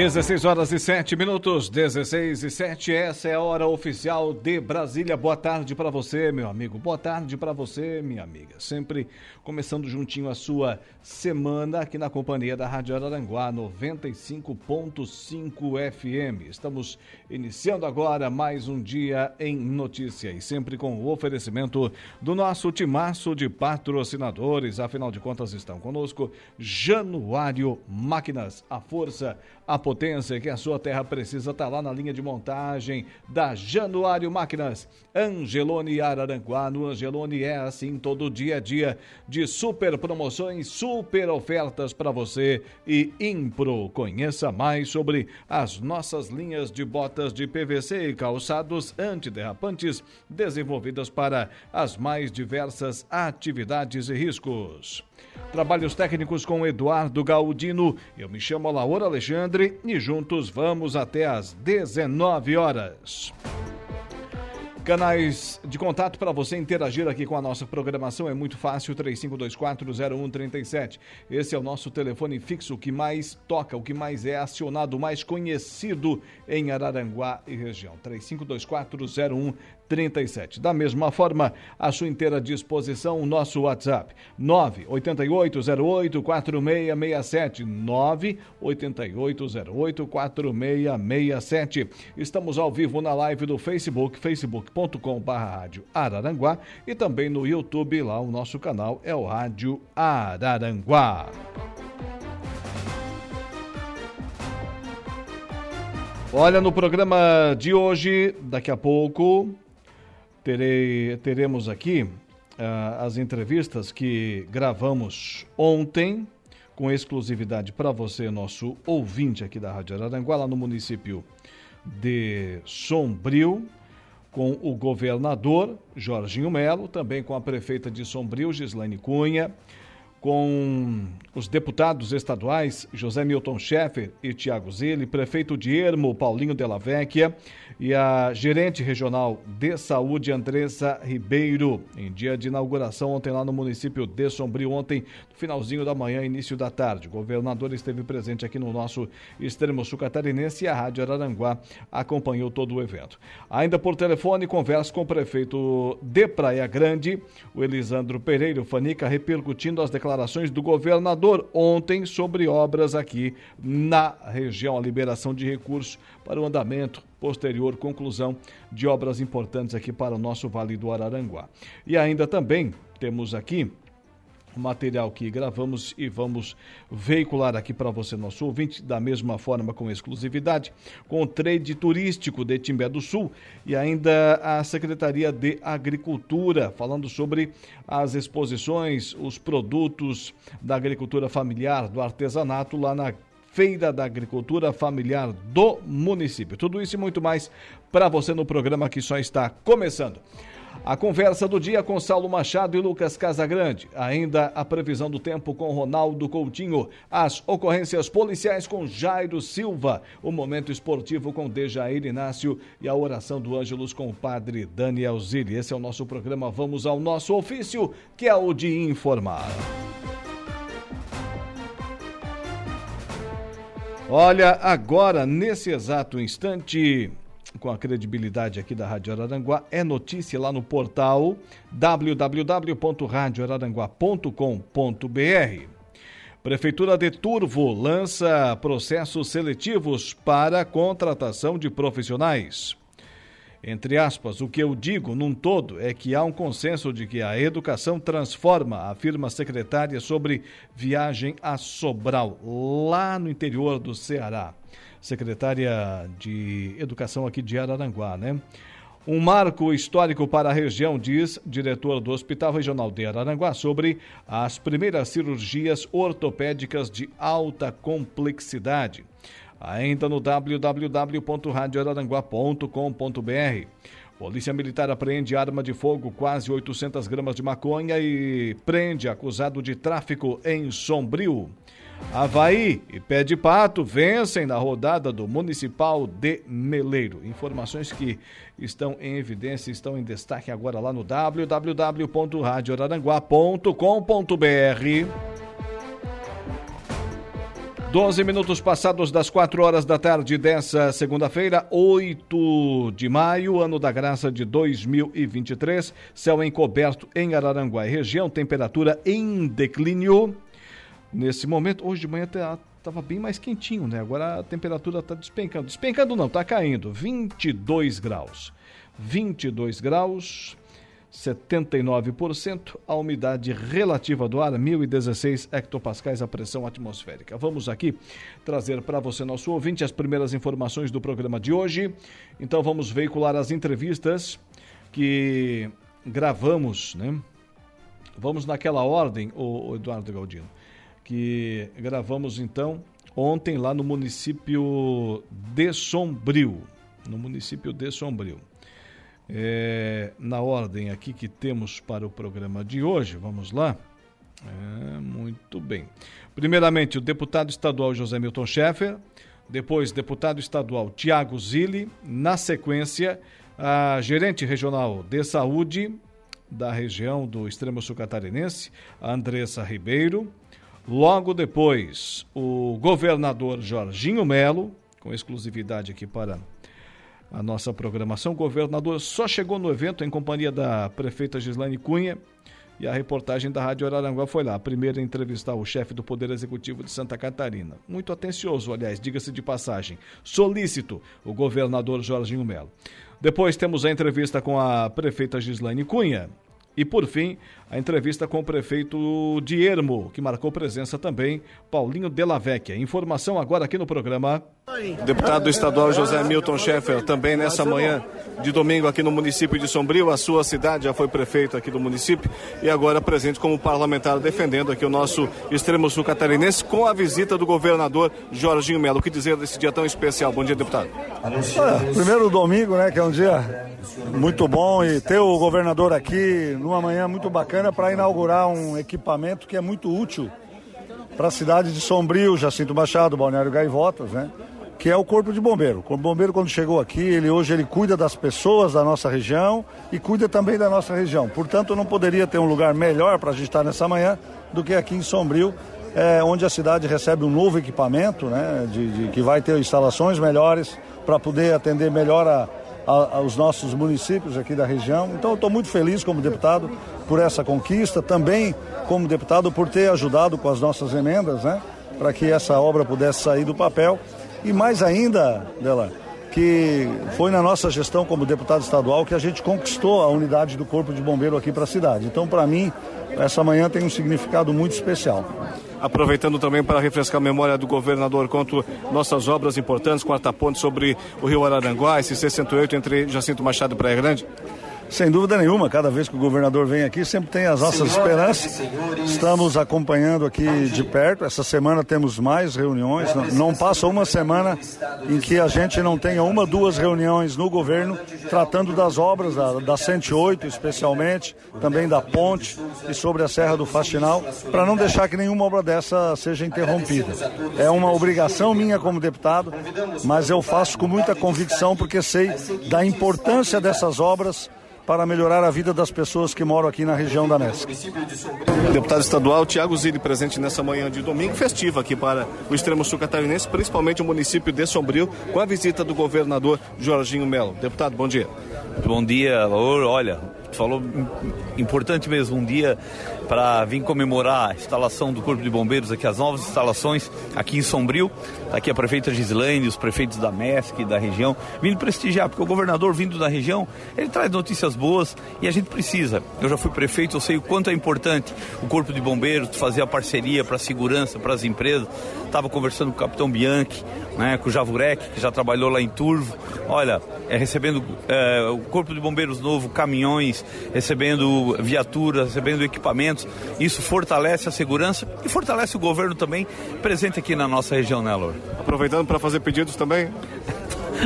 16 horas e 7 minutos, 16 e 7, essa é a hora oficial de Brasília. Boa tarde para você, meu amigo. Boa tarde para você, minha amiga. Sempre começando juntinho a sua semana aqui na companhia da Rádio Araranguá 95.5 FM. Estamos iniciando agora mais um dia em notícia e sempre com o oferecimento do nosso timaço de patrocinadores. Afinal de contas, estão conosco Januário Máquinas, a força a potência que a sua terra precisa está lá na linha de montagem da Januário Máquinas. Angelone Araranguá. No Angelone é assim todo dia a dia de super promoções, super ofertas para você e Impro. Conheça mais sobre as nossas linhas de botas de PVC e calçados antiderrapantes desenvolvidas para as mais diversas atividades e riscos. Trabalhos técnicos com Eduardo Galdino. Eu me chamo Laura Alexandre e juntos vamos até às 19 horas. Canais de contato para você interagir aqui com a nossa programação é muito fácil, 35240137. Esse é o nosso telefone fixo que mais toca, o que mais é acionado, o mais conhecido em Araranguá e região. 35240137. 37. Da mesma forma, à sua inteira disposição, o nosso WhatsApp 988084667 988084667. Estamos ao vivo na live do Facebook, facebook.com.br Rádio Araranguá e também no YouTube, lá o nosso canal é o Rádio Araranguá. Olha, no programa de hoje, daqui a pouco, terei, teremos aqui uh, as entrevistas que gravamos ontem, com exclusividade para você, nosso ouvinte aqui da Rádio Araranguá, lá no município de Sombrio, com o governador Jorginho Melo, também com a prefeita de Sombrio, Gislaine Cunha, com os deputados estaduais José Milton Schaeffer e Tiago Zilli, prefeito de Ermo, Paulinho Della Vecchia, e a gerente regional de saúde, Andressa Ribeiro, em dia de inauguração ontem lá no município de Sombrio, ontem, finalzinho da manhã, início da tarde. O governador esteve presente aqui no nosso extremo sul catarinense e a Rádio Araranguá acompanhou todo o evento. Ainda por telefone, conversa com o prefeito de Praia Grande, o Elisandro Pereira, Fanica, repercutindo as declarações do governador ontem sobre obras aqui na região, a liberação de recursos para o andamento posterior conclusão de obras importantes aqui para o nosso Vale do Araranguá. E ainda também temos aqui material que gravamos e vamos veicular aqui para você, nosso ouvinte, da mesma forma com exclusividade, com o trade turístico de Timbé do Sul e ainda a Secretaria de Agricultura, falando sobre as exposições, os produtos da agricultura familiar, do artesanato lá na Feira da Agricultura Familiar do município. Tudo isso e muito mais para você no programa que só está começando. A conversa do dia com Saulo Machado e Lucas Casagrande. Ainda a previsão do tempo com Ronaldo Coutinho. As ocorrências policiais com Jairo Silva. O momento esportivo com Dejair Inácio e a oração do Ângelos com o padre Daniel Zilli. Esse é o nosso programa. Vamos ao nosso ofício, que é o de informar. Olha, agora, nesse exato instante, com a credibilidade aqui da Rádio Araranguá, é notícia lá no portal www.radioararanguá.com.br. Prefeitura de Turvo lança processos seletivos para contratação de profissionais entre aspas, o que eu digo num todo é que há um consenso de que a educação transforma, afirma a secretária sobre viagem a Sobral, lá no interior do Ceará. Secretária de Educação aqui de Araranguá, né? Um marco histórico para a região, diz diretor do Hospital Regional de Araranguá, sobre as primeiras cirurgias ortopédicas de alta complexidade ainda no www.radioararanguá.com.br. Polícia Militar apreende arma de fogo, quase 800 gramas de maconha e prende acusado de tráfico em Sombrio. Havaí e Pé de Pato vencem na rodada do Municipal de Meleiro. Informações que estão em evidência, estão em destaque agora lá no www.radioraranguá.com.br. 12 minutos passados das 4 horas da tarde dessa segunda-feira, 8 de maio, ano da graça de 2023. Céu encoberto em Araranguá e região, temperatura em declínio. Nesse momento, hoje de manhã estava bem mais quentinho, né? Agora a temperatura está despencando. Despencando não, está caindo. 22 graus. 22 graus. 79%, a umidade relativa do ar 1016 hectopascais a pressão atmosférica. Vamos aqui trazer para você, nosso ouvinte, as primeiras informações do programa de hoje. Então vamos veicular as entrevistas que gravamos, né? Vamos naquela ordem, o Eduardo Galdino, que gravamos então ontem lá no município de Sombrio, no município de Sombrio. É, na ordem aqui que temos para o programa de hoje, vamos lá. É, muito bem. Primeiramente, o deputado estadual José Milton Schaeffer, depois, deputado estadual Tiago Zilli, na sequência, a gerente regional de saúde da região do extremo sul catarinense, Andressa Ribeiro. Logo depois, o governador Jorginho Melo, com exclusividade aqui para a nossa programação. O governador só chegou no evento em companhia da prefeita Gislaine Cunha e a reportagem da Rádio Araranguá foi lá, a primeira a entrevistar o chefe do Poder Executivo de Santa Catarina. Muito atencioso, aliás, diga-se de passagem. Solícito, o governador Jorginho Melo. Depois temos a entrevista com a prefeita Gislaine Cunha. E, por fim, a entrevista com o prefeito de Ermo, que marcou presença também, Paulinho Della Vecchia. Informação agora aqui no programa. Deputado estadual José Milton Schaeffer, também nessa manhã de domingo aqui no município de Sombrio, a sua cidade já foi prefeito aqui do município e agora presente como parlamentar defendendo aqui o nosso extremo sul catarinense com a visita do governador Jorginho Melo. O que dizer desse dia tão especial? Bom dia, deputado. Olha, primeiro domingo, né, que é um dia muito bom e ter o governador aqui numa manhã muito bacana para inaugurar um equipamento que é muito útil para a cidade de Sombrio, Jacinto Machado, Balneário Gaivotas, né? que é o Corpo de Bombeiro. O Corpo de Bombeiro, quando chegou aqui, ele hoje ele cuida das pessoas da nossa região e cuida também da nossa região. Portanto, não poderia ter um lugar melhor para a gente estar nessa manhã do que aqui em Sombrio, é, onde a cidade recebe um novo equipamento, né, de, de que vai ter instalações melhores para poder atender melhor a, aos nossos municípios aqui da região. Então, estou muito feliz como deputado por essa conquista, também como deputado por ter ajudado com as nossas emendas, né, para que essa obra pudesse sair do papel e mais ainda, dela, que foi na nossa gestão como deputado estadual que a gente conquistou a unidade do Corpo de Bombeiro aqui para a cidade. Então, para mim, essa manhã tem um significado muito especial. Aproveitando também para refrescar a memória do governador quanto nossas obras importantes, quarta ponte sobre o Rio Araranguá, esse C-108 entre Jacinto Machado e Praia Grande. Sem dúvida nenhuma, cada vez que o governador vem aqui, sempre tem as nossas esperanças. Estamos acompanhando aqui de perto. Essa semana temos mais reuniões. Não, não passa uma semana em que a gente não tenha uma, duas reuniões no governo tratando das obras, da, da 108 especialmente, também da ponte e sobre a Serra do Faxinal, para não deixar que nenhuma obra dessa seja interrompida. É uma obrigação minha como deputado, mas eu faço com muita convicção porque sei da importância dessas obras para melhorar a vida das pessoas que moram aqui na região da MESC. Deputado estadual Tiago Zilli, presente nessa manhã de domingo, festiva aqui para o extremo sul catarinense, principalmente o município de Sombrio, com a visita do governador Jorginho Melo. Deputado, bom dia. Bom dia, olha, falou importante mesmo, um dia para vir comemorar a instalação do Corpo de Bombeiros aqui, as novas instalações aqui em Sombrio. Tá aqui a prefeita Gislaine, os prefeitos da MESC, da região, vindo prestigiar, porque o governador vindo da região, ele traz notícias boas e a gente precisa. Eu já fui prefeito, eu sei o quanto é importante o Corpo de Bombeiros fazer a parceria para a segurança, para as empresas. Estava conversando com o capitão Bianchi, né, com o Javurek, que já trabalhou lá em Turvo. Olha, é, recebendo é, o Corpo de Bombeiros novo, caminhões, recebendo viaturas, recebendo equipamentos. Isso fortalece a segurança e fortalece o governo também presente aqui na nossa região, né, Lor? Aproveitando para fazer pedidos também.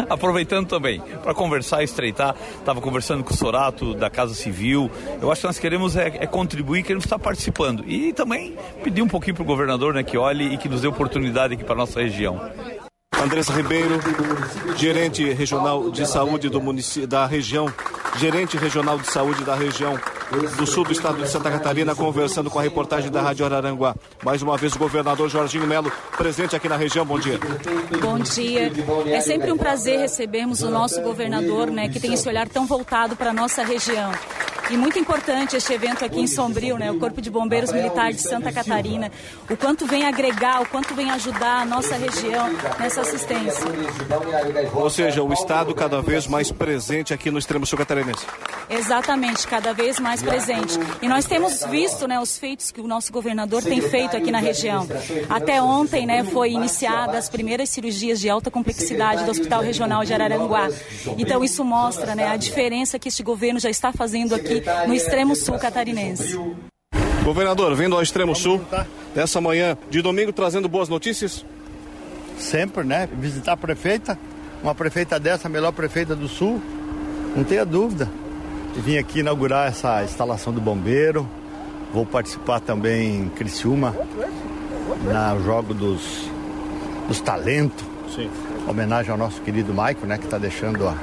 aproveitando também para conversar estreitar. Estava conversando com o Sorato da Casa Civil. Eu acho que nós queremos é, é contribuir, queremos estar participando. E também pedir um pouquinho para o governador né, que olhe e que nos dê oportunidade aqui para nossa região. Andressa Ribeiro, gerente regional de saúde do município, da região, gerente regional de saúde da região do sul do estado de Santa Catarina, conversando com a reportagem da Rádio Araranguá. Mais uma vez o governador Jorginho Melo presente aqui na região. Bom dia. Bom dia. É sempre um prazer recebermos o nosso governador, né, que tem esse olhar tão voltado para a nossa região. E muito importante este evento aqui em Sombrio, né? O Corpo de Bombeiros Militar de Santa Catarina. O quanto vem agregar, o quanto vem ajudar a nossa região nessa assistência. Ou seja, o Estado cada vez mais presente aqui no extremo sul catarinense. Exatamente, cada vez mais presente. E nós temos visto né, os feitos que o nosso governador tem feito aqui na região. Até ontem né, foi iniciada as primeiras cirurgias de alta complexidade do Hospital Regional de Araranguá. Então isso mostra né, a diferença que este governo já está fazendo aqui aqui no extremo sul catarinense. Governador, vindo ao extremo sul, dessa manhã de domingo, trazendo boas notícias? Sempre, né? Visitar a prefeita, uma prefeita dessa, a melhor prefeita do sul, não tenha dúvida. E vim aqui inaugurar essa instalação do bombeiro. Vou participar também em Criciúma, no jogo dos, dos talentos. Sim. Homenagem ao nosso querido Maico, né? Que está deixando a.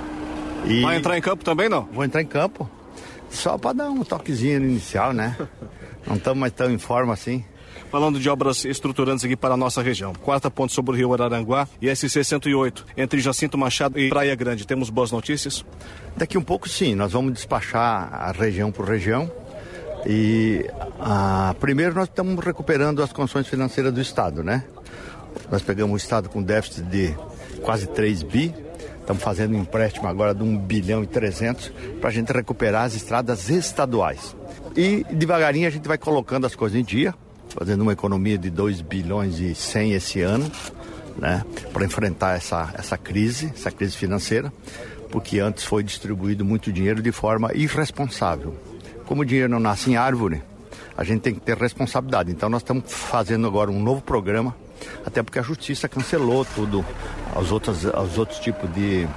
E... Vai entrar em campo também, não? Vou entrar em campo. Só para dar um toquezinho inicial, né? Não estamos mais tão em forma assim. Falando de obras estruturantes aqui para a nossa região. Quarta ponte sobre o rio Araranguá e SC 108, entre Jacinto Machado e Praia Grande. Temos boas notícias? Daqui um pouco sim, nós vamos despachar a região por região. E ah, primeiro nós estamos recuperando as condições financeiras do Estado, né? Nós pegamos o Estado com déficit de quase 3 bi, Estamos fazendo um empréstimo agora de 1 bilhão e 300 para a gente recuperar as estradas estaduais. E devagarinho a gente vai colocando as coisas em dia, fazendo uma economia de 2 bilhões e 100 esse ano, né, para enfrentar essa, essa crise, essa crise financeira, porque antes foi distribuído muito dinheiro de forma irresponsável. Como o dinheiro não nasce em árvore, a gente tem que ter responsabilidade. Então nós estamos fazendo agora um novo programa até porque a justiça cancelou tudo, os outros, os outros tipos de,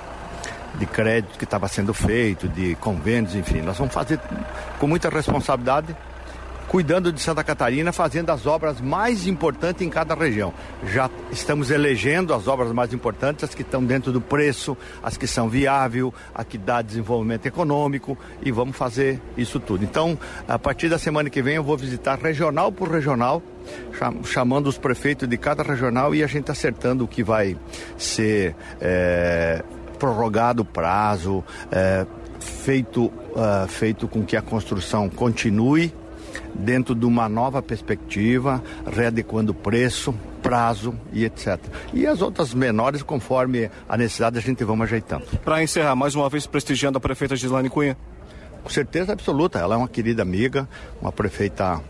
de crédito que estava sendo feito, de convênios, enfim. Nós vamos fazer com muita responsabilidade cuidando de Santa Catarina, fazendo as obras mais importantes em cada região. Já estamos elegendo as obras mais importantes, as que estão dentro do preço, as que são viáveis, as que dá desenvolvimento econômico e vamos fazer isso tudo. Então, a partir da semana que vem eu vou visitar regional por regional, chamando os prefeitos de cada regional e a gente acertando o que vai ser é, prorrogado o prazo, é, feito, uh, feito com que a construção continue dentro de uma nova perspectiva, readequando preço, prazo e etc. E as outras menores, conforme a necessidade, a gente vamos ajeitando. Para encerrar, mais uma vez prestigiando a prefeita Gislaine Cunha. Com certeza absoluta, ela é uma querida amiga, uma prefeita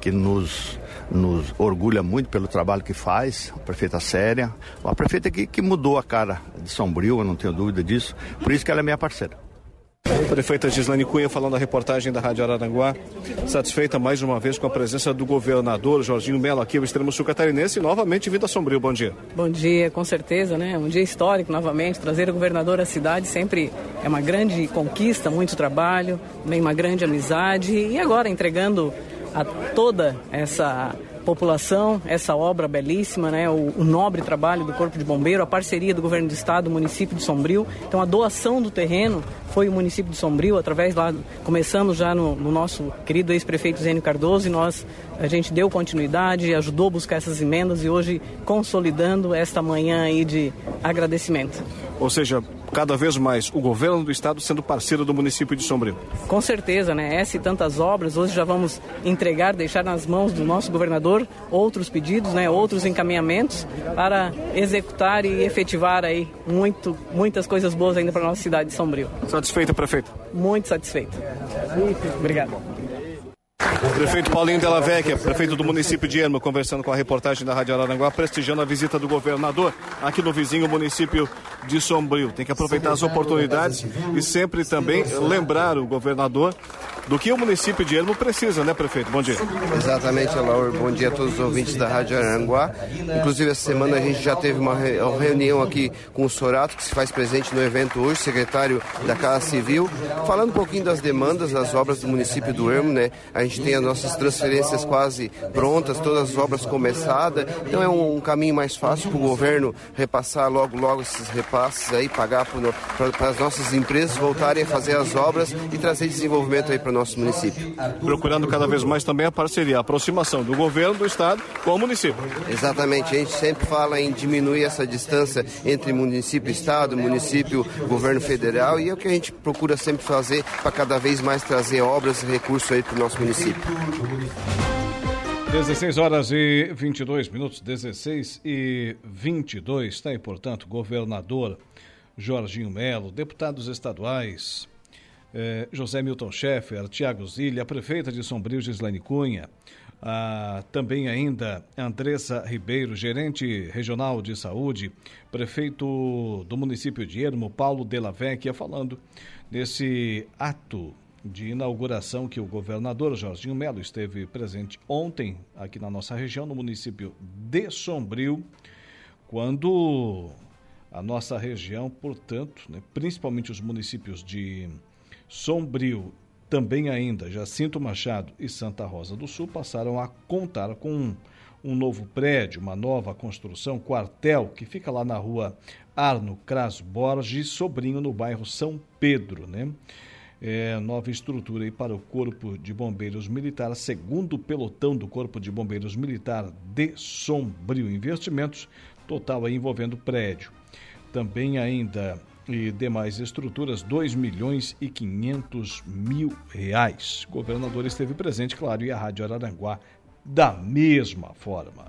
que nos nos orgulha muito pelo trabalho que faz, uma prefeita séria, uma prefeita que, que mudou a cara de Sombrio, eu não tenho dúvida disso, por isso que ela é minha parceira. Prefeita Gislane Cunha falando da reportagem da Rádio Araranguá, satisfeita mais uma vez com a presença do governador Jorginho Melo aqui, o extremo sul catarinense, e novamente vindo a Sombrio. Bom dia. Bom dia, com certeza, né? Um dia histórico novamente. Trazer o governador à cidade sempre é uma grande conquista, muito trabalho, também uma grande amizade. E agora entregando a toda essa população, essa obra belíssima, né, o, o, nobre trabalho do Corpo de Bombeiro, a parceria do Governo do Estado, do município de Sombrio. Então, a doação do terreno foi o município de Sombrio, através lá, começamos já no, no nosso querido ex-prefeito Zênio Cardoso, e nós, a gente deu continuidade, ajudou a buscar essas emendas e hoje consolidando esta manhã aí de agradecimento. Ou seja, cada vez mais o governo do estado sendo parceiro do município de Sombrio. Com certeza, né? Essa e tantas obras, hoje já vamos entregar, deixar nas mãos do nosso governador outros pedidos, né? Outros encaminhamentos para executar e efetivar aí muito, muitas coisas boas ainda para a nossa cidade de Sombrio. Satisfeito, prefeito? Muito satisfeito. Obrigado. Prefeito Paulinho Della Vecchia, prefeito do município de Ermo, conversando com a reportagem da Rádio Araranguá, prestigiando a visita do governador aqui no vizinho município de Sombrio. Tem que aproveitar as oportunidades e sempre também lembrar o governador do que o município de Ermo precisa, né, prefeito? Bom dia. Exatamente, Laura. Bom dia a todos os ouvintes da Rádio Aranguá. Inclusive, essa semana a gente já teve uma reunião aqui com o Sorato, que se faz presente no evento hoje, secretário da Casa Civil, falando um pouquinho das demandas das obras do município do Ermo, né? A gente tem as nossas transferências quase prontas, todas as obras começadas, então é um, caminho mais fácil para o governo repassar logo, logo esses repasses aí, pagar para as nossas empresas voltarem a fazer as obras e trazer desenvolvimento aí para o nosso município. Procurando cada vez mais também a parceria, a aproximação do governo do estado com o município. Exatamente, a gente sempre fala em diminuir essa distância entre município e estado, município, governo federal e é o que a gente procura sempre fazer para cada vez mais trazer obras e recursos aí para o nosso município. 16 horas e 22 minutos, 16 e 22. Está aí, portanto, governador Jorginho Melo, deputados estaduais eh, José Milton Schaeffer, Tiago Zilha, a prefeita de Sombrio, Gislaine Cunha, ah, também ainda Andressa Ribeiro, gerente regional de saúde, prefeito do município de Ermo, Paulo Della Vecchia, falando nesse ato de inauguração que o governador Jorginho Melo esteve presente ontem aqui na nossa região, no município de Sombrio, quando a nossa região, portanto, né, principalmente os municípios de Sombrio, também ainda Jacinto Machado e Santa Rosa do Sul passaram a contar com um, um novo prédio, uma nova construção, quartel, que fica lá na rua Arno Cras Borges, Sobrinho, no bairro São Pedro, né? é, nova estrutura aí para o Corpo de Bombeiros Militar, segundo pelotão do Corpo de Bombeiros Militar de Sombrio. Investimentos total aí envolvendo prédio. Também ainda e demais estruturas, 2 milhões e 500 mil reais. O governador esteve presente, claro, e a Rádio Araranguá da mesma forma.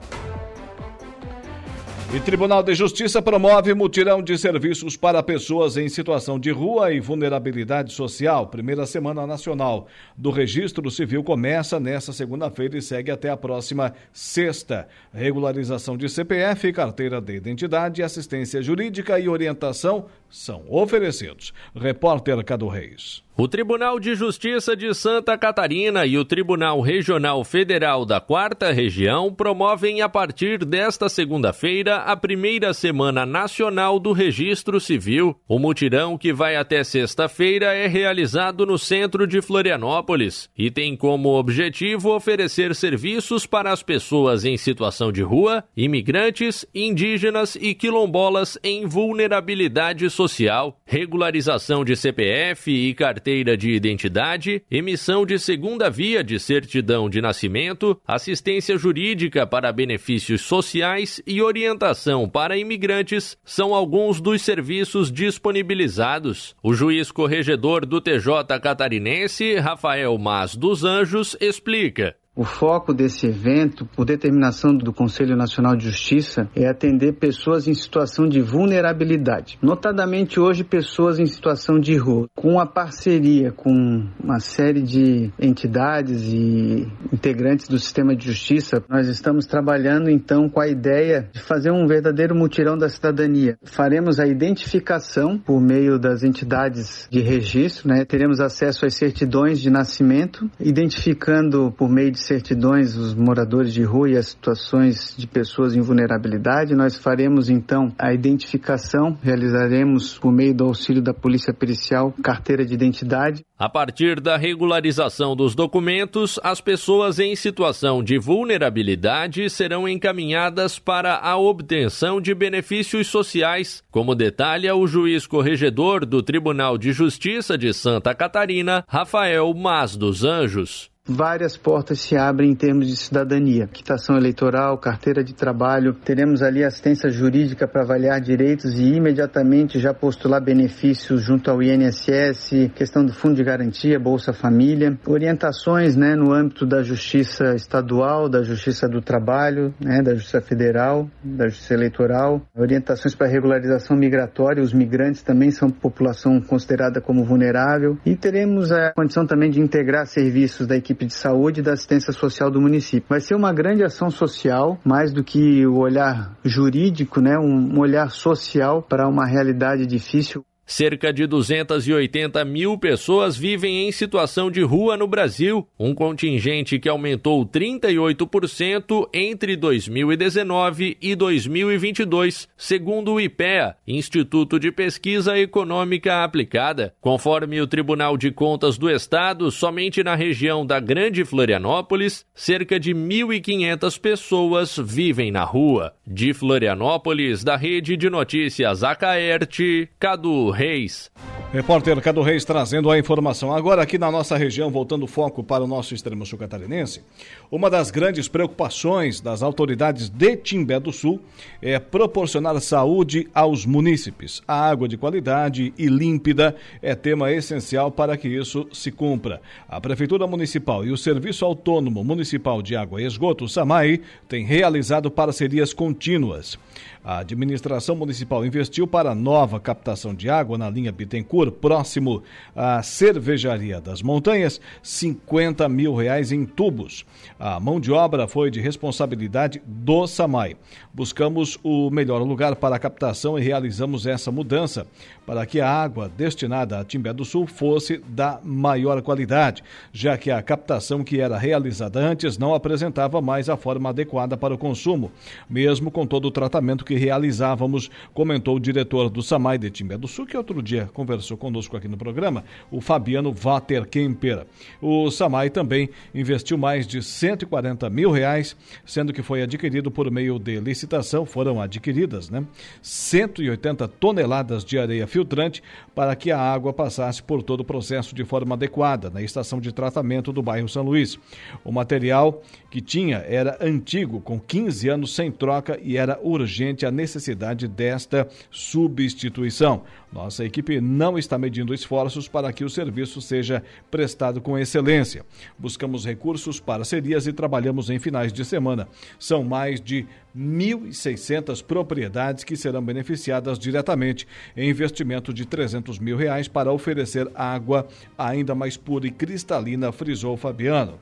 E Tribunal de Justiça promove mutirão de serviços para pessoas em situação de rua e vulnerabilidade social. Primeira semana nacional do Registro Civil começa nesta segunda-feira e segue até a próxima sexta. Regularização de CPF, carteira de identidade, assistência jurídica e orientação são oferecidos. Repórter Cado Reis. O Tribunal de Justiça de Santa Catarina e o Tribunal Regional Federal da Quarta Região promovem a partir desta segunda-feira a primeira Semana Nacional do Registro Civil. O mutirão, que vai até sexta-feira, é realizado no centro de Florianópolis e tem como objetivo oferecer serviços para as pessoas em situação de rua, imigrantes, indígenas e quilombolas em vulnerabilidade social, regularização de CPF e carteira carteira de identidade, emissão de segunda via de certidão de nascimento, assistência jurídica para benefícios sociais e orientação para imigrantes são alguns dos serviços disponibilizados. O juiz corregedor do TJ catarinense, Rafael Mas dos Anjos, explica. O foco desse evento, por determinação do Conselho Nacional de Justiça, é atender pessoas em situação de vulnerabilidade, notadamente hoje pessoas em situação de rua, com a parceria com uma série de entidades e integrantes do sistema de justiça. Nós estamos trabalhando então com a ideia de fazer um verdadeiro mutirão da cidadania. Faremos a identificação por meio das entidades de registro, né? Teremos acesso às certidões de nascimento, identificando por meio de certidões os moradores de rua e as situações de pessoas em vulnerabilidade. Nós faremos então a identificação, realizaremos por meio do auxílio da Polícia Pericial carteira de identidade. A partir da regularização dos documentos, as pessoas em situação de vulnerabilidade serão encaminhadas para a obtenção de benefícios sociais, como detalha o juiz corregedor do Tribunal de Justiça de Santa Catarina, Rafael Mas dos Anjos várias portas se abrem em termos de cidadania. Quitação eleitoral, carteira de trabalho, teremos ali assistência jurídica para avaliar direitos e imediatamente já postular benefícios junto ao INSS, questão do fundo de garantia, Bolsa Família, orientações né, no âmbito da justiça estadual, da justiça do trabalho, né, da justiça federal, da justiça eleitoral, orientações para regularização migratória, os migrantes também são população considerada como vulnerável. E teremos a condição também de integrar serviços da equipe equipe de saúde e da assistência social do município. Vai ser uma grande ação social, mais do que o olhar jurídico, né, um olhar social para uma realidade difícil Cerca de 280 mil pessoas vivem em situação de rua no Brasil, um contingente que aumentou 38% entre 2019 e 2022, segundo o IPEA, Instituto de Pesquisa Econômica Aplicada. Conforme o Tribunal de Contas do Estado, somente na região da Grande Florianópolis, cerca de 1.500 pessoas vivem na rua. De Florianópolis, da Rede de Notícias Acaerte, Cadu Reis. Repórter Cadu Reis trazendo a informação. Agora, aqui na nossa região, voltando o foco para o nosso extremo sul catarinense, uma das grandes preocupações das autoridades de Timbé do Sul é proporcionar saúde aos munícipes. A água de qualidade e límpida é tema essencial para que isso se cumpra. A Prefeitura Municipal e o Serviço Autônomo Municipal de Água e Esgoto, SAMAI, têm realizado parcerias contínuas. A administração municipal investiu para nova captação de água na linha Bittencourt, próximo à cervejaria das montanhas, 50 mil reais em tubos. A mão de obra foi de responsabilidade do SAMAI. Buscamos o melhor lugar para a captação e realizamos essa mudança para que a água destinada a Timbé do Sul fosse da maior qualidade, já que a captação que era realizada antes não apresentava mais a forma adequada para o consumo, mesmo com todo o tratamento que realizávamos, comentou o diretor do SAMAI de Timbé do Sul, que outro dia conversou conosco aqui no programa, o Fabiano Vater Kemper. O SAMAI também investiu mais de 140 mil reais, sendo que foi adquirido por meio de licitação, foram adquiridas, né? 180 toneladas de areia filtrante para que a água passasse por todo o processo de forma adequada na estação de tratamento do bairro São Luís. O material que tinha era antigo, com 15 anos sem troca e era urgente a necessidade desta substituição. Nossa equipe não está medindo esforços para que o serviço seja prestado com excelência. Buscamos recursos, parcerias e trabalhamos em finais de semana. São mais de 1.600 propriedades que serão beneficiadas diretamente em investimento de 300 mil reais para oferecer água ainda mais pura e cristalina, frisou Fabiano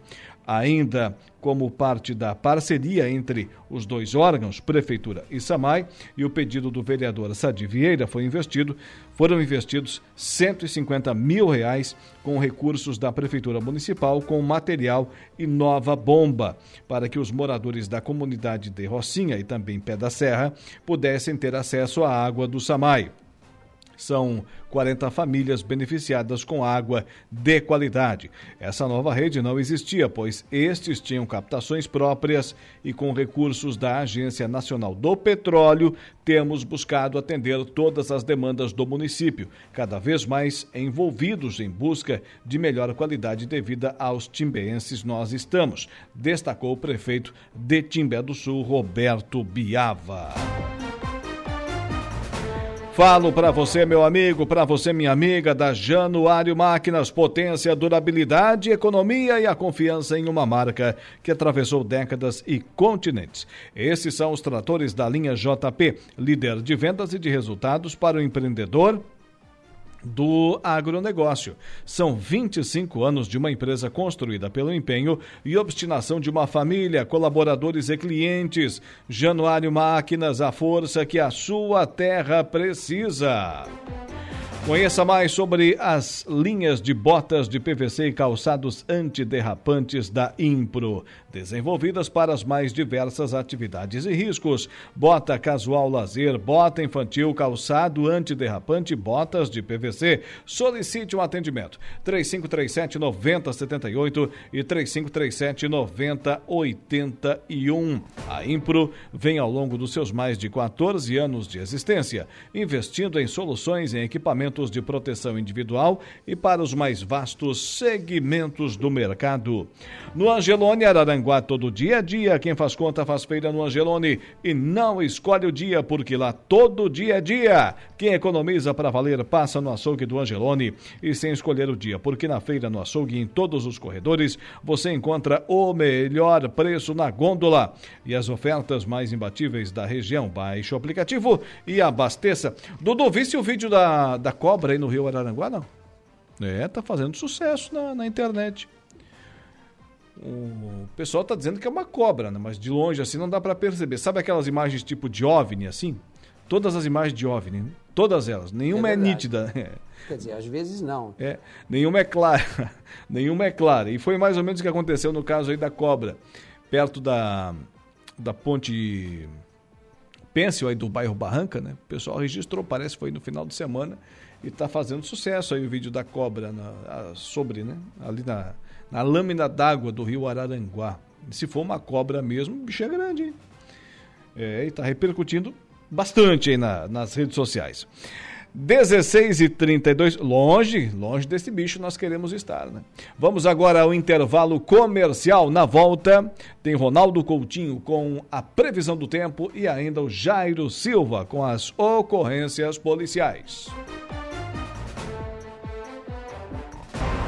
ainda como parte da parceria entre os dois órgãos, Prefeitura e SAMAI, e o pedido do vereador Sadi Vieira foi investido, foram investidos 150 mil reais com recursos da Prefeitura Municipal, com material e nova bomba, para que os moradores da comunidade de Rocinha e também Pé da Serra pudessem ter acesso à água do SAMAI. São 40 famílias beneficiadas com água de qualidade. Essa nova rede não existia, pois estes tinham captações próprias e com recursos da Agência Nacional do Petróleo, temos buscado atender todas as demandas do município, cada vez mais envolvidos em busca de melhor qualidade de vida aos timbeenses nós estamos, destacou o prefeito de Timbé do Sul, Roberto Biava. Falo para você, meu amigo, para você, minha amiga, da Januário Máquinas, potência, durabilidade, economia e a confiança em uma marca que atravessou décadas e continentes. Esses são os tratores da linha JP, líder de vendas e de resultados para o empreendedor do agronegócio. São 25 anos de uma empresa construída pelo empenho e obstinação de uma família, colaboradores e clientes. Januário Máquinas, a força que a sua terra precisa. Conheça mais sobre as linhas de botas de PVC e calçados antiderrapantes da Impro, desenvolvidas para as mais diversas atividades e riscos. Bota casual lazer, bota infantil, calçado antiderrapante, botas de PVC. Solicite um atendimento. 3537 9078 e 3537 9081. A Impro vem ao longo dos seus mais de 14 anos de existência, investindo em soluções em equipamentos de proteção individual e para os mais vastos segmentos do mercado. No Angelone, Araranguá, todo dia a dia, quem faz conta faz feira no Angelone e não escolhe o dia, porque lá todo dia é dia. Quem economiza para valer passa no açougue do Angelone e sem escolher o dia, porque na feira, no açougue e em todos os corredores você encontra o melhor preço na gôndola e as ofertas mais imbatíveis da região. Baixe o aplicativo e abasteça. Dudu, visse o vídeo da, da cobra aí no Rio Araranguá, não? É, tá fazendo sucesso na, na internet. O pessoal tá dizendo que é uma cobra, né? Mas de longe assim não dá para perceber. Sabe aquelas imagens tipo de OVNI assim? Todas as imagens de OVNI, né? Todas elas. Nenhuma é, é nítida. Quer dizer, às vezes não. É, nenhuma é clara. nenhuma é clara. E foi mais ou menos o que aconteceu no caso aí da cobra, perto da, da ponte Pêncil aí do bairro Barranca, né? O pessoal registrou, parece que foi no final de semana, e está fazendo sucesso aí o vídeo da cobra na, a, sobre, né? Ali na, na lâmina d'água do rio Araranguá. Se for uma cobra mesmo, o bicho é grande, hein? É, e está repercutindo bastante aí na, nas redes sociais. 16 e 32, longe, longe desse bicho nós queremos estar, né? Vamos agora ao intervalo comercial. Na volta, tem Ronaldo Coutinho com a previsão do tempo e ainda o Jairo Silva com as ocorrências policiais.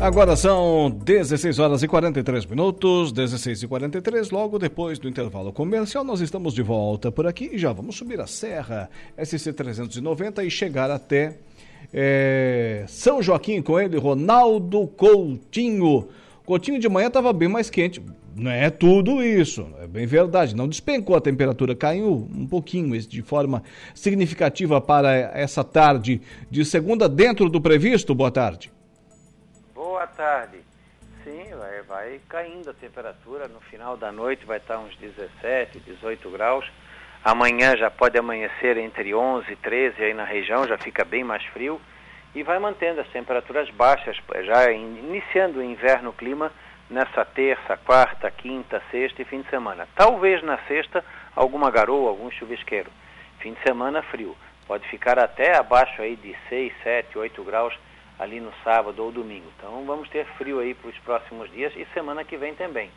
Agora são 16 horas e 43 minutos, 16 e 43. Logo depois do intervalo comercial, nós estamos de volta por aqui e já vamos subir a Serra SC 390 e chegar até é, São Joaquim com ele, Ronaldo Coutinho. Coutinho de manhã estava bem mais quente. Não é tudo isso, é bem verdade. Não despencou a temperatura, caiu um pouquinho de forma significativa para essa tarde de segunda dentro do previsto. Boa tarde boa tarde. Sim, vai, vai caindo a temperatura. No final da noite vai estar uns 17, 18 graus. Amanhã já pode amanhecer entre 11 e 13 aí na região, já fica bem mais frio. E vai mantendo as temperaturas baixas, já iniciando o inverno clima nessa terça, quarta, quinta, sexta e fim de semana. Talvez na sexta alguma garoa, algum chuvisqueiro. Fim de semana frio. Pode ficar até abaixo aí de 6, 7, 8 graus ali no sábado ou domingo. Então vamos ter frio aí para os próximos dias e semana que vem também.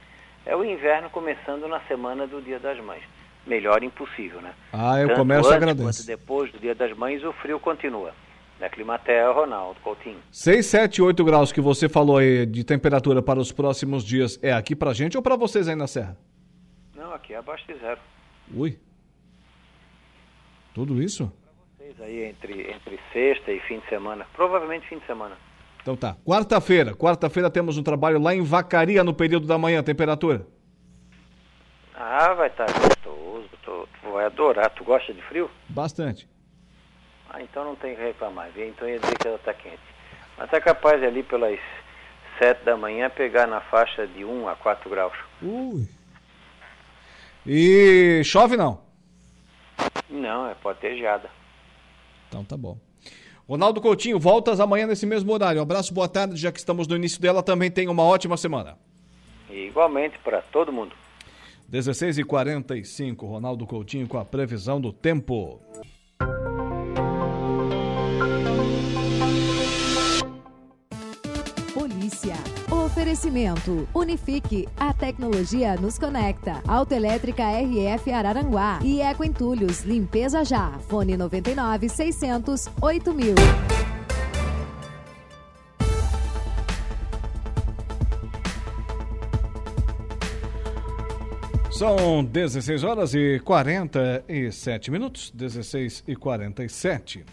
É o inverno começando na semana do Dia das Mães. Melhor impossível, né? Ah, eu Tanto começo antes agradeço. Quanto depois do Dia das Mães o frio continua. Da Climatea, Ronaldo Coutinho. 6, 7, 8 graus que você falou aí de temperatura para os próximos dias é aqui pra gente ou para vocês aí na Serra? Não, aqui é abaixo de zero. Ui. Tudo isso? Aí entre, entre sexta e fim de semana. Provavelmente fim de semana. Então tá. Quarta-feira. Quarta-feira temos um trabalho lá em Vacaria no período da manhã. Temperatura? Ah, vai estar tá gostoso. Tu, tu, vai adorar. Tu gosta de frio? Bastante. Ah, então não tem que reclamar. Então ia dizer que ela está quente. Mas tá capaz ali pelas sete da manhã pegar na faixa de 1 a 4 graus. Ui. E chove não? Não, é pode ter geada. Então tá bom. Ronaldo Coutinho, voltas amanhã nesse mesmo horário. Um abraço, boa tarde, já que estamos no início dela, também tenha uma ótima semana. igualmente para todo mundo. 16 e 45 Ronaldo Coutinho com a previsão do tempo. Oferecimento. Unifique. A tecnologia nos conecta. Autoelétrica RF Araranguá. E Eco Entulhos. Limpeza já. Fone 99 600 8000. São 16 horas e 47 minutos. 16 e 47.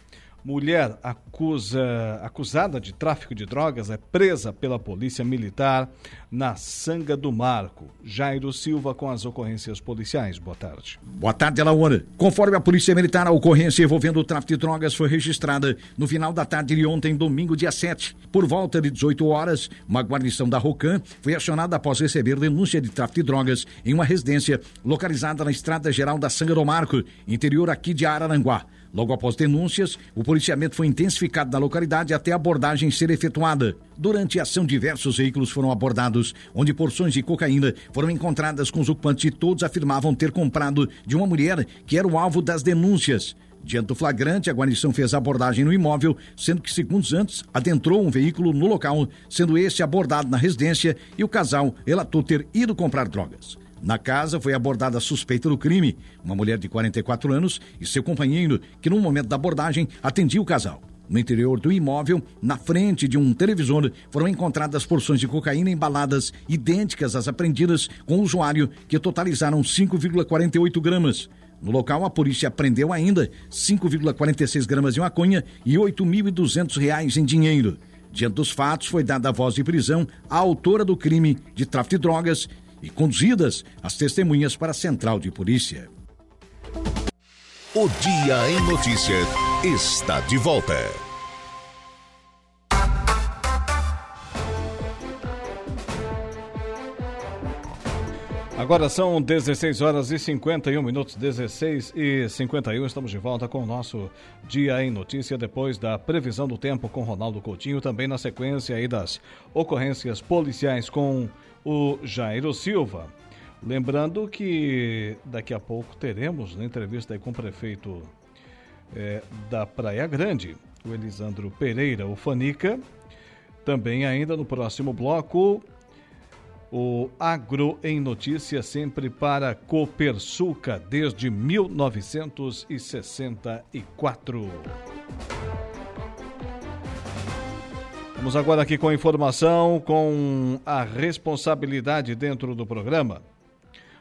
Mulher acusa, acusada de tráfico de drogas é presa pela Polícia Militar na Sanga do Marco. Jairo Silva com as ocorrências policiais. Boa tarde. Boa tarde, Alaona. Conforme a Polícia Militar, a ocorrência envolvendo o tráfico de drogas foi registrada no final da tarde de ontem, domingo, dia 7. Por volta de 18 horas, uma guarnição da Rocan foi acionada após receber denúncia de tráfico de drogas em uma residência localizada na Estrada Geral da Sanga do Marco, interior aqui de Araranguá. Logo após denúncias, o policiamento foi intensificado na localidade até a abordagem ser efetuada. Durante a ação, diversos veículos foram abordados, onde porções de cocaína foram encontradas com os ocupantes e todos afirmavam ter comprado de uma mulher que era o alvo das denúncias. Diante do flagrante, a guarnição fez a abordagem no imóvel, sendo que segundos antes adentrou um veículo no local, sendo esse abordado na residência e o casal relatou ter ido comprar drogas. Na casa foi abordada a suspeita do crime, uma mulher de 44 anos e seu companheiro, que no momento da abordagem atendia o casal. No interior do imóvel, na frente de um televisor, foram encontradas porções de cocaína embaladas idênticas às apreendidas com o usuário, que totalizaram 5,48 gramas. No local, a polícia apreendeu ainda 5,46 gramas de maconha e R$ 8.200 em dinheiro. Diante dos fatos, foi dada a voz de prisão à autora do crime de tráfico de drogas e conduzidas as testemunhas para a central de polícia. O Dia em Notícias está de volta. Agora são 16 horas e 51 minutos, 16 e 51. Estamos de volta com o nosso Dia em Notícia, depois da previsão do tempo com Ronaldo Coutinho, também na sequência aí das ocorrências policiais com o Jairo Silva. Lembrando que daqui a pouco teremos uma entrevista aí com o prefeito é, da Praia Grande, o Elisandro Pereira, o Fanica. Também ainda no próximo bloco, o Agro em Notícia sempre para Copersuca desde 1964. Vamos agora aqui com a informação com a responsabilidade dentro do programa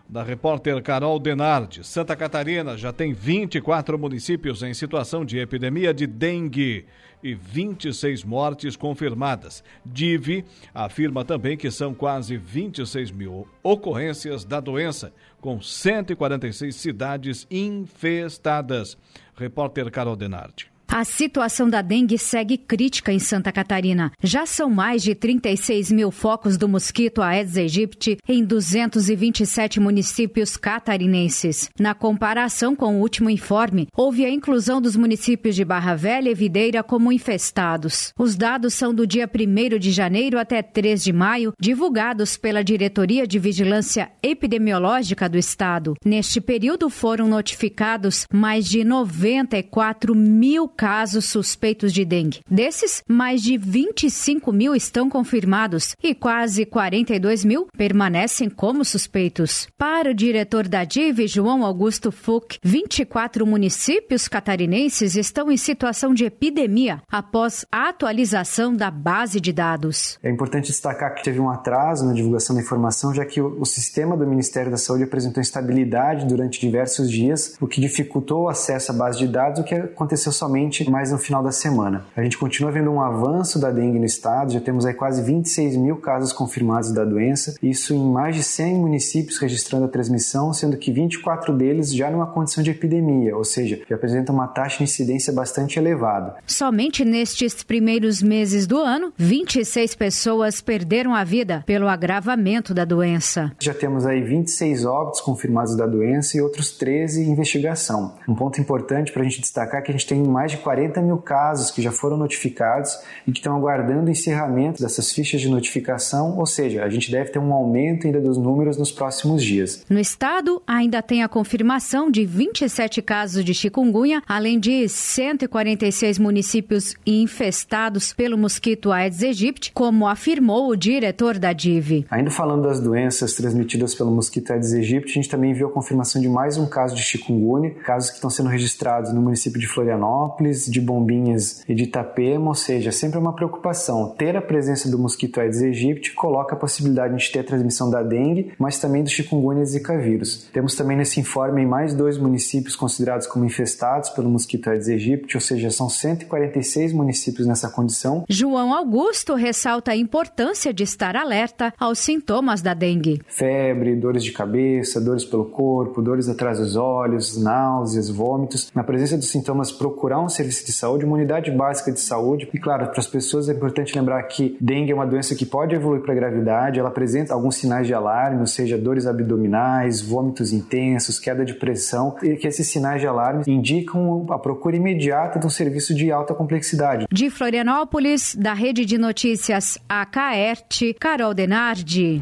da repórter Carol Denardi. Santa Catarina já tem 24 municípios em situação de epidemia de dengue e 26 mortes confirmadas. DIV afirma também que são quase 26 mil ocorrências da doença, com 146 cidades infestadas. Repórter Carol Denardi. A situação da dengue segue crítica em Santa Catarina. Já são mais de 36 mil focos do mosquito Aedes aegypti em 227 municípios catarinenses. Na comparação com o último informe, houve a inclusão dos municípios de Barra Velha e Videira como infestados. Os dados são do dia 1 de janeiro até 3 de maio, divulgados pela Diretoria de Vigilância Epidemiológica do Estado. Neste período foram notificados mais de 94 mil casos suspeitos de dengue. Desses, mais de 25 mil estão confirmados e quase 42 mil permanecem como suspeitos. Para o diretor da DIV, João Augusto Fuch, 24 municípios catarinenses estão em situação de epidemia após a atualização da base de dados. É importante destacar que teve um atraso na divulgação da informação, já que o, sistema do Ministério da Saúde apresentou instabilidade durante diversos dias, o que dificultou o acesso à base de dados, o que aconteceu somente mais no final da semana. A gente continua vendo um avanço da dengue no estado, já temos aí quase 26 mil casos confirmados da doença, isso em mais de 100 municípios registrando a transmissão, sendo que 24 deles já numa condição de epidemia, ou seja, que apresentam uma taxa de incidência bastante elevada. Somente nestes primeiros meses do ano, 26 pessoas perderam a vida pelo agravamento da doença. Já temos aí 26 óbitos confirmados da doença e outros 13 em investigação. Um ponto importante para a gente destacar é que a gente tem mais de de 40 mil casos que já foram notificados e que estão aguardando o encerramento dessas fichas de notificação, ou seja, a gente deve ter um aumento ainda dos números nos próximos dias. No estado, ainda tem a confirmação de 27 casos de chikungunya, além de 146 municípios infestados pelo mosquito Aedes aegypti, como afirmou o diretor da DIV. Ainda falando das doenças transmitidas pelo mosquito Aedes aegypti, a gente também viu a confirmação de mais um caso de chikungunya, casos que estão sendo registrados no município de Florianópolis, de Bombinhas e de Itapema, ou seja, sempre é uma preocupação. Ter a presença do mosquito Aedes aegypti coloca a possibilidade de ter a transmissão da dengue, mas também do chikungunya e zika vírus. Temos também nesse informe mais dois municípios considerados como infestados pelo mosquito Aedes aegypti, ou seja, são 146 municípios nessa condição. João Augusto ressalta a importância de estar alerta aos sintomas da dengue. Febre, dores de cabeça, dores pelo corpo, dores atrás dos olhos, náuseas, vômitos. Na presença dos sintomas, procurar um serviço de saúde, uma unidade básica de saúde. E claro, para as pessoas é importante lembrar que dengue é uma doença que pode evoluir para gravidade, ela apresenta alguns sinais de alarme, ou seja, dores abdominais, vômitos intensos, queda de pressão, e que esses sinais de alarme indicam a procura imediata de um serviço de alta complexidade. De Florianópolis, da Rede de Notícias AKERT, Carol Denardi.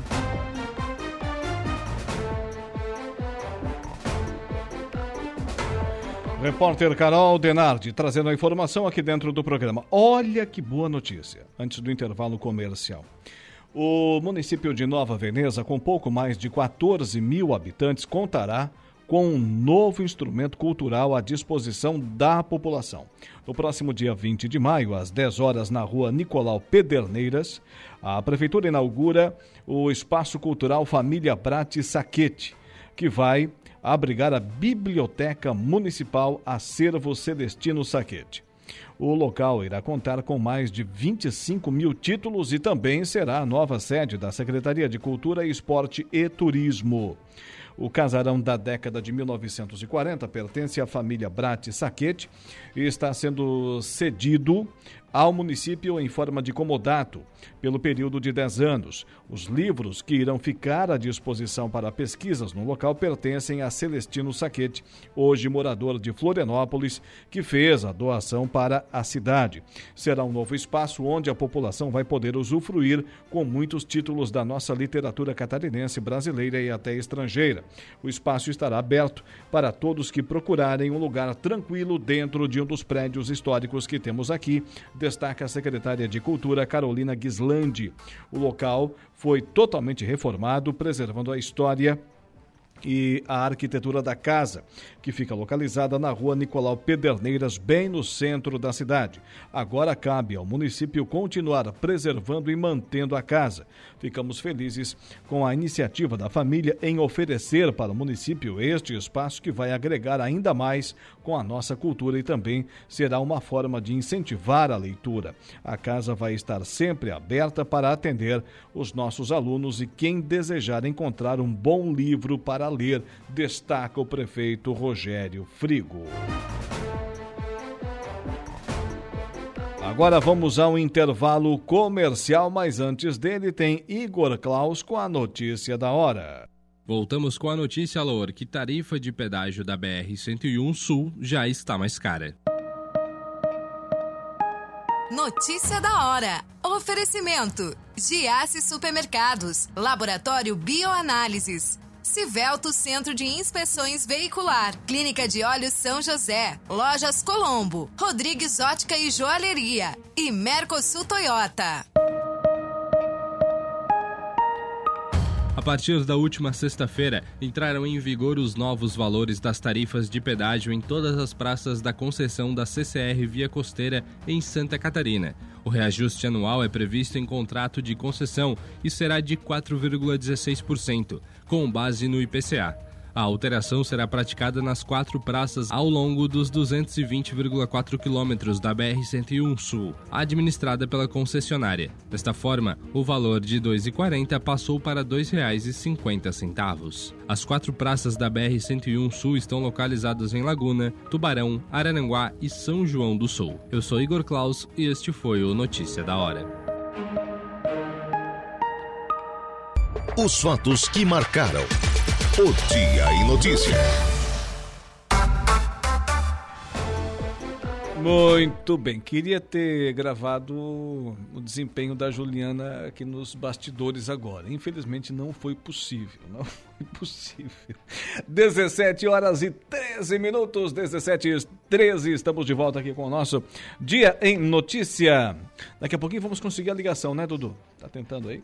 Repórter Carol Denardi trazendo a informação aqui dentro do programa. Olha que boa notícia, antes do intervalo comercial. O município de Nova Veneza, com pouco mais de 14 mil habitantes, contará com um novo instrumento cultural à disposição da população. No próximo dia 20 de maio, às 10 horas, na rua Nicolau Pederneiras, a Prefeitura inaugura o Espaço Cultural Família Brate Saquete, que vai abrigar a Biblioteca Municipal Acervo Celestino Saquete. O local irá contar com mais de 25 mil títulos e também será a nova sede da Secretaria de Cultura, Esporte e Turismo. O casarão da década de 1940 pertence à família Brat Saquete e está sendo cedido ao município em forma de comodato pelo período de 10 anos. Os livros que irão ficar à disposição para pesquisas no local pertencem a Celestino Saquete, hoje morador de Florianópolis, que fez a doação para a cidade. Será um novo espaço onde a população vai poder usufruir com muitos títulos da nossa literatura catarinense, brasileira e até estrangeira. O espaço estará aberto para todos que procurarem um lugar tranquilo dentro de um dos prédios históricos que temos aqui destaca a secretária de Cultura, Carolina O local foi totalmente reformado, preservando a história e a arquitetura da casa, que fica localizada na rua Nicolau Pederneiras, bem no centro da cidade. Agora cabe ao município continuar preservando e mantendo a casa. Ficamos felizes com a iniciativa da família em oferecer para o município este espaço que vai agregar ainda mais com a nossa cultura e também será uma forma de incentivar a leitura. A casa vai estar sempre aberta para atender os nossos alunos e quem desejar encontrar um bom livro para ler, destaca o prefeito Rogério Frigo. Agora vamos ao intervalo comercial, mas antes dele tem Igor Klaus com a notícia da hora. Voltamos com a notícia, Lour, que tarifa de pedágio da BR-101 Sul já está mais cara. Notícia da hora. Oferecimento: Giasse Supermercados, Laboratório Bioanálises, Civelto Centro de Inspeções Veicular, Clínica de Olhos São José, Lojas Colombo, Rodrigues Ótica e Joalheria. E Mercosul Toyota. A partir da última sexta-feira, entraram em vigor os novos valores das tarifas de pedágio em todas as praças da concessão da CCR Via Costeira em Santa Catarina. O reajuste anual é previsto em contrato de concessão e será de 4,16%, com base no IPCA. A alteração será praticada nas quatro praças ao longo dos 220,4 quilômetros da BR-101 Sul, administrada pela concessionária. Desta forma, o valor de R$ 2,40 passou para R$ 2,50. As quatro praças da BR-101 Sul estão localizadas em Laguna, Tubarão, Araranguá e São João do Sul. Eu sou Igor Klaus e este foi o Notícia da Hora. Os fatos que marcaram o Dia em Notícia. Muito bem, queria ter gravado o desempenho da Juliana aqui nos bastidores agora. Infelizmente não foi possível, não foi possível. 17 horas e 13 minutos, 17 e 13, estamos de volta aqui com o nosso Dia em Notícia. Daqui a pouquinho vamos conseguir a ligação, né, Dudu? Tá tentando aí?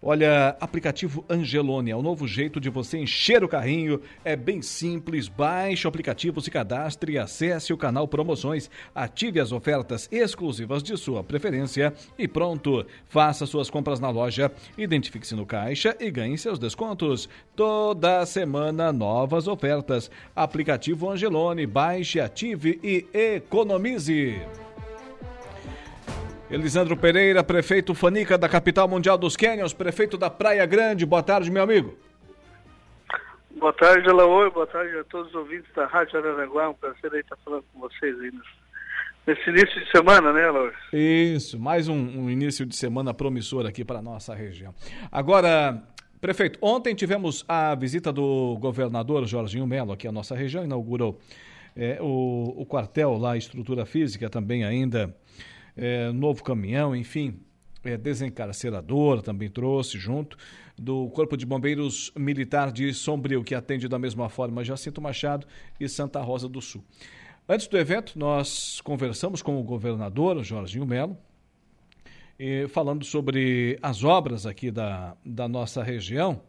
Olha, aplicativo Angelone é o novo jeito de você encher o carrinho. É bem simples. Baixe o aplicativo, se cadastre, acesse o canal Promoções, ative as ofertas exclusivas de sua preferência e pronto. Faça suas compras na loja, identifique-se no caixa e ganhe seus descontos. Toda semana novas ofertas. Aplicativo Angelone, baixe, ative e economize. Elisandro Pereira, prefeito Fanica da capital mundial dos Quênios, prefeito da Praia Grande. Boa tarde, meu amigo. Boa tarde, Alaoi. Boa tarde a todos os ouvintes da Rádio Araranguá. Um prazer aí estar falando com vocês aí nesse início de semana, né, Alaoi? Isso, mais um, um início de semana promissor aqui para a nossa região. Agora, prefeito, ontem tivemos a visita do governador Jorginho Melo aqui à nossa região, inaugurou é, o, o quartel lá, a estrutura física também ainda é, novo caminhão, enfim, é, desencarcerador também trouxe junto, do Corpo de Bombeiros Militar de Sombrio, que atende da mesma forma Jacinto Machado e Santa Rosa do Sul. Antes do evento, nós conversamos com o governador, Jorginho Melo, falando sobre as obras aqui da, da nossa região.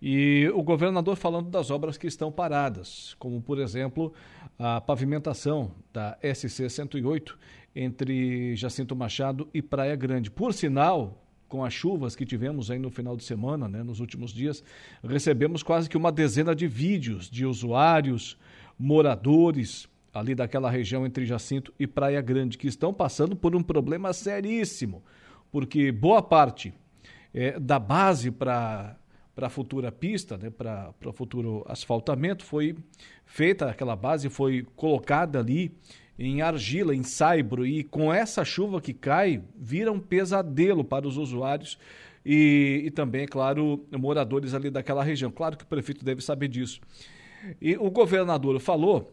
E o governador falando das obras que estão paradas, como, por exemplo, a pavimentação da SC 108 entre Jacinto Machado e Praia Grande. Por sinal, com as chuvas que tivemos aí no final de semana, né, nos últimos dias, recebemos quase que uma dezena de vídeos de usuários, moradores ali daquela região entre Jacinto e Praia Grande, que estão passando por um problema seríssimo, porque boa parte é, da base para para a futura pista, né, para o futuro asfaltamento, foi feita aquela base, foi colocada ali em argila, em saibro, e com essa chuva que cai, vira um pesadelo para os usuários e, e também, claro, moradores ali daquela região. Claro que o prefeito deve saber disso. E o governador falou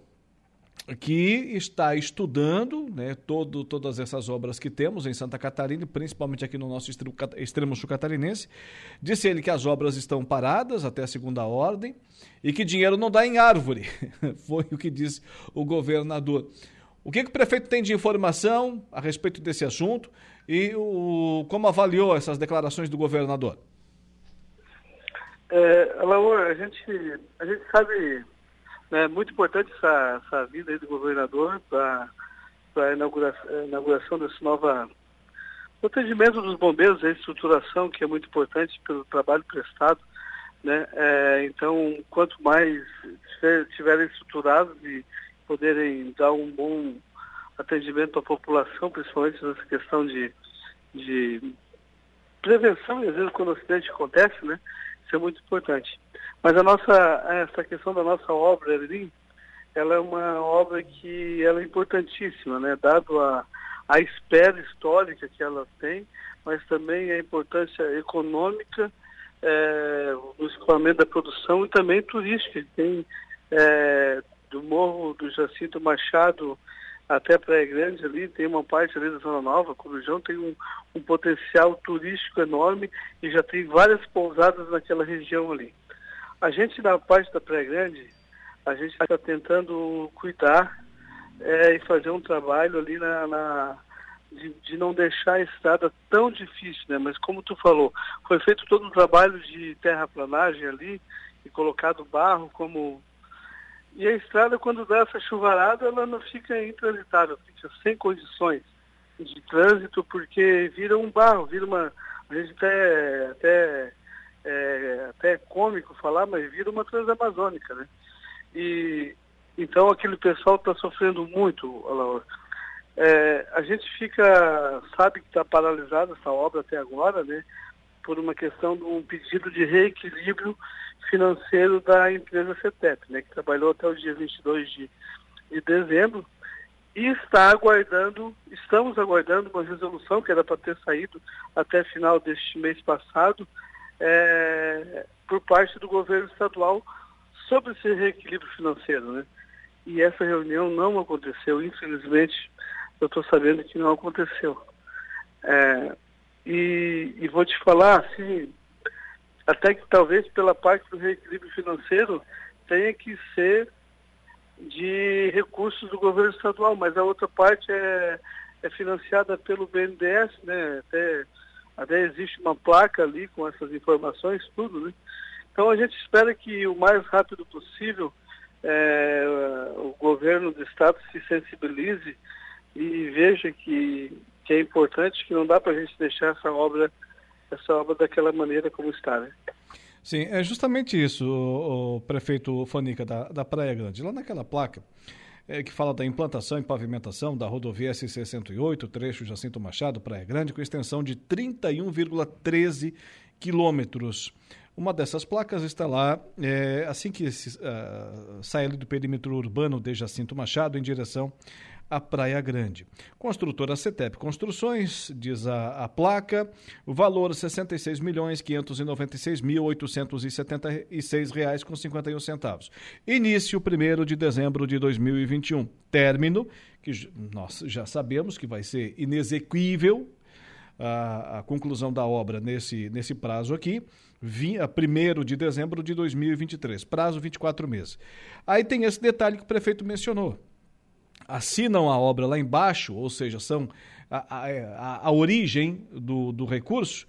que está estudando né, todo, todas essas obras que temos em Santa Catarina, principalmente aqui no nosso extremo, extremo sul catarinense. Disse ele que as obras estão paradas até a segunda ordem e que dinheiro não dá em árvore. Foi o que disse o governador. O que, que o prefeito tem de informação a respeito desse assunto e o, como avaliou essas declarações do governador? É, Laura, a gente, a gente sabe é muito importante essa, essa vinda do governador para a inauguração, inauguração desse nova o atendimento dos bombeiros, a estruturação, que é muito importante pelo trabalho prestado. Né? É, então, quanto mais estiverem estruturados e poderem dar um bom atendimento à população, principalmente nessa questão de, de prevenção, e às vezes quando o acidente acontece, né? Isso é muito importante. Mas a nossa, essa questão da nossa obra ali, ela é uma obra que ela é importantíssima, né? Dado a, a espera histórica que ela tem, mas também a importância econômica é, no escoamento da produção e também turística. Tem é, do Morro do Jacinto Machado até Praia Grande ali, tem uma parte ali da Zona Nova, Corujão tem um, um potencial turístico enorme e já tem várias pousadas naquela região ali. A gente, na parte da Praia Grande, a gente está tentando cuidar é, e fazer um trabalho ali na, na de, de, não deixar a estrada tão difícil, né? Mas como tu falou, foi feito todo um trabalho de terraplanagem ali e colocado barro como e a estrada quando dá essa chuvarada ela não fica intransitável, fica sem condições de trânsito porque vira um barro, vira uma a gente até até é até cômico falar, mas vira uma transamazônica, né? E então aquele pessoal está sofrendo muito, Laura. É, a gente fica, sabe que está paralisada essa obra até agora, né? Por uma questão de um pedido de reequilíbrio financeiro da empresa CETEP, né? Que trabalhou até o dia 22 de, de dezembro e está aguardando, estamos aguardando uma resolução que era para ter saído até final deste mês passado, é, por parte do governo estadual sobre esse reequilíbrio financeiro, né? E essa reunião não aconteceu, infelizmente, eu estou sabendo que não aconteceu. É, e, e, vou te falar, assim, até que talvez pela parte do reequilíbrio financeiro tenha que ser de recursos do governo estadual, mas a outra parte é, é financiada pelo BNDES, né? Até até existe uma placa ali com essas informações, tudo, né? Então a gente espera que o mais rápido possível é, o governo do estado se sensibilize e veja que, que é importante, que não dá para a gente deixar essa obra, essa obra daquela maneira como está, né? Sim, é justamente isso, o, o prefeito Fanica da, da Praia Grande. Lá naquela placa, é, que fala da implantação e pavimentação da rodovia SC-108, trecho Jacinto Machado, Praia Grande, com extensão de 31,13 quilômetros. Uma dessas placas está lá, é, assim que uh, sai ali do perímetro urbano de Jacinto Machado, em direção a Praia Grande. Construtora CETEP Construções, diz a, a placa, o valor R$ 66 milhões 596 mil 876 reais com 51 centavos. Início 1 de dezembro de 2021. Término, que nós já sabemos que vai ser inexequível a, a conclusão da obra nesse, nesse prazo aqui, 1 de dezembro de 2023, prazo 24 meses. Aí tem esse detalhe que o prefeito mencionou assinam a obra lá embaixo, ou seja, são a, a, a origem do, do recurso,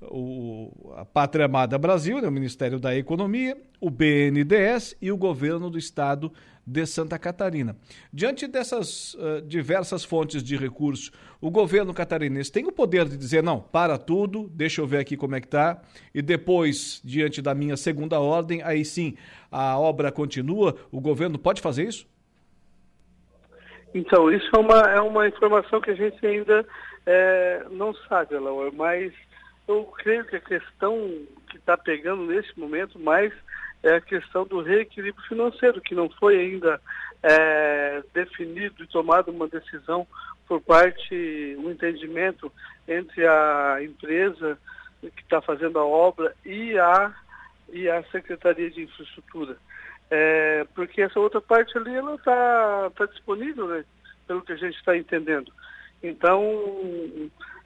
o, a Pátria Amada Brasil, né, o Ministério da Economia, o BNDES e o governo do estado de Santa Catarina. Diante dessas uh, diversas fontes de recursos, o governo catarinense tem o poder de dizer, não, para tudo, deixa eu ver aqui como é que está, e depois, diante da minha segunda ordem, aí sim, a obra continua, o governo pode fazer isso? Então, isso é uma, é uma informação que a gente ainda é, não sabe, Laura, mas eu creio que a questão que está pegando nesse momento mais é a questão do reequilíbrio financeiro, que não foi ainda é, definido e tomado uma decisão por parte, um entendimento entre a empresa que está fazendo a obra e a, e a Secretaria de Infraestrutura. É, porque essa outra parte ali ela está tá disponível, né, pelo que a gente está entendendo. Então,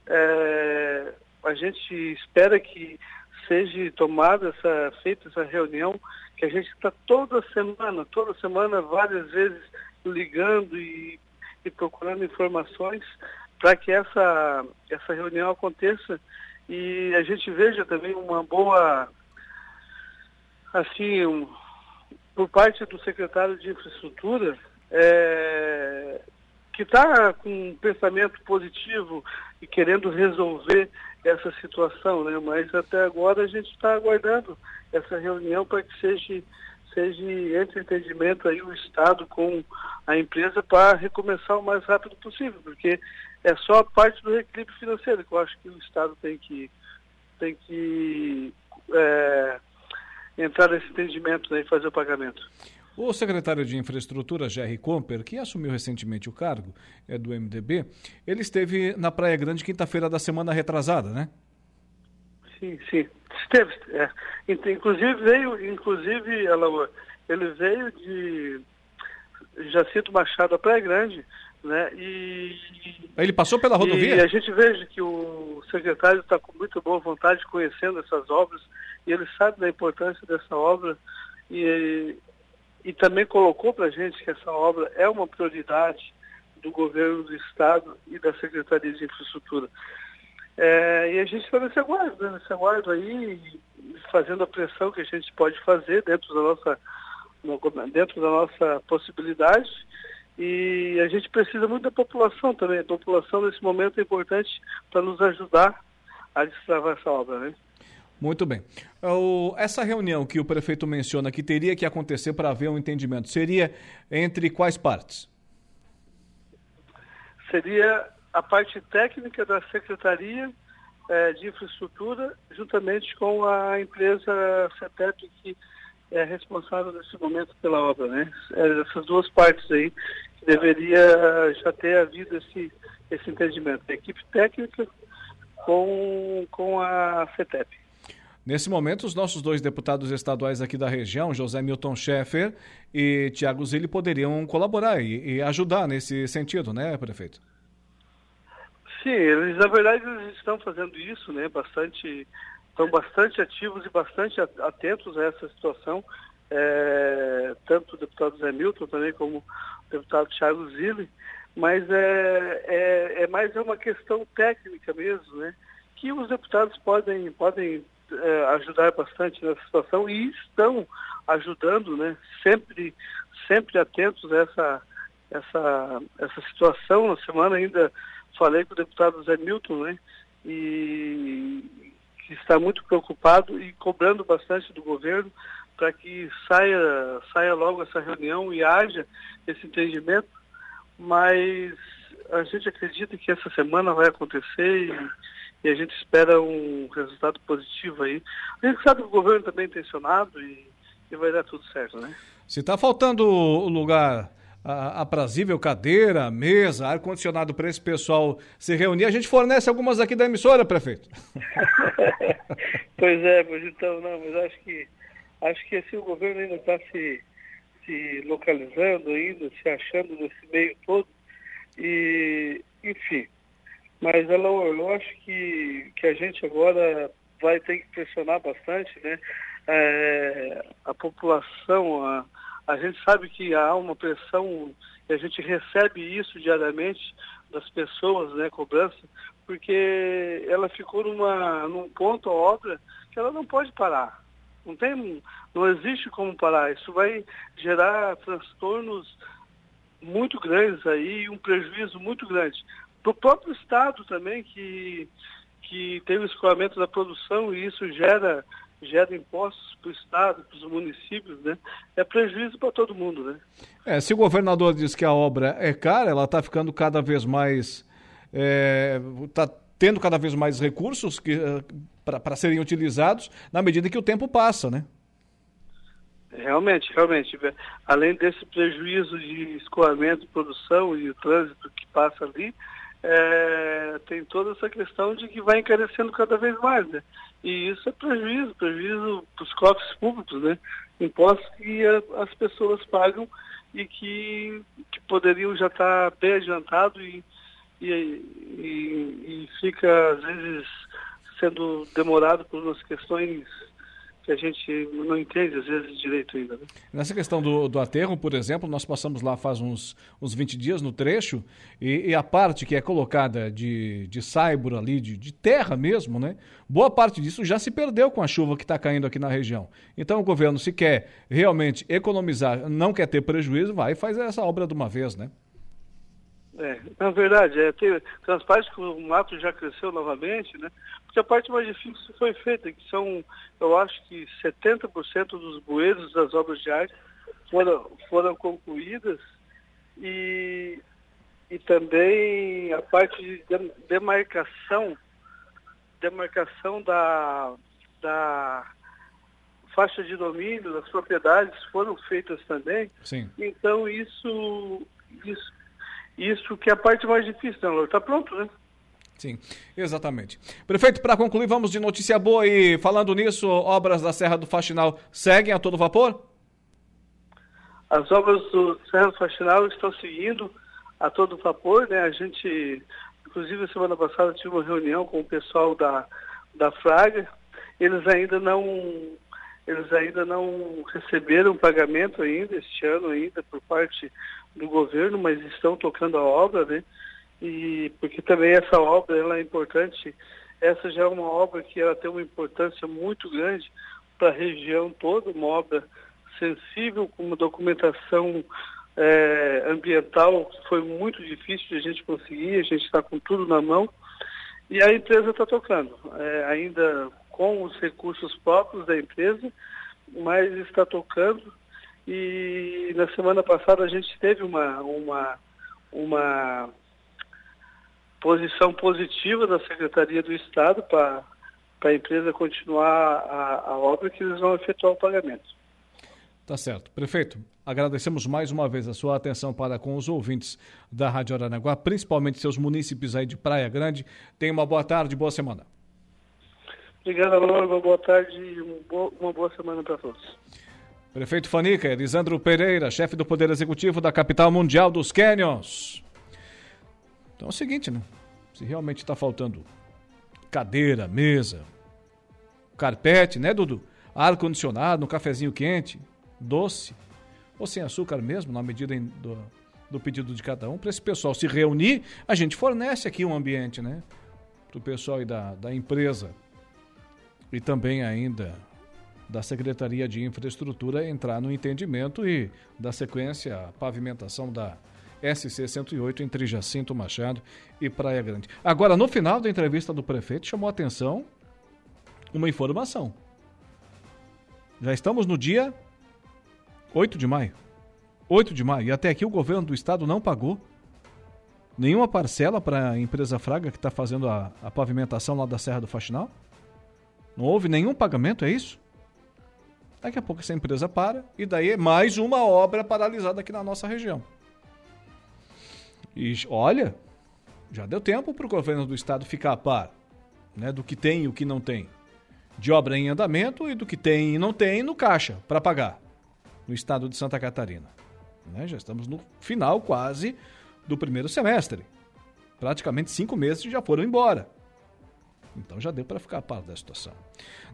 é, a gente espera que seja tomada essa, feita essa reunião, que a gente está toda semana, toda semana, várias vezes ligando e, e procurando informações para que essa, essa reunião aconteça e a gente veja também uma boa, assim, um, por parte do secretário de Infraestrutura, é, que está com um pensamento positivo e querendo resolver essa situação, né? Mas até agora a gente está aguardando essa reunião para que seja seja entre entendimento aí o Estado com a empresa para recomeçar o mais rápido possível, porque é só a parte do equilíbrio financeiro que eu acho que o Estado tem que tem que é, entrar nesse entendimento né, e fazer o pagamento. O secretário de Infraestrutura, Jerry Comper, que assumiu recentemente o cargo é do MDB, ele esteve na Praia Grande quinta-feira da semana retrasada, né? Sim, sim. Esteve. É. Inclusive veio, inclusive, ela, ele veio de Jacinto Machado Praia Grande, né? E ele passou pela rodovia. E a gente veja que o secretário está com muita boa vontade conhecendo essas obras e ele sabe da importância dessa obra e e também colocou para a gente que essa obra é uma prioridade do governo do Estado e da Secretaria de Infraestrutura. É, e a gente está nesse aguardo, né, nesse aguardo aí, fazendo a pressão que a gente pode fazer dentro da nossa, dentro da nossa possibilidade. E a gente precisa muito da população também. A população nesse momento é importante para nos ajudar a destravar essa obra, né? Muito bem. O, essa reunião que o prefeito menciona que teria que acontecer para haver um entendimento, seria entre quais partes? Seria a parte técnica da Secretaria eh, de Infraestrutura, juntamente com a empresa CETEP, que é responsável nesse momento pela obra. Né? É, essas duas partes aí deveria já ter havido esse, esse entendimento. A equipe técnica com, com a CETEP. Nesse momento, os nossos dois deputados estaduais aqui da região, José Milton Schaeffer e Tiago Zilli, poderiam colaborar e, e, ajudar nesse sentido, né, prefeito? Sim, eles, na verdade, eles estão fazendo isso, né, bastante, estão bastante ativos e bastante atentos a essa situação, é, tanto o deputado Zé Milton também como o deputado Tiago Zilli, mas é, é, é mais uma questão técnica mesmo, né, que os deputados podem, podem é, ajudar bastante nessa situação e estão ajudando, né? Sempre, sempre atentos a essa, essa, essa situação. Na semana ainda falei com o deputado Zé Milton, né? E que está muito preocupado e cobrando bastante do governo para que saia, saia logo essa reunião e haja esse entendimento, mas a gente acredita que essa semana vai acontecer e e a gente espera um resultado positivo aí. A gente sabe que o governo também é intencionado e, e vai dar tudo certo, né? Se está faltando o lugar aprazível, cadeira, mesa, ar-condicionado para esse pessoal se reunir, a gente fornece algumas aqui da emissora, prefeito. pois é, pois então, não, mas acho que acho que assim o governo ainda está se, se localizando ainda, se achando nesse meio todo. E, enfim, mas ela, eu acho que, que a gente agora vai ter que pressionar bastante, né? É, a população, a, a gente sabe que há uma pressão E a gente recebe isso diariamente das pessoas, né, cobrança, porque ela ficou numa, num ponto, a obra, que ela não pode parar. Não tem, não existe como parar. Isso vai gerar transtornos muito grandes aí, um prejuízo muito grande. Para o próprio Estado também, que, que tem o escoamento da produção e isso gera, gera impostos para o Estado, para os municípios, né? É prejuízo para todo mundo, né? É, se o governador diz que a obra é cara, ela está ficando cada vez mais. É, tendo cada vez mais recursos eh, para serem utilizados na medida que o tempo passa, né? Realmente, realmente. Além desse prejuízo de escoamento, produção e o trânsito que passa ali, é, tem toda essa questão de que vai encarecendo cada vez mais, né? E isso é prejuízo, prejuízo para os cofres públicos, né? Impostos que a, as pessoas pagam e que, que poderiam já estar bem adiantado e, e, e, e fica, às vezes, sendo demorado por umas questões que a gente não entende às vezes direito ainda. Né? Nessa questão do, do aterro, por exemplo, nós passamos lá faz uns, uns 20 dias no trecho e, e a parte que é colocada de, de saibro ali, de, de terra mesmo, né? Boa parte disso já se perdeu com a chuva que está caindo aqui na região. Então o governo, se quer realmente economizar, não quer ter prejuízo, vai e faz essa obra de uma vez, né? É, na verdade, é, tem, tem as partes que o mato já cresceu novamente, né? Porque a parte mais difícil foi feita, que são, eu acho que 70% dos bueiros das obras de arte foram, foram concluídas e, e também a parte de demarcação, demarcação da, da faixa de domínio das propriedades foram feitas também. Sim. Então isso, isso isso que é a parte mais difícil, né, Está pronto, né? Sim, exatamente. Prefeito, para concluir, vamos de notícia boa e falando nisso, obras da Serra do Faxinal seguem a todo vapor? As obras do Serra do Faxinal estão seguindo a todo vapor, né? A gente, inclusive, semana passada tive uma reunião com o pessoal da, da Fraga. Eles ainda não eles ainda não receberam pagamento ainda este ano ainda por parte do governo, mas estão tocando a obra, né? E porque também essa obra ela é importante. Essa já é uma obra que ela tem uma importância muito grande para a região toda, uma obra sensível, com uma documentação é, ambiental que foi muito difícil de a gente conseguir, a gente está com tudo na mão. E a empresa está tocando, é, ainda com os recursos próprios da empresa, mas está tocando e na semana passada a gente teve uma, uma, uma posição positiva da Secretaria do Estado para a empresa continuar a, a obra que eles vão efetuar o pagamento. Tá certo. Prefeito, agradecemos mais uma vez a sua atenção para com os ouvintes da Rádio Aranaguá, principalmente seus munícipes aí de Praia Grande. Tenha uma boa tarde, boa semana. Obrigado, Laura. Boa tarde e uma boa semana para todos. Prefeito Fanica, Elisandro Pereira, chefe do Poder Executivo da capital mundial dos Canyons. Então é o seguinte, né? Se realmente está faltando cadeira, mesa, carpete, né, Dudu? Ar-condicionado, um cafezinho quente, doce, ou sem açúcar mesmo, na medida do, do pedido de cada um, para esse pessoal se reunir, a gente fornece aqui um ambiente, né? Para o pessoal aí da, da empresa. E também ainda da Secretaria de Infraestrutura entrar no entendimento e dar sequência à pavimentação da SC 108 entre Jacinto Machado e Praia Grande. Agora, no final da entrevista do prefeito, chamou a atenção uma informação. Já estamos no dia 8 de maio. 8 de maio. E até aqui o governo do estado não pagou nenhuma parcela para a empresa Fraga que está fazendo a, a pavimentação lá da Serra do Faxinal? Não houve nenhum pagamento, é isso? Daqui a pouco essa empresa para e daí é mais uma obra paralisada aqui na nossa região. E olha, já deu tempo para o governo do estado ficar a par né, do que tem e o que não tem. De obra em andamento e do que tem e não tem no caixa para pagar no estado de Santa Catarina. Né, já estamos no final quase do primeiro semestre. Praticamente cinco meses já foram embora. Então já deu para ficar a par da situação.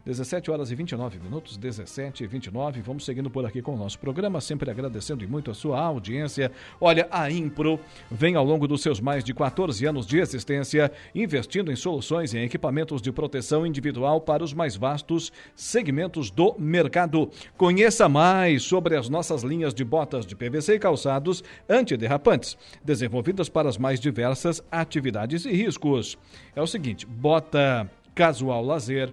17 horas e 29 minutos, 17 e 29. Vamos seguindo por aqui com o nosso programa, sempre agradecendo e muito a sua audiência. Olha, a Impro vem ao longo dos seus mais de 14 anos de existência investindo em soluções e equipamentos de proteção individual para os mais vastos segmentos do mercado. Conheça mais sobre as nossas linhas de botas de PVC e calçados antiderrapantes, desenvolvidas para as mais diversas atividades e riscos. É o seguinte: bota casual lazer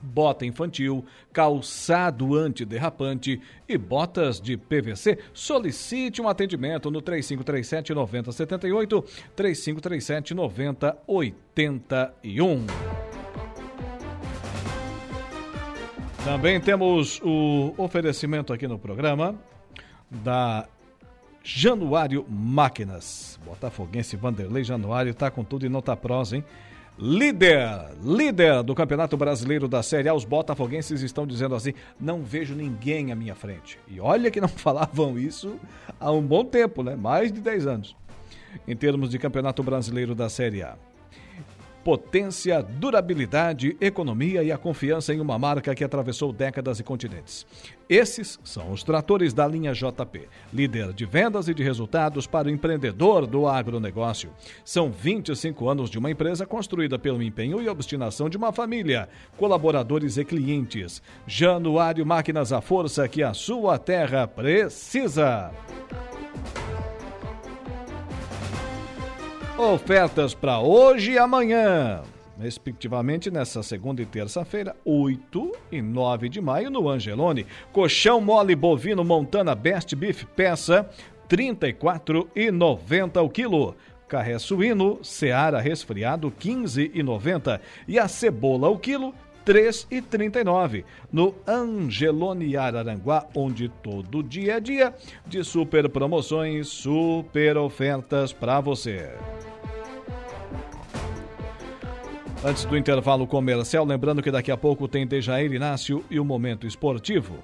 bota infantil, calçado antiderrapante e botas de PVC, solicite um atendimento no 3537 9078, 3537 9081. Também temos o oferecimento aqui no programa da Januário Máquinas. Botafoguense Vanderlei Januário está com tudo e não tá prosa, hein? Líder, líder do Campeonato Brasileiro da Série A, os botafoguenses estão dizendo assim: não vejo ninguém à minha frente. E olha que não falavam isso há um bom tempo, né? Mais de 10 anos. Em termos de Campeonato Brasileiro da Série A potência, durabilidade, economia e a confiança em uma marca que atravessou décadas e continentes. Esses são os tratores da linha JP, líder de vendas e de resultados para o empreendedor do agronegócio. São 25 anos de uma empresa construída pelo empenho e obstinação de uma família, colaboradores e clientes. Januário Máquinas, a força que a sua terra precisa. Ofertas para hoje e amanhã, respectivamente nessa segunda e terça-feira, 8 e 9 de maio, no Angelone. Colchão mole bovino Montana Best Beef peça, R$ 34,90 o quilo. Carré suíno, Seara resfriado, R$ 15,90. E a cebola o quilo, 3,39 no Angelone Araranguá, onde todo dia é dia de super promoções, super ofertas para você. Antes do intervalo comercial, lembrando que daqui a pouco tem Dejair Inácio e o Momento Esportivo.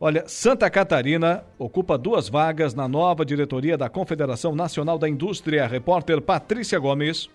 Olha, Santa Catarina ocupa duas vagas na nova diretoria da Confederação Nacional da Indústria. Repórter Patrícia Gomes.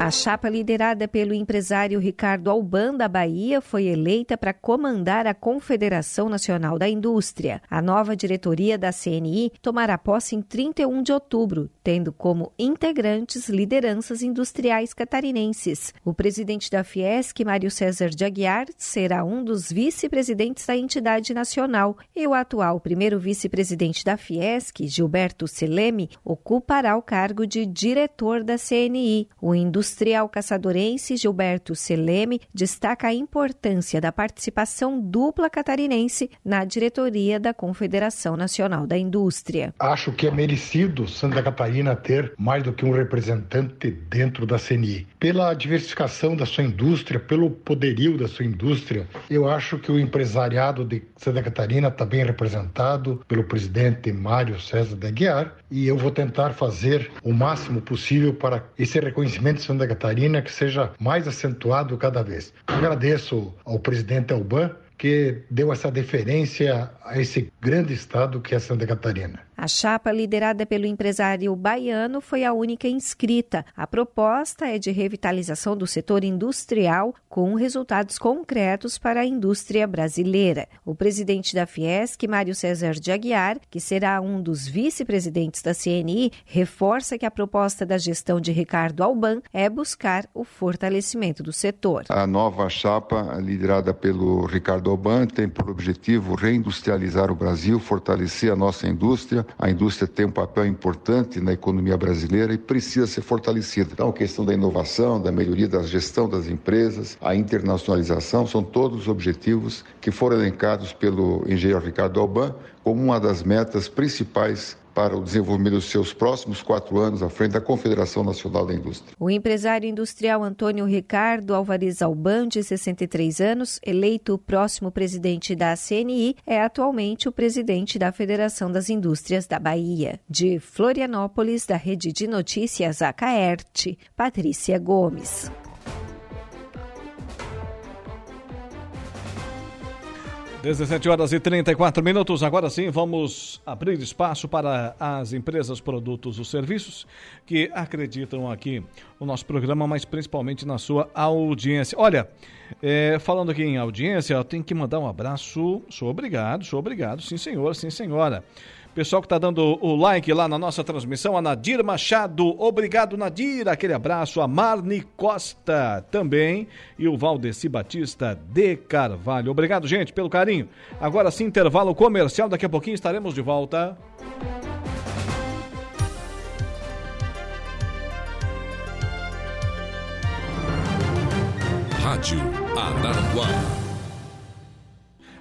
A chapa liderada pelo empresário Ricardo Alban da Bahia foi eleita para comandar a Confederação Nacional da Indústria. A nova diretoria da CNI tomará posse em 31 de outubro, tendo como integrantes lideranças industriais catarinenses. O presidente da Fiesc, Mário César de Aguiar, será um dos vice-presidentes da entidade nacional e o atual primeiro vice-presidente da Fiesc, Gilberto Seleme, ocupará o cargo de diretor da CNI. O industrial caçadorense Gilberto Seleme destaca a importância da participação dupla catarinense na diretoria da Confederação Nacional da Indústria. Acho que é merecido Santa Catarina ter mais do que um representante dentro da CNI. Pela diversificação da sua indústria, pelo poderio da sua indústria, eu acho que o empresariado de Santa Catarina está bem representado pelo presidente Mário César de Aguiar e eu vou tentar fazer o máximo possível para esse reconhecimento de Santa Catarina que seja mais acentuado cada vez. Agradeço ao presidente Alban que deu essa deferência a esse grande estado que é Santa Catarina. A chapa liderada pelo empresário baiano foi a única inscrita. A proposta é de revitalização do setor industrial com resultados concretos para a indústria brasileira. O presidente da Fiesc, Mário César de Aguiar, que será um dos vice-presidentes da CNI, reforça que a proposta da gestão de Ricardo Alban é buscar o fortalecimento do setor. A nova chapa, liderada pelo Ricardo Alban, tem por objetivo reindustrializar o Brasil, fortalecer a nossa indústria a indústria tem um papel importante na economia brasileira e precisa ser fortalecida. Então, a questão da inovação, da melhoria da gestão das empresas, a internacionalização, são todos objetivos que foram elencados pelo engenheiro Ricardo Alban como uma das metas principais para o desenvolvimento dos seus próximos quatro anos à frente da Confederação Nacional da Indústria. O empresário industrial Antônio Ricardo Alvarez Alban, de 63 anos, eleito o próximo presidente da CNI, é atualmente o presidente da Federação das Indústrias da Bahia. De Florianópolis, da Rede de Notícias Acaerte, Patrícia Gomes. 17 horas e 34 minutos. Agora sim, vamos abrir espaço para as empresas, produtos ou serviços que acreditam aqui no nosso programa, mas principalmente na sua audiência. Olha, é, falando aqui em audiência, eu tenho que mandar um abraço. Sou obrigado, sou obrigado. Sim, senhor, sim, senhora. Pessoal que está dando o like lá na nossa transmissão, a Nadir Machado. Obrigado, Nadir. Aquele abraço. A Marne Costa também. E o Valdeci Batista de Carvalho. Obrigado, gente, pelo carinho. Agora sim, intervalo comercial. Daqui a pouquinho estaremos de volta. Rádio Araranguá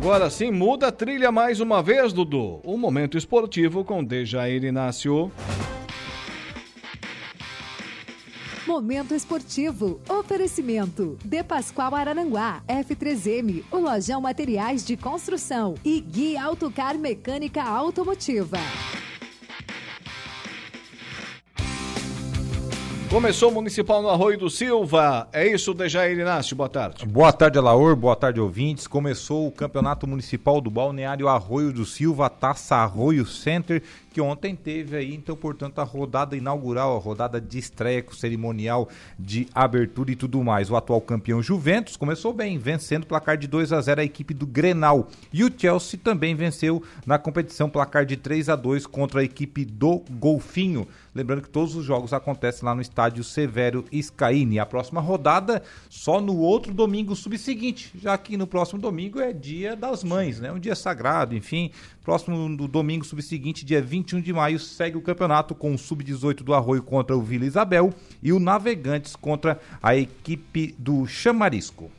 Agora sim, muda a trilha mais uma vez, Dudu. Um momento esportivo com Dejair Inácio. Momento esportivo. Oferecimento. De Pascoal Arananguá. F3M. O Lojão Materiais de Construção. E Guia Autocar Mecânica Automotiva. Começou o Municipal no Arroio do Silva. É isso, Dejair Inácio. Boa tarde. Boa tarde, Alaor. Boa tarde, ouvintes. Começou o Campeonato Municipal do Balneário Arroio do Silva, Taça Arroio Center, que ontem teve aí, então, portanto, a rodada inaugural, a rodada de estreia cerimonial de abertura e tudo mais. O atual campeão Juventus começou bem, vencendo placar de 2 a 0 a equipe do Grenal. E o Chelsea também venceu na competição placar de 3 a 2 contra a equipe do Golfinho. Lembrando que todos os jogos acontecem lá no estádio Severo Scaini. A próxima rodada só no outro domingo subseguinte, já que no próximo domingo é dia das mães, né? Um dia sagrado, enfim. Próximo do domingo subseguinte, dia 21 de maio, segue o campeonato com o Sub-18 do Arroio contra o Vila Isabel e o Navegantes contra a equipe do Chamarisco.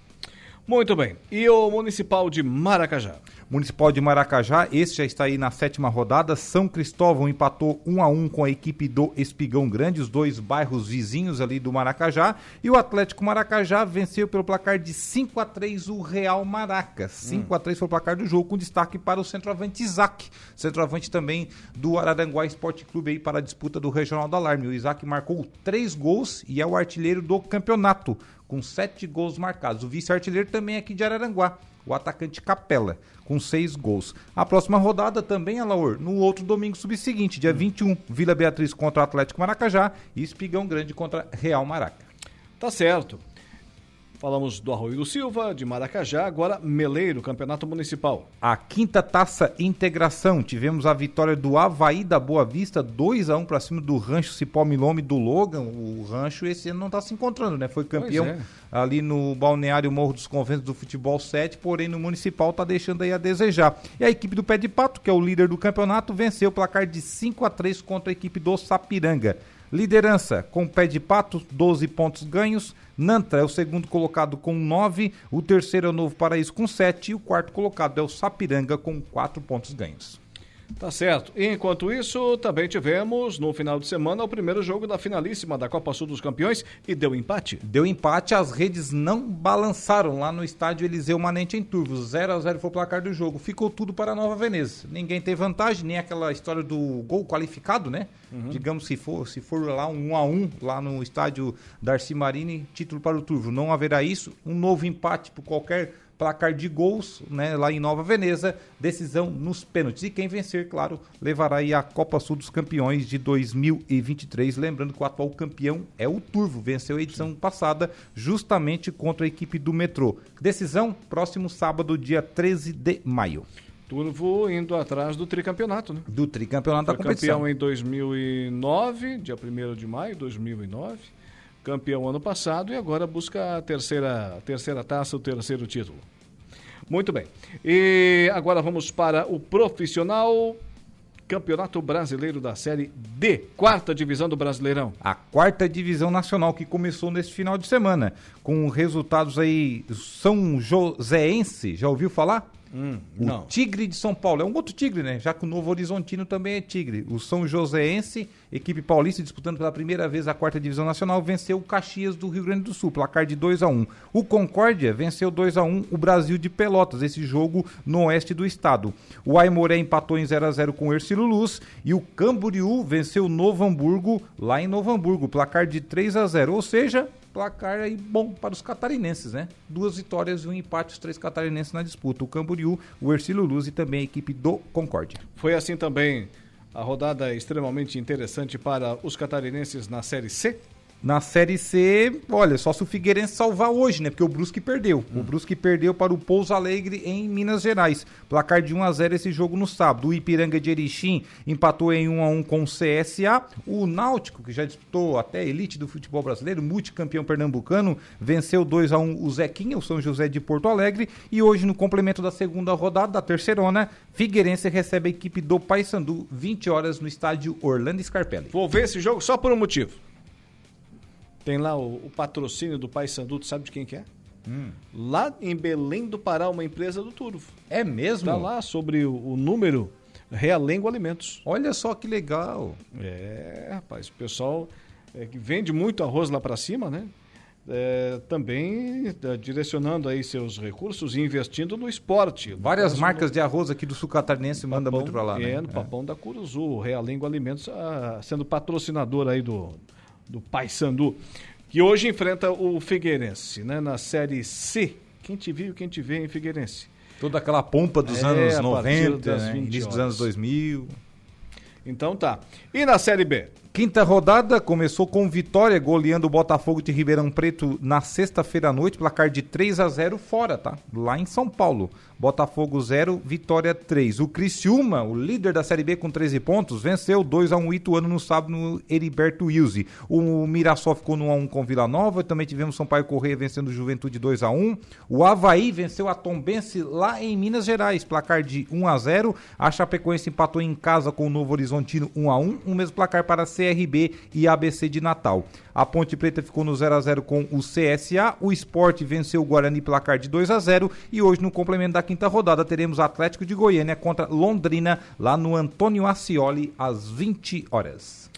Muito bem. E o Municipal de Maracajá? Municipal de Maracajá, este já está aí na sétima rodada. São Cristóvão empatou 1 a 1 com a equipe do Espigão Grande, os dois bairros vizinhos ali do Maracajá. E o Atlético Maracajá venceu pelo placar de 5 a 3 o Real Maracas. 5 hum. a 3 foi o placar do jogo, com destaque para o centroavante Isaac. Centroavante também do Araranguá Esporte Clube aí para a disputa do Regional do Alarme. O Isaac marcou três gols e é o artilheiro do campeonato, com sete gols marcados. O vice-artilheiro também é aqui de Araranguá o atacante Capela, com seis gols. A próxima rodada também, Alaor, no outro domingo subseguinte, dia 21, Vila Beatriz contra o Atlético Maracajá e Espigão Grande contra Real Maraca. Tá certo. Falamos do Arroio do Silva, de Maracajá, agora Meleiro, Campeonato Municipal. A quinta taça integração. Tivemos a vitória do Havaí da Boa Vista, 2 a 1 para cima do Rancho Cipó Milome do Logan. O Rancho esse ano não está se encontrando, né? Foi campeão é. ali no Balneário Morro dos Conventos do Futebol 7, porém no Municipal está deixando aí a desejar. E a equipe do Pé de Pato, que é o líder do campeonato, venceu o placar de 5 a 3 contra a equipe do Sapiranga. Liderança com Pé de Pato, 12 pontos ganhos. Nantra é o segundo colocado com 9, o terceiro é o Novo Paraíso com 7 e o quarto colocado é o Sapiranga com 4 pontos ganhos. Tá certo. E enquanto isso, também tivemos no final de semana o primeiro jogo da finalíssima da Copa Sul dos Campeões e deu empate. Deu empate, as redes não balançaram lá no estádio Eliseu Manente em Turvos. 0 a 0 foi o placar do jogo. Ficou tudo para a Nova Veneza. Ninguém teve vantagem, nem aquela história do gol qualificado, né? Uhum. Digamos se for, se for lá um 1 a 1 lá no estádio Darcy Marini, título para o Turvo. Não haverá isso. Um novo empate por qualquer placar de gols, né, lá em Nova Veneza, decisão nos pênaltis. E quem vencer, claro, levará aí a Copa Sul dos Campeões de 2023. Lembrando que o atual campeão é o Turvo, venceu a edição passada justamente contra a equipe do Metrô. Decisão próximo sábado, dia 13 de maio. Turvo indo atrás do tricampeonato, né? Do tricampeonato Foi da competição. campeão em 2009, dia 1 de maio de 2009 campeão ano passado e agora busca a terceira, a terceira taça, o terceiro título. Muito bem. E agora vamos para o profissional Campeonato Brasileiro da Série D, quarta divisão do Brasileirão. A quarta divisão nacional que começou nesse final de semana, com resultados aí São Joséense, já ouviu falar? Hum, o não. Tigre de São Paulo. É um outro Tigre, né? Já que o Novo Horizontino também é Tigre. O São Joséense, equipe paulista disputando pela primeira vez a quarta divisão nacional, venceu o Caxias do Rio Grande do Sul, placar de 2 a 1 O Concórdia venceu 2 a 1 o Brasil de Pelotas, esse jogo no oeste do estado. O Aimoré empatou em 0 a 0 com o Ercílio Luz e o Camboriú venceu o Novo Hamburgo lá em Novo Hamburgo, placar de 3 a 0 Ou seja, placar aí bom para os catarinenses, né? Duas vitórias e um empate, os três catarinenses na disputa. O Camboriú, o Ercílio Luz e também a equipe do Concórdia. Foi assim também a rodada extremamente interessante para os catarinenses na Série C? Na Série C, olha, só se o Figueirense salvar hoje, né? Porque o Brusque perdeu. Hum. O Brusque perdeu para o Pouso Alegre em Minas Gerais. Placar de 1 a 0 esse jogo no sábado. O Ipiranga de Erechim empatou em 1 a 1 com o CSA. O Náutico, que já disputou até a elite do futebol brasileiro, multicampeão pernambucano, venceu 2 a 1 o Zequinha, o São José de Porto Alegre. E hoje, no complemento da segunda rodada, da terceirona, Figueirense recebe a equipe do Paysandu, 20 horas no estádio Orlando Scarpelli. Vou ver esse jogo só por um motivo. Tem lá o, o patrocínio do Paysandu, tu sabe de quem que é? Hum. Lá em Belém do Pará, uma empresa do Turvo. É mesmo? Tá lá sobre o, o número Realengo Alimentos. Olha só que legal. É, rapaz, o pessoal é, que vende muito arroz lá para cima, né? É, também é, direcionando aí seus recursos e investindo no esporte. Várias marcas no... de arroz aqui do sul catarinense mandam muito para lá, é, né? no Papão da Curuzu, Realengo Alimentos ah, sendo patrocinador aí do, do Paysandu, que hoje enfrenta o Figueirense, né, na Série C. Quem te viu, quem te vê em Figueirense. Toda aquela pompa dos é, anos 90, né, início dos anos 2000. Então tá. E na Série B? Quinta rodada começou com vitória goleando o Botafogo de Ribeirão Preto na sexta-feira à noite, placar de 3 a 0 fora, tá? Lá em São Paulo. Botafogo 0, Vitória 3. O Criciúma, o líder da Série B com 13 pontos, venceu 2 a 1 Ituano no sábado no Heriberto Wilson. O Mirassol ficou no 1 a 1 com Vila Nova, também tivemos Sampaio Correia vencendo Juventude 2 a 1. O Havaí venceu a Tombense lá em Minas Gerais, placar de 1 a 0. A Chapecoense empatou em casa com o Novo Horizontino 1 a 1, o mesmo placar para CRB e ABC de Natal. A Ponte Preta ficou no 0 a 0 com o CSA. O Esporte venceu o Guarani placar de 2 a 0 e hoje no complemento da quinta rodada teremos Atlético de Goiânia contra Londrina lá no Antônio Ascioli às 20 horas.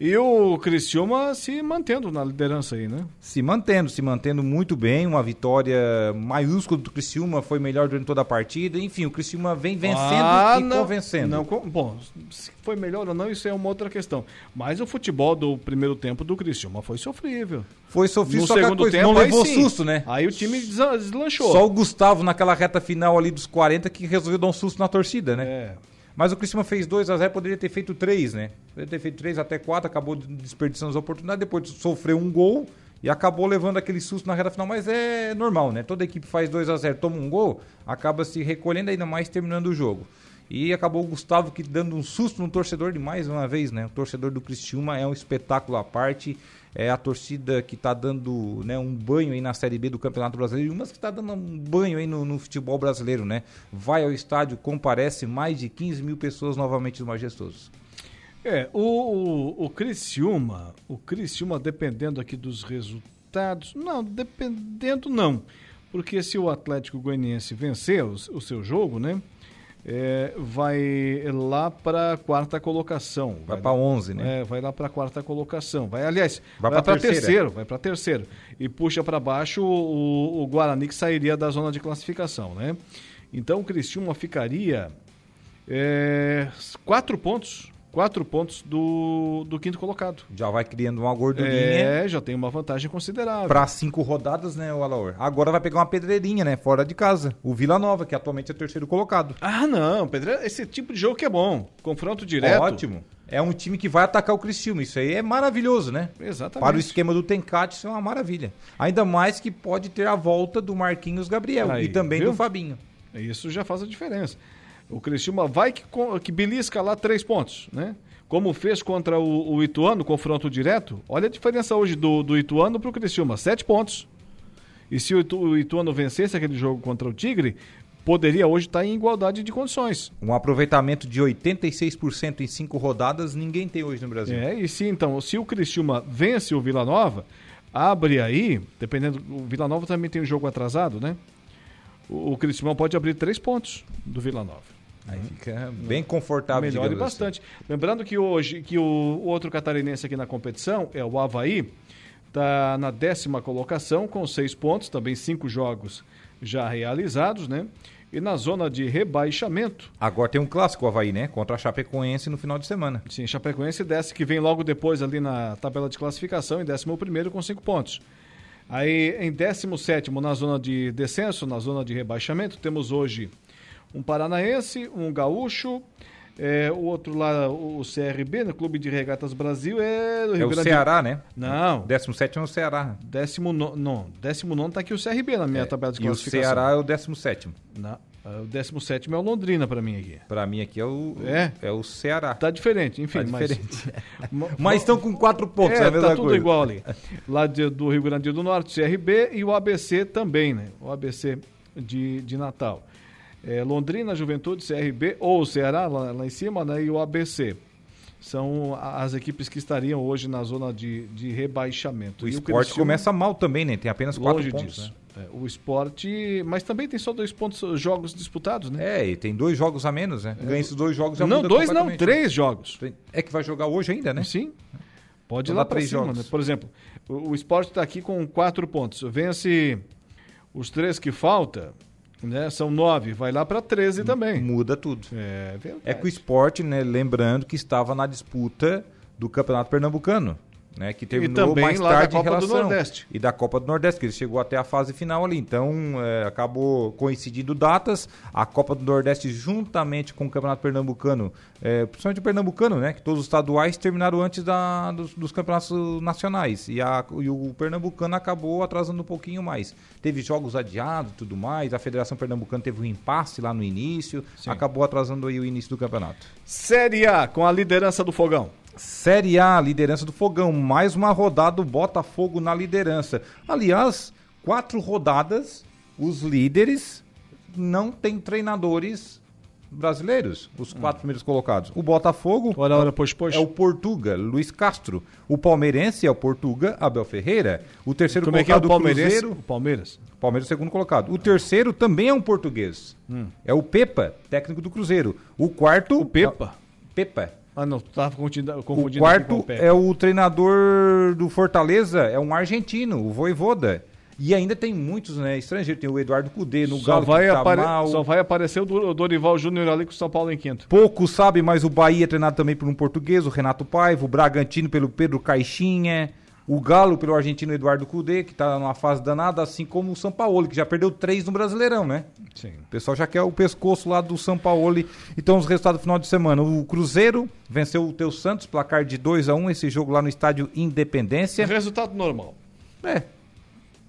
E o Criciúma se mantendo na liderança aí, né? Se mantendo, se mantendo muito bem. Uma vitória maiúscula do Criciúma, foi melhor durante toda a partida. Enfim, o Criciúma vem vencendo ah, e não, convencendo. Não, bom, se foi melhor ou não, isso é uma outra questão. Mas o futebol do primeiro tempo do Criciúma foi sofrível. Foi sofrível, no só segundo coisa, tempo, não levou sim, susto, né? Aí o time deslanchou. Só o Gustavo naquela reta final ali dos 40 que resolveu dar um susto na torcida, né? É. Mas o Criciúma fez 2 a 0 poderia ter feito 3, né? Poderia ter feito 3 até 4, acabou desperdiçando as oportunidades, depois sofreu um gol e acabou levando aquele susto na reta final, mas é normal, né? Toda equipe faz 2 a 0 toma um gol, acaba se recolhendo ainda mais terminando o jogo. E acabou o Gustavo que dando um susto no torcedor de mais uma vez, né? O torcedor do Criciúma é um espetáculo à parte é a torcida que está dando né, um banho aí na Série B do Campeonato Brasileiro, e umas que está dando um banho aí no, no, futebol brasileiro, né? Vai ao estádio, comparece mais de 15 mil pessoas novamente no Majestoso. É, o, o, o Criciúma, o Criciúma dependendo aqui dos resultados, não, dependendo não, porque se o Atlético Goianiense vencer o, o seu jogo, né? É, vai lá para a quarta colocação. Vai, vai para 11, né? É, vai lá para a quarta colocação. Vai, aliás, vai, vai para terceiro, vai para terceiro e puxa para baixo o, o, Guarani que sairia da zona de classificação, né? Então o Cristiúma ficaria é, quatro pontos quatro pontos do, do quinto colocado. Já vai criando uma gordurinha. É, já tem uma vantagem considerável. Para cinco rodadas, né, o Alaor? Agora vai pegar uma pedreirinha, né, fora de casa. O Vila Nova, que atualmente é terceiro colocado. Ah, não, pedreira, esse tipo de jogo que é bom. Confronto direto. Ótimo. É um time que vai atacar o Criciúma. Isso aí é maravilhoso, né? Exatamente. Para o esquema do Tencate, isso é uma maravilha. Ainda mais que pode ter a volta do Marquinhos Gabriel aí, e também viu? do Fabinho. Isso já faz a diferença. O Criciúma vai que, que belisca lá três pontos, né? Como fez contra o, o Ituano, confronto direto. Olha a diferença hoje do, do Ituano para o Criciúma, sete pontos. E se o, Itu, o Ituano vencesse aquele jogo contra o Tigre, poderia hoje estar em igualdade de condições. Um aproveitamento de 86% em cinco rodadas, ninguém tem hoje no Brasil. É, e se então, se o Criciúma vence o Vila Nova, abre aí, dependendo, o Vila Nova também tem um jogo atrasado, né? o, o Criciúma pode abrir três pontos do Vila Nova. Aí fica bem confortável, Melhora assim. bastante. Lembrando que hoje que o, outro catarinense aqui na competição é o Havaí, está na décima colocação com seis pontos, também cinco jogos já realizados, né? E na zona de rebaixamento. Agora tem um clássico o Havaí, né? Contra a Chapecoense no final de semana. Sim, Chapecoense desce, que vem logo depois ali na tabela de classificação, em 11 com cinco pontos. Aí em 17 na zona de descenso, na zona de rebaixamento, temos hoje um paranaense, um gaúcho, é, o outro lá, o CRB, no Clube de Regatas Brasil, é do Rio É o Grande Ceará, né? Não. 17 é o Ceará. Décimo no... Não, décimo nono tá aqui o CRB na minha tabela de E o classificação. Ceará é o 17. Não, é o décimo sétimo é o Londrina para mim aqui. Para mim aqui é o É? é o Ceará. Tá diferente, enfim. Tá mas- diferente. Ma- Mas estão com quatro pontos, é, É, a mesma tá tudo coisa. igual ali. Lá de- do Rio Grande do Norte, CRB e o ABC também, né? O ABC de, de Natal. É, Londrina, Juventude, CRB ou Ceará, lá, lá em cima, né? E o ABC. São as equipes que estariam hoje na zona de, de rebaixamento. O E esporte Criciúma, começa mal também, né? Tem apenas quatro longe pontos. disso. Né? É, o esporte, mas também tem só dois pontos, jogos disputados, né? É, e tem dois jogos a menos, né? Ganha esses dois jogos já Não, muda dois não, três jogos. É que vai jogar hoje ainda, né? Sim. Pode ir lá para três cima, jogos. né? Por exemplo, o, o esporte está aqui com quatro pontos. Vence os três que falta, né? São nove, vai lá para 13 também. Muda tudo. É verdade. É que o esporte, né? Lembrando que estava na disputa do Campeonato Pernambucano. Né, que terminou também mais lá da tarde em Copa do relação. Nordeste. E da Copa do Nordeste, que ele chegou até a fase final ali. Então, é, acabou coincidindo datas. A Copa do Nordeste, juntamente com o Campeonato Pernambucano, é, principalmente o Pernambucano, né? Que todos os estaduais terminaram antes da, dos, dos campeonatos nacionais. E, a, e o Pernambucano acabou atrasando um pouquinho mais. Teve jogos adiados e tudo mais. A Federação Pernambucana teve um impasse lá no início. Acabou atrasando aí o início do campeonato. Série A, com a liderança do Fogão. Série A, liderança do Fogão. Mais uma rodada do Botafogo na liderança. Aliás, quatro rodadas, os líderes não têm treinadores brasileiros, os quatro primeiros colocados. O Botafogo Hum. Ora, ora, pois, pois. é o Portuga, Luiz Castro. O Palmeirense é o Portuga, Abel Ferreira. O terceiro Como é que é o colocado, Palmeirense? Cruzeiro. O Palmeiras. Palmeiras é o segundo colocado. O terceiro também é um português. Hum. É o Pepa, técnico do Cruzeiro. O quarto... O Pepa? Pepa. Ah, não, tava confundindo, O quarto o é o treinador do Fortaleza, é um argentino, o Voivoda. E ainda tem muitos né, estrangeiros, tem o Eduardo Cudê no Só Galo vai, que tá apare- mal. só vai aparecer o Dorival Júnior ali com o São Paulo em quinto. Pouco sabe, mas o Bahia é treinado também por um português, o Renato Paiva, o Bragantino pelo Pedro Caixinha, o Galo pelo argentino Eduardo Cudê, que tá numa fase danada, assim como o São Paulo, que já perdeu três no Brasileirão, né? Sim. O pessoal já quer o pescoço lá do São Paulo. Então, os resultados do final de semana. O Cruzeiro venceu o Teu Santos, placar de 2 a 1 esse jogo lá no estádio Independência. Resultado normal. É.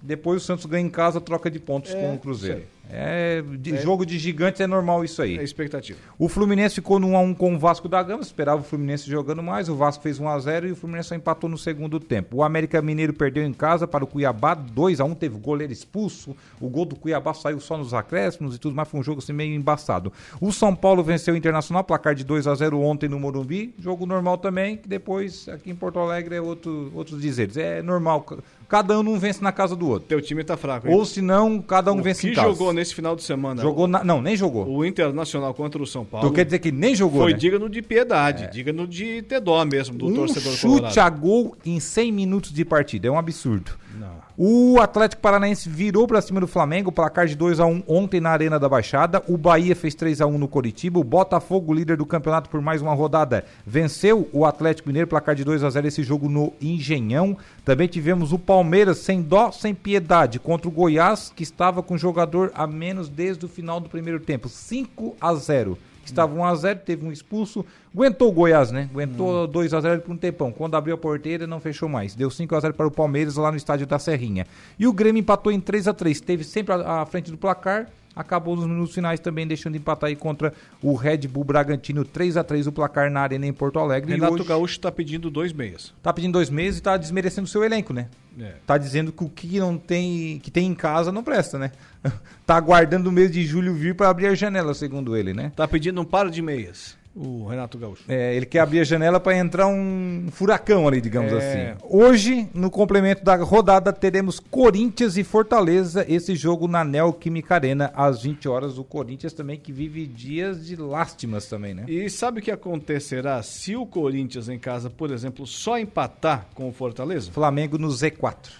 Depois o Santos ganha em casa, troca de pontos É, com o Cruzeiro. sei. É, de- É. jogo de gigantes é normal isso aí. É expectativa. O Fluminense ficou no 1x1 com o Vasco da Gama, esperava o Fluminense jogando mais, o Vasco fez 1x0 e o Fluminense só empatou no segundo tempo. O América Mineiro perdeu em casa para o Cuiabá, 2x1, teve o goleiro expulso, o gol do Cuiabá saiu só nos acréscimos e tudo mais, foi um jogo assim meio embaçado. O São Paulo venceu o Internacional, placar de 2x0 ontem no Morumbi, jogo normal também, que depois aqui em Porto Alegre é outro, outros dizeres. É normal, cada um não vence na casa do outro. Teu time tá fraco, hein? Ou se não, cada um O vence que em casa. jogou nesse final de semana? Jogou na- não, nem jogou. O Internacional contra o São Paulo. Tu quer dizer que nem jogou, Foi né? digno de piedade, digno de ter dó mesmo do um torcedor chute colorado. a gol em 100 minutos de partida. É um absurdo. Não. O Atlético Paranaense virou pra cima do Flamengo, placar de 2 a 1 ontem na Arena da Baixada. O Bahia fez 3 a 1 no Coritiba. O Botafogo, líder do campeonato por mais uma rodada, venceu o Atlético Mineiro, placar de 2 a 0 esse jogo no Engenhão. Também tivemos o Palmeiras sem dó, sem piedade contra o Goiás, que estava com jogador a menos desde o final do primeiro tempo. 5 a 0. Estava 1 a 0, teve um expulso. Aguentou o Goiás, né? Aguentou 2 a 0 por um tempão. Quando abriu a porteira, não fechou mais. Deu 5 a 0 para o Palmeiras lá no estádio da Serrinha. E o Grêmio empatou em 3 a 3. Teve sempre à frente do placar. Acabou nos minutos finais também deixando de empatar aí contra o Red Bull Bragantino 3 a 3 o placar na Arena em Porto Alegre. Renato hoje Gaúcho tá pedindo dois meias. tá pedindo dois meses e tá desmerecendo o seu elenco, né? É. Tá dizendo que o que não tem, que tem em casa não presta, né? tá aguardando o mês de julho vir para abrir a janela, segundo ele, né? Tá pedindo um par de meias. O Renato Gaúcho. É, ele quer abrir a janela para entrar um furacão ali, digamos É. assim. Hoje, no complemento da rodada, teremos Corinthians e Fortaleza, esse jogo na Neoquímica Arena, às 20 horas. O Corinthians também que vive dias de lástimas também, né? E sabe o que acontecerá se o Corinthians em casa, por exemplo, só empatar com o Fortaleza? Flamengo no Z4.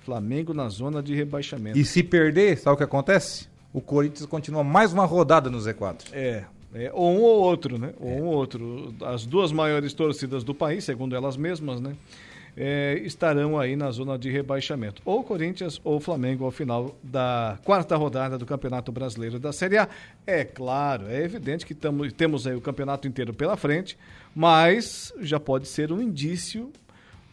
Flamengo na zona de rebaixamento. E se perder, sabe o que acontece? O Corinthians continua mais uma rodada no Z4. É, é, ou um ou outro, né? Ou um ou outro. As duas maiores torcidas do país, segundo elas mesmas, né? é, estarão aí na zona de rebaixamento. Ou Corinthians ou Flamengo ao final da quarta rodada do Campeonato Brasileiro da Série A. É claro, é evidente que tamo, temos aí o campeonato inteiro pela frente, mas já pode ser um indício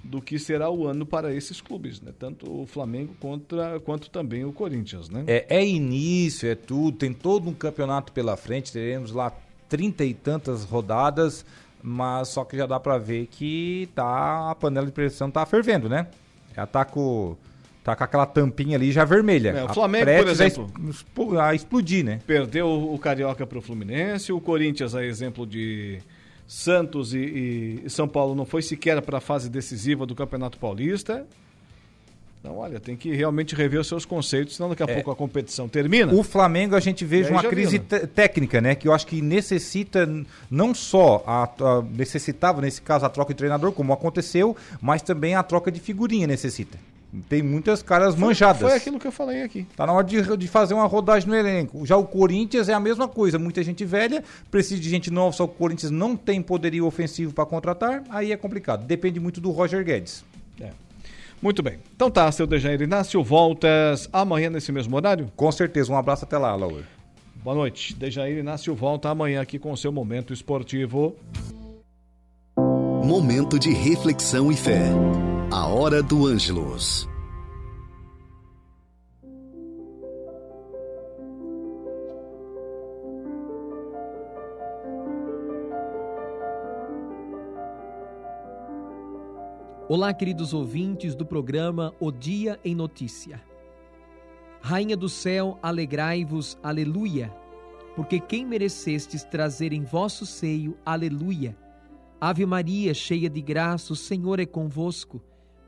do que será o ano para esses clubes, né? Tanto o Flamengo contra, quanto também o Corinthians, né? É, é início, é tudo, tem todo um campeonato pela frente, teremos lá trinta e tantas rodadas, mas só que já dá para ver que tá a panela de pressão tá fervendo, né? Já tá com tá com aquela tampinha ali já vermelha. É, o Flamengo, por exemplo, a explodir, né? Perdeu o Carioca para o Fluminense, o Corinthians, a exemplo de Santos e, e São Paulo, não foi sequer para a fase decisiva do Campeonato Paulista. Então, olha, tem que realmente rever os seus conceitos, senão daqui a pouco a competição termina. É. O Flamengo a gente veja uma crise técnica, né? Que eu acho que necessita não só a, a- necessitava nesse caso a troca de treinador, como aconteceu, mas também a troca de figurinha necessita. Tem muitas caras manjadas. Foi aquilo que eu falei aqui. Tá na hora de, de fazer uma rodagem no elenco. Já o Corinthians é a mesma coisa. Muita gente velha, precisa de gente nova, só que o Corinthians não tem poderio ofensivo para contratar, aí é complicado. Depende muito do Roger Guedes. É. Muito bem. Então tá, seu Dejair Inácio, voltas amanhã nesse mesmo horário? Com certeza. Um abraço até lá, Laura. Boa noite. Dejair Inácio volta amanhã aqui com o seu Momento Esportivo. Momento de reflexão e fé. A hora do Ângelos. Olá, queridos ouvintes do programa O Dia em Notícia. Rainha do céu, alegrai-vos, aleluia, porque quem merecestes trazer em vosso seio, aleluia. Ave Maria, cheia de graça, o Senhor é convosco.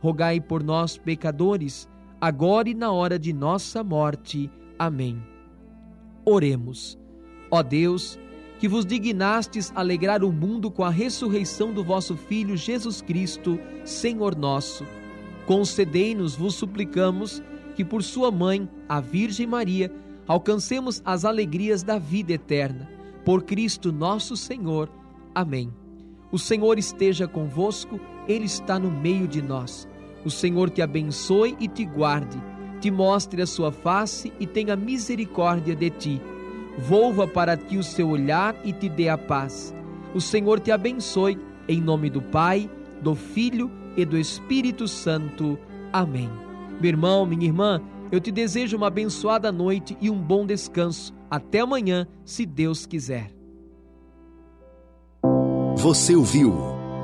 rogai por nós, pecadores, agora e na hora de nossa morte. Amém. Oremos. Ó Deus, que vos dignastes alegrar o mundo com a ressurreição do vosso Filho Jesus Cristo, Senhor nosso, concedei-nos, vos suplicamos, que por sua mãe, a Virgem Maria, alcancemos as alegrias da vida eterna. Por Cristo nosso Senhor. Amém. O Senhor esteja convosco, Ele está no meio de nós. O Senhor te abençoe e te guarde, te mostre a sua face e tenha misericórdia de ti. Volva para ti o seu olhar e te dê a paz. O Senhor te abençoe, em nome do Pai, do Filho e do Espírito Santo. Amém. Meu irmão, minha irmã, eu te desejo uma abençoada noite e um bom descanso. Até amanhã, se Deus quiser. Você ouviu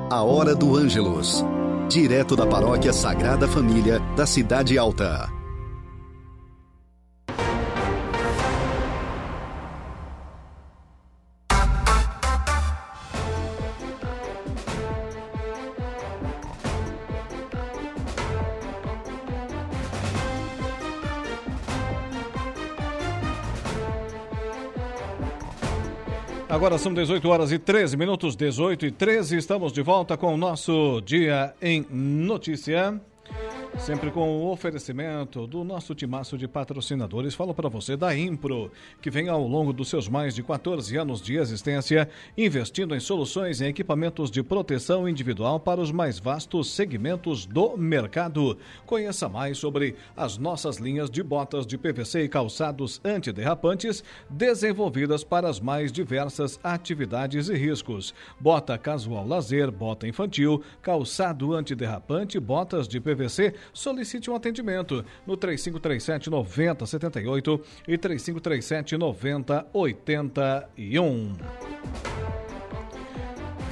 A Hora do Ângelos, direto da Paróquia Sagrada Família da Cidade Alta. Agora são 18 horas e 13 minutos, 18 e 13. Estamos de volta com o nosso Dia em Notícia. Sempre com o oferecimento do nosso timaço de patrocinadores. Falo para você da Impro, que vem ao longo dos seus mais de 14 anos de existência, investindo em soluções e equipamentos de proteção individual para os mais vastos segmentos do mercado. Conheça mais sobre as nossas linhas de botas de PVC e calçados antiderrapantes, desenvolvidas para as mais diversas atividades e riscos. Bota casual lazer, bota infantil, calçado antiderrapante, botas de PVC solicite um atendimento no 3537 9078 e 3537 9081.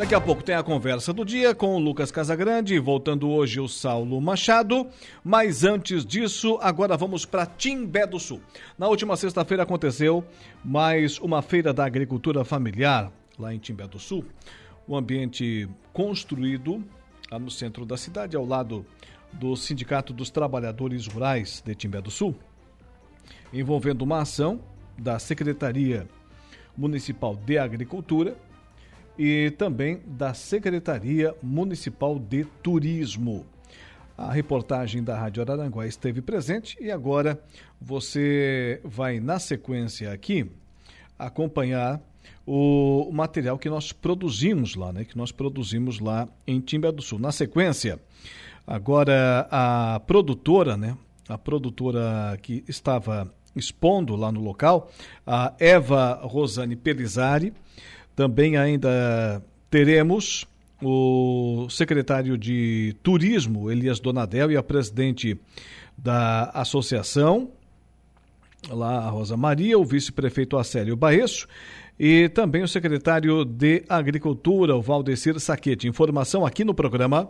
Daqui a pouco tem a conversa do dia com o Lucas Casagrande, voltando hoje o Saulo Machado. Mas antes disso, agora vamos para Timbé do Sul. Na última sexta-feira aconteceu mais uma feira da agricultura familiar lá em Timbé do Sul. Um ambiente construído lá no centro da cidade, ao lado do Sindicato dos Trabalhadores Rurais de Timbé do Sul, envolvendo uma ação da Secretaria Municipal de Agricultura e também da Secretaria Municipal de Turismo. A reportagem da Rádio Araranguá esteve presente e agora você vai, na sequência aqui, acompanhar o material que nós produzimos lá, né? Que nós produzimos lá em Timbé do Sul. Na sequência, agora a produtora, né? A produtora que estava expondo lá no local, a Eva Rosane Pelizari, também ainda teremos o secretário de Turismo, Elias Donadel, e a presidente da associação, lá a Rosa Maria, o vice-prefeito Acélio Baesso, e também o secretário de Agricultura, o Valdecir Saquete. Informação aqui no programa.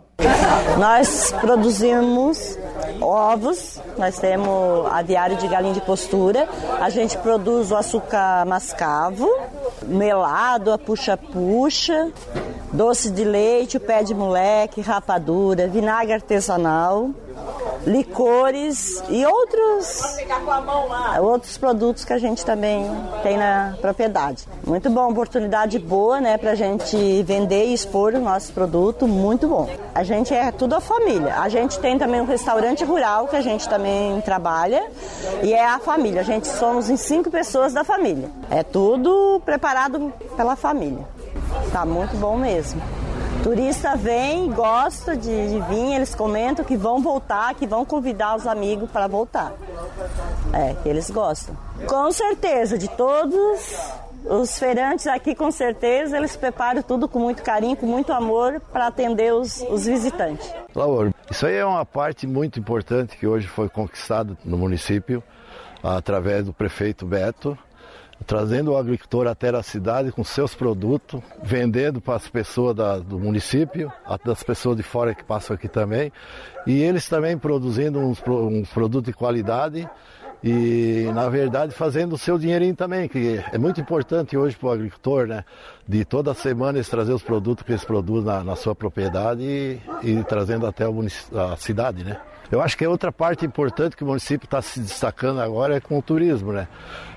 Nós produzimos ovos, nós temos aviário de galinha de postura, a gente produz o açúcar mascavo, melado, a puxa-puxa, doce de leite, o pé de moleque, rapadura, vinagre artesanal, licores e outros, outros produtos que a gente também tem na propriedade. Muito bom, oportunidade boa, né, pra gente vender e expor o nosso produto, muito bom. A gente é tudo a família. A gente tem também um restaurante rural que a gente também trabalha e é a família. A gente somos em cinco pessoas da família. É tudo preparado pela família. Tá muito bom mesmo. Turista vem, gosta de, de vir, eles comentam que vão voltar, que vão convidar os amigos para voltar. É, eles gostam. Com certeza, de todos os feirantes aqui, com certeza, eles preparam tudo com muito carinho, com muito amor para atender os, os visitantes. Laura, isso aí é uma parte muito importante que hoje foi conquistada no município através do prefeito Beto trazendo o agricultor até a cidade com seus produtos, vendendo para as pessoas da, do município, das pessoas de fora que passam aqui também, e eles também produzindo uns, produtos de qualidade e, na verdade, fazendo o seu dinheirinho também, que é muito importante hoje para o agricultor, né? De toda semana eles trazer os produtos que eles produzem na, na sua propriedade e, e trazendo até a cidade, né? Eu acho que é outra parte importante que o município está se destacando agora é com o turismo, né?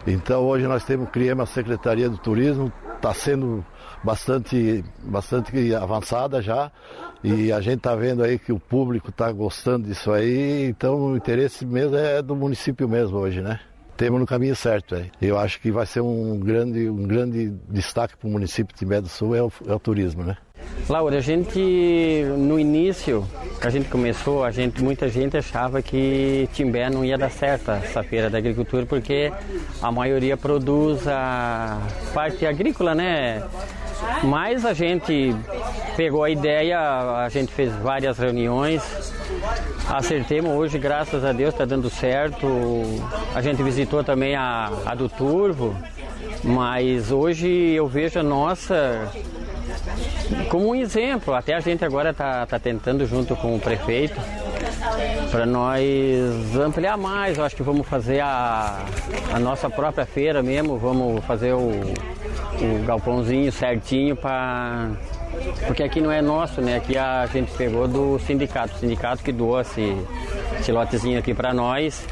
Então hoje nós temos criamos a Secretaria do Turismo, está sendo bastante, bastante avançada já e a gente está vendo aí que o público está gostando disso aí, então o interesse mesmo é do município mesmo hoje, né? Temos no caminho certo aí. Eu acho que vai ser um grande, um grande destaque para o município de Timbé do Sul é o, é o turismo, né? Laura, a gente no início a gente começou, a gente, muita gente achava que Timbé não ia dar certo essa feira da agricultura porque a maioria produz a parte agrícola, né? Mas a gente pegou a ideia, a gente fez várias reuniões, acertemos hoje, graças a Deus, está dando certo. A gente visitou também a, a do Turvo, mas hoje eu vejo a nossa como um exemplo. Até a gente agora está tá tentando junto com o prefeito para nós ampliar mais. Eu acho que vamos fazer a, a nossa própria feira mesmo, vamos fazer o, o galpãozinho certinho para porque aqui não é nosso, né? Aqui a gente pegou do sindicato, o sindicato que doou esse, esse lotezinho aqui para nós.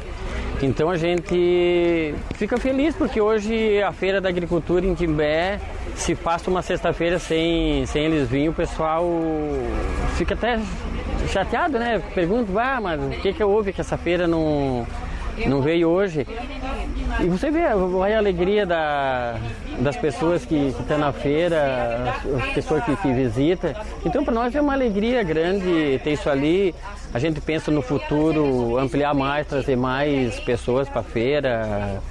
Então a gente fica feliz porque hoje a Feira da Agricultura em Timbé, se passa uma sexta-feira sem, sem eles virem, o pessoal fica até chateado, né? Pergunta, ah, mas o que, que houve que essa feira não, não veio hoje? E você vê a alegria da, das pessoas que estão na feira, as pessoas que, que visitam. Então, para nós é uma alegria grande ter isso ali. A gente pensa no futuro ampliar mais, trazer mais pessoas para a feira.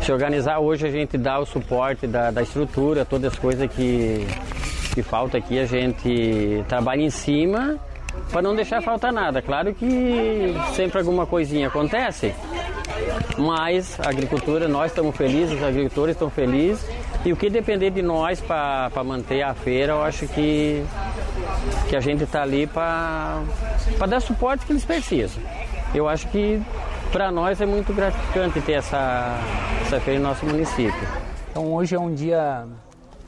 Se organizar hoje, a gente dá o suporte da, da estrutura, todas as coisas que, que falta aqui, a gente trabalha em cima para não deixar faltar nada. Claro que sempre alguma coisinha acontece, mas a agricultura, nós estamos felizes, os agricultores estão felizes e o que depender de nós para manter a feira, eu acho que, que a gente está ali para dar suporte que eles precisam. Eu acho que para nós é muito gratificante ter essa, essa feira no nosso município. Então hoje é um dia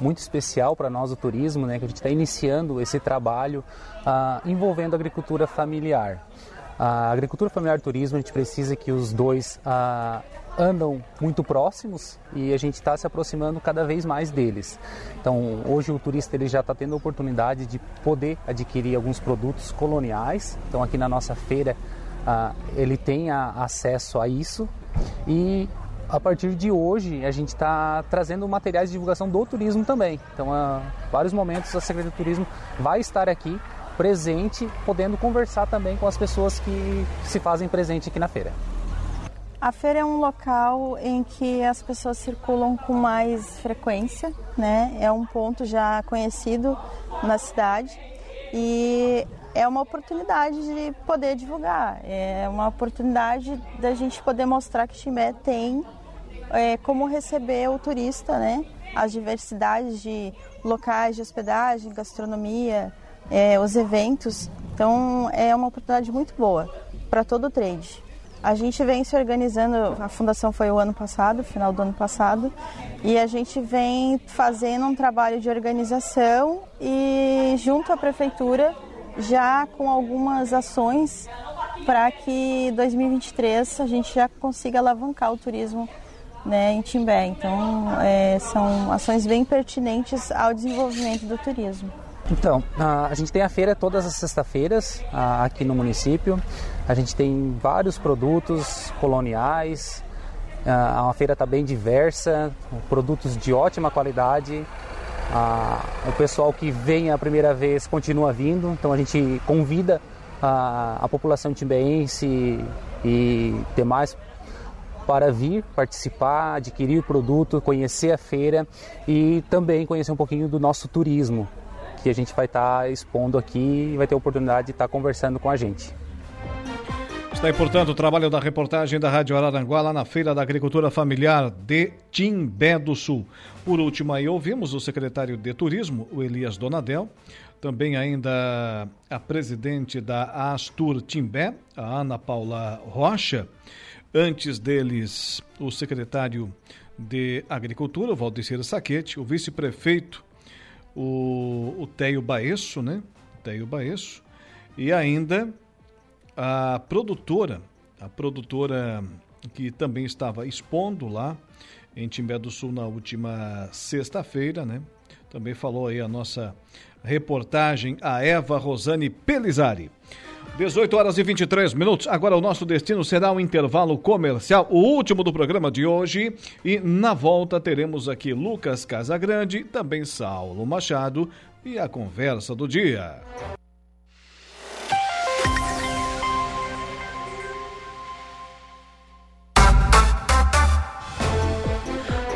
muito especial para nós o turismo, né, que a gente está iniciando esse trabalho ah, envolvendo a agricultura familiar. A agricultura familiar e turismo, a gente precisa que os dois ah, andam muito próximos e a gente está se aproximando cada vez mais deles. Então, hoje o turista ele já está tendo a oportunidade de poder adquirir alguns produtos coloniais. Então, aqui na nossa feira, ah, ele tem a, acesso a isso e a partir de hoje a gente está trazendo materiais de divulgação do turismo também. Então, a vários momentos a Secretaria do Turismo vai estar aqui presente, podendo conversar também com as pessoas que se fazem presente aqui na feira. A feira é um local em que as pessoas circulam com mais frequência, né? É um ponto já conhecido na cidade e é uma oportunidade de poder divulgar, é uma oportunidade da gente poder mostrar que Timbé tem é, como receber o turista, né? As diversidades de locais de hospedagem, gastronomia, é, os eventos. Então é uma oportunidade muito boa para todo o trade. A gente vem se organizando, a fundação foi o ano passado, final do ano passado, e a gente vem fazendo um trabalho de organização e junto à prefeitura já com algumas ações para que 2023 a gente já consiga alavancar o turismo né, em Timbé. Então, é, são ações bem pertinentes ao desenvolvimento do turismo. Então, a gente tem a feira todas as sextas-feiras aqui no município. A gente tem vários produtos coloniais. A feira está bem diversa, produtos de ótima qualidade. O pessoal que vem a primeira vez continua vindo, então a gente convida a, população timbeense e demais para vir participar, adquirir o produto, conhecer a feira e também conhecer um pouquinho do nosso turismo, que a gente vai estar tá expondo aqui e vai ter a oportunidade de estar tá conversando com a gente. Está aí, portanto, o trabalho da reportagem da Rádio Araranguá lá na Feira da Agricultura Familiar de Timbé do Sul. Por último, aí ouvimos o secretário de Turismo, o Elias Donadel, também ainda a presidente da Astur Timbé, a Ana Paula Rocha, Antes deles, o secretário de Agricultura, o Valdecir Saquete, o vice-prefeito, o, o Teio Baesso, né? Teio Baesso, e ainda a produtora, a produtora que também estava expondo lá em Timbé do Sul na última sexta-feira, né? Também falou aí a nossa reportagem, a Eva Rosane Pelizari. 18 horas e 23 minutos. Agora o nosso destino será um intervalo comercial, o último do programa de hoje. E na volta teremos aqui Lucas Casagrande, também Saulo Machado e a conversa do dia.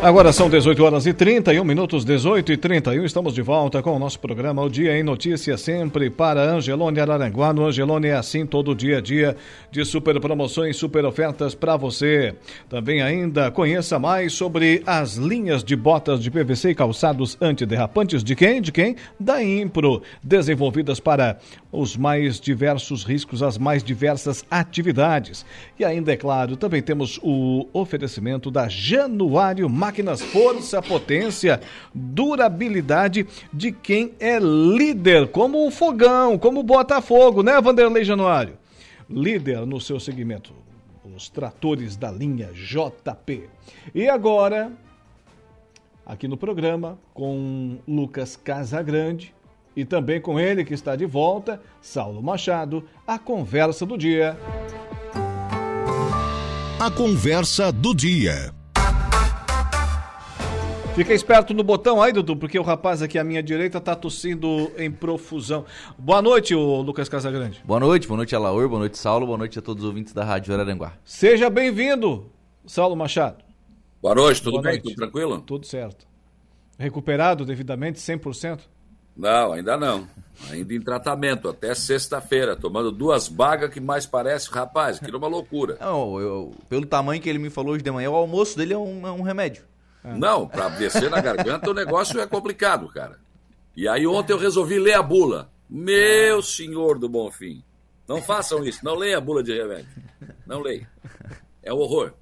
Agora são 18 horas e 31 minutos, 18 e 31. Estamos de volta com o nosso programa O Dia em Notícia, sempre para Angelone Araranguá. No Angelone é assim todo dia a dia de super promoções, super ofertas para você. Também ainda conheça mais sobre as linhas de botas de PVC e calçados antiderrapantes de quem? De quem? Da Impro, desenvolvidas para os mais diversos riscos, as mais diversas atividades. E ainda, é claro, também temos o oferecimento da Januário Máquinas Força, Potência, Durabilidade de quem é líder, como o Fogão, como o Botafogo, né, Vanderlei Januário? Líder no seu segmento, os tratores da linha JP. E agora, aqui no programa, com Lucas Casagrande, e também com ele que está de volta, Saulo Machado, a conversa do dia. A conversa do dia. Fica esperto no botão aí, Dudu, porque o rapaz aqui à minha direita tá tossindo em profusão. Boa noite, o Lucas Casagrande. Boa noite, boa noite, Alaor, boa noite, Saulo, boa noite a todos os ouvintes da Rádio Araranguá. Seja bem-vindo, Saulo Machado. Boa noite, tudo Boa bem? noite. Tudo tranquilo? Tudo certo. Recuperado devidamente, 100%? Não, ainda não. Ainda em tratamento, até sexta-feira, tomando duas bagas que mais parece, rapaz, que uma loucura. Não, eu, pelo tamanho que ele me falou hoje de manhã, o almoço dele é um, é um remédio. Não, pra descer na garganta o negócio é complicado, cara. E aí ontem eu resolvi ler a bula. Meu senhor do bom fim. Não façam isso, não leia a bula de remédio. Não leia. É um horror.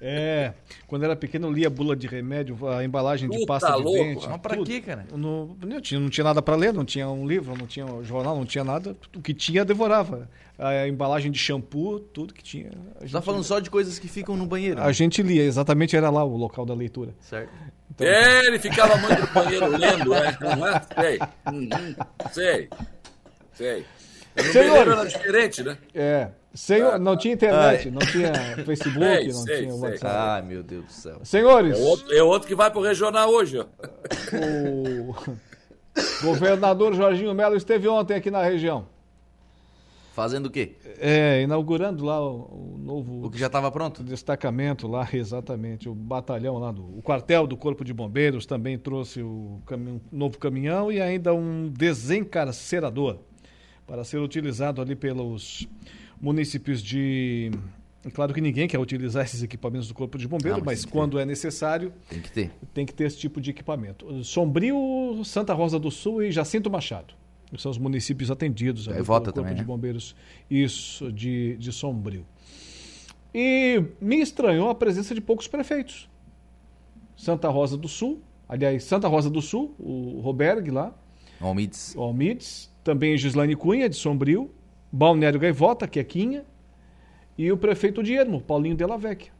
É, quando era pequeno eu lia bula de remédio, a embalagem de Puta pasta de louco. dente. Mas pra tudo. quê, cara? Não, não, tinha, não tinha nada para ler, não tinha um livro, não tinha um jornal, não tinha nada. O que tinha, devorava. A embalagem de shampoo, tudo que tinha. a Você gente- tá falando só de coisas que ficam no banheiro. A gente lia, exatamente era lá o local da leitura. Certo. Então- É, ele ficava muito no banheiro lendo, né? Não é? Sei. Uhum. Sei. Sei. No Senhores. banheiro era diferente, né? É. Senhor, não tinha internet, Ai. não tinha Facebook, Sei, não sei, tinha sei. WhatsApp. Ai, meu Deus do céu. Senhores, É outro, é outro que vai pro regional hoje, ó. o governador Jorginho Melo esteve ontem aqui na região. Fazendo o quê? É, inaugurando lá o, o novo. O que já estava pronto? Destacamento lá, exatamente. O batalhão lá, do, o quartel do Corpo de Bombeiros também trouxe o caminhão- novo caminhão e ainda um desencarcerador para ser utilizado ali pelos municípios de. É Claro que ninguém quer utilizar esses equipamentos do Corpo de Bombeiros, Ah, mas mas, quando é necessário, Tem que ter. tem que ter esse tipo de equipamento. Sombrio, Santa Rosa do Sul e Jacinto Machado. São os municípios atendidos Gaivota pelo Corpo também, de né? Bombeiros. Isso, de, de Sombrio. E me estranhou a presença de poucos prefeitos. Santa Rosa do Sul, aliás, Santa Rosa do Sul, o Roberg lá, Almides. Almides, também Gislaine Cunha, de Sombrio, Balneário Gaivota, Quequinha, e o prefeito de Ermo, Paulinho Della Vecchia.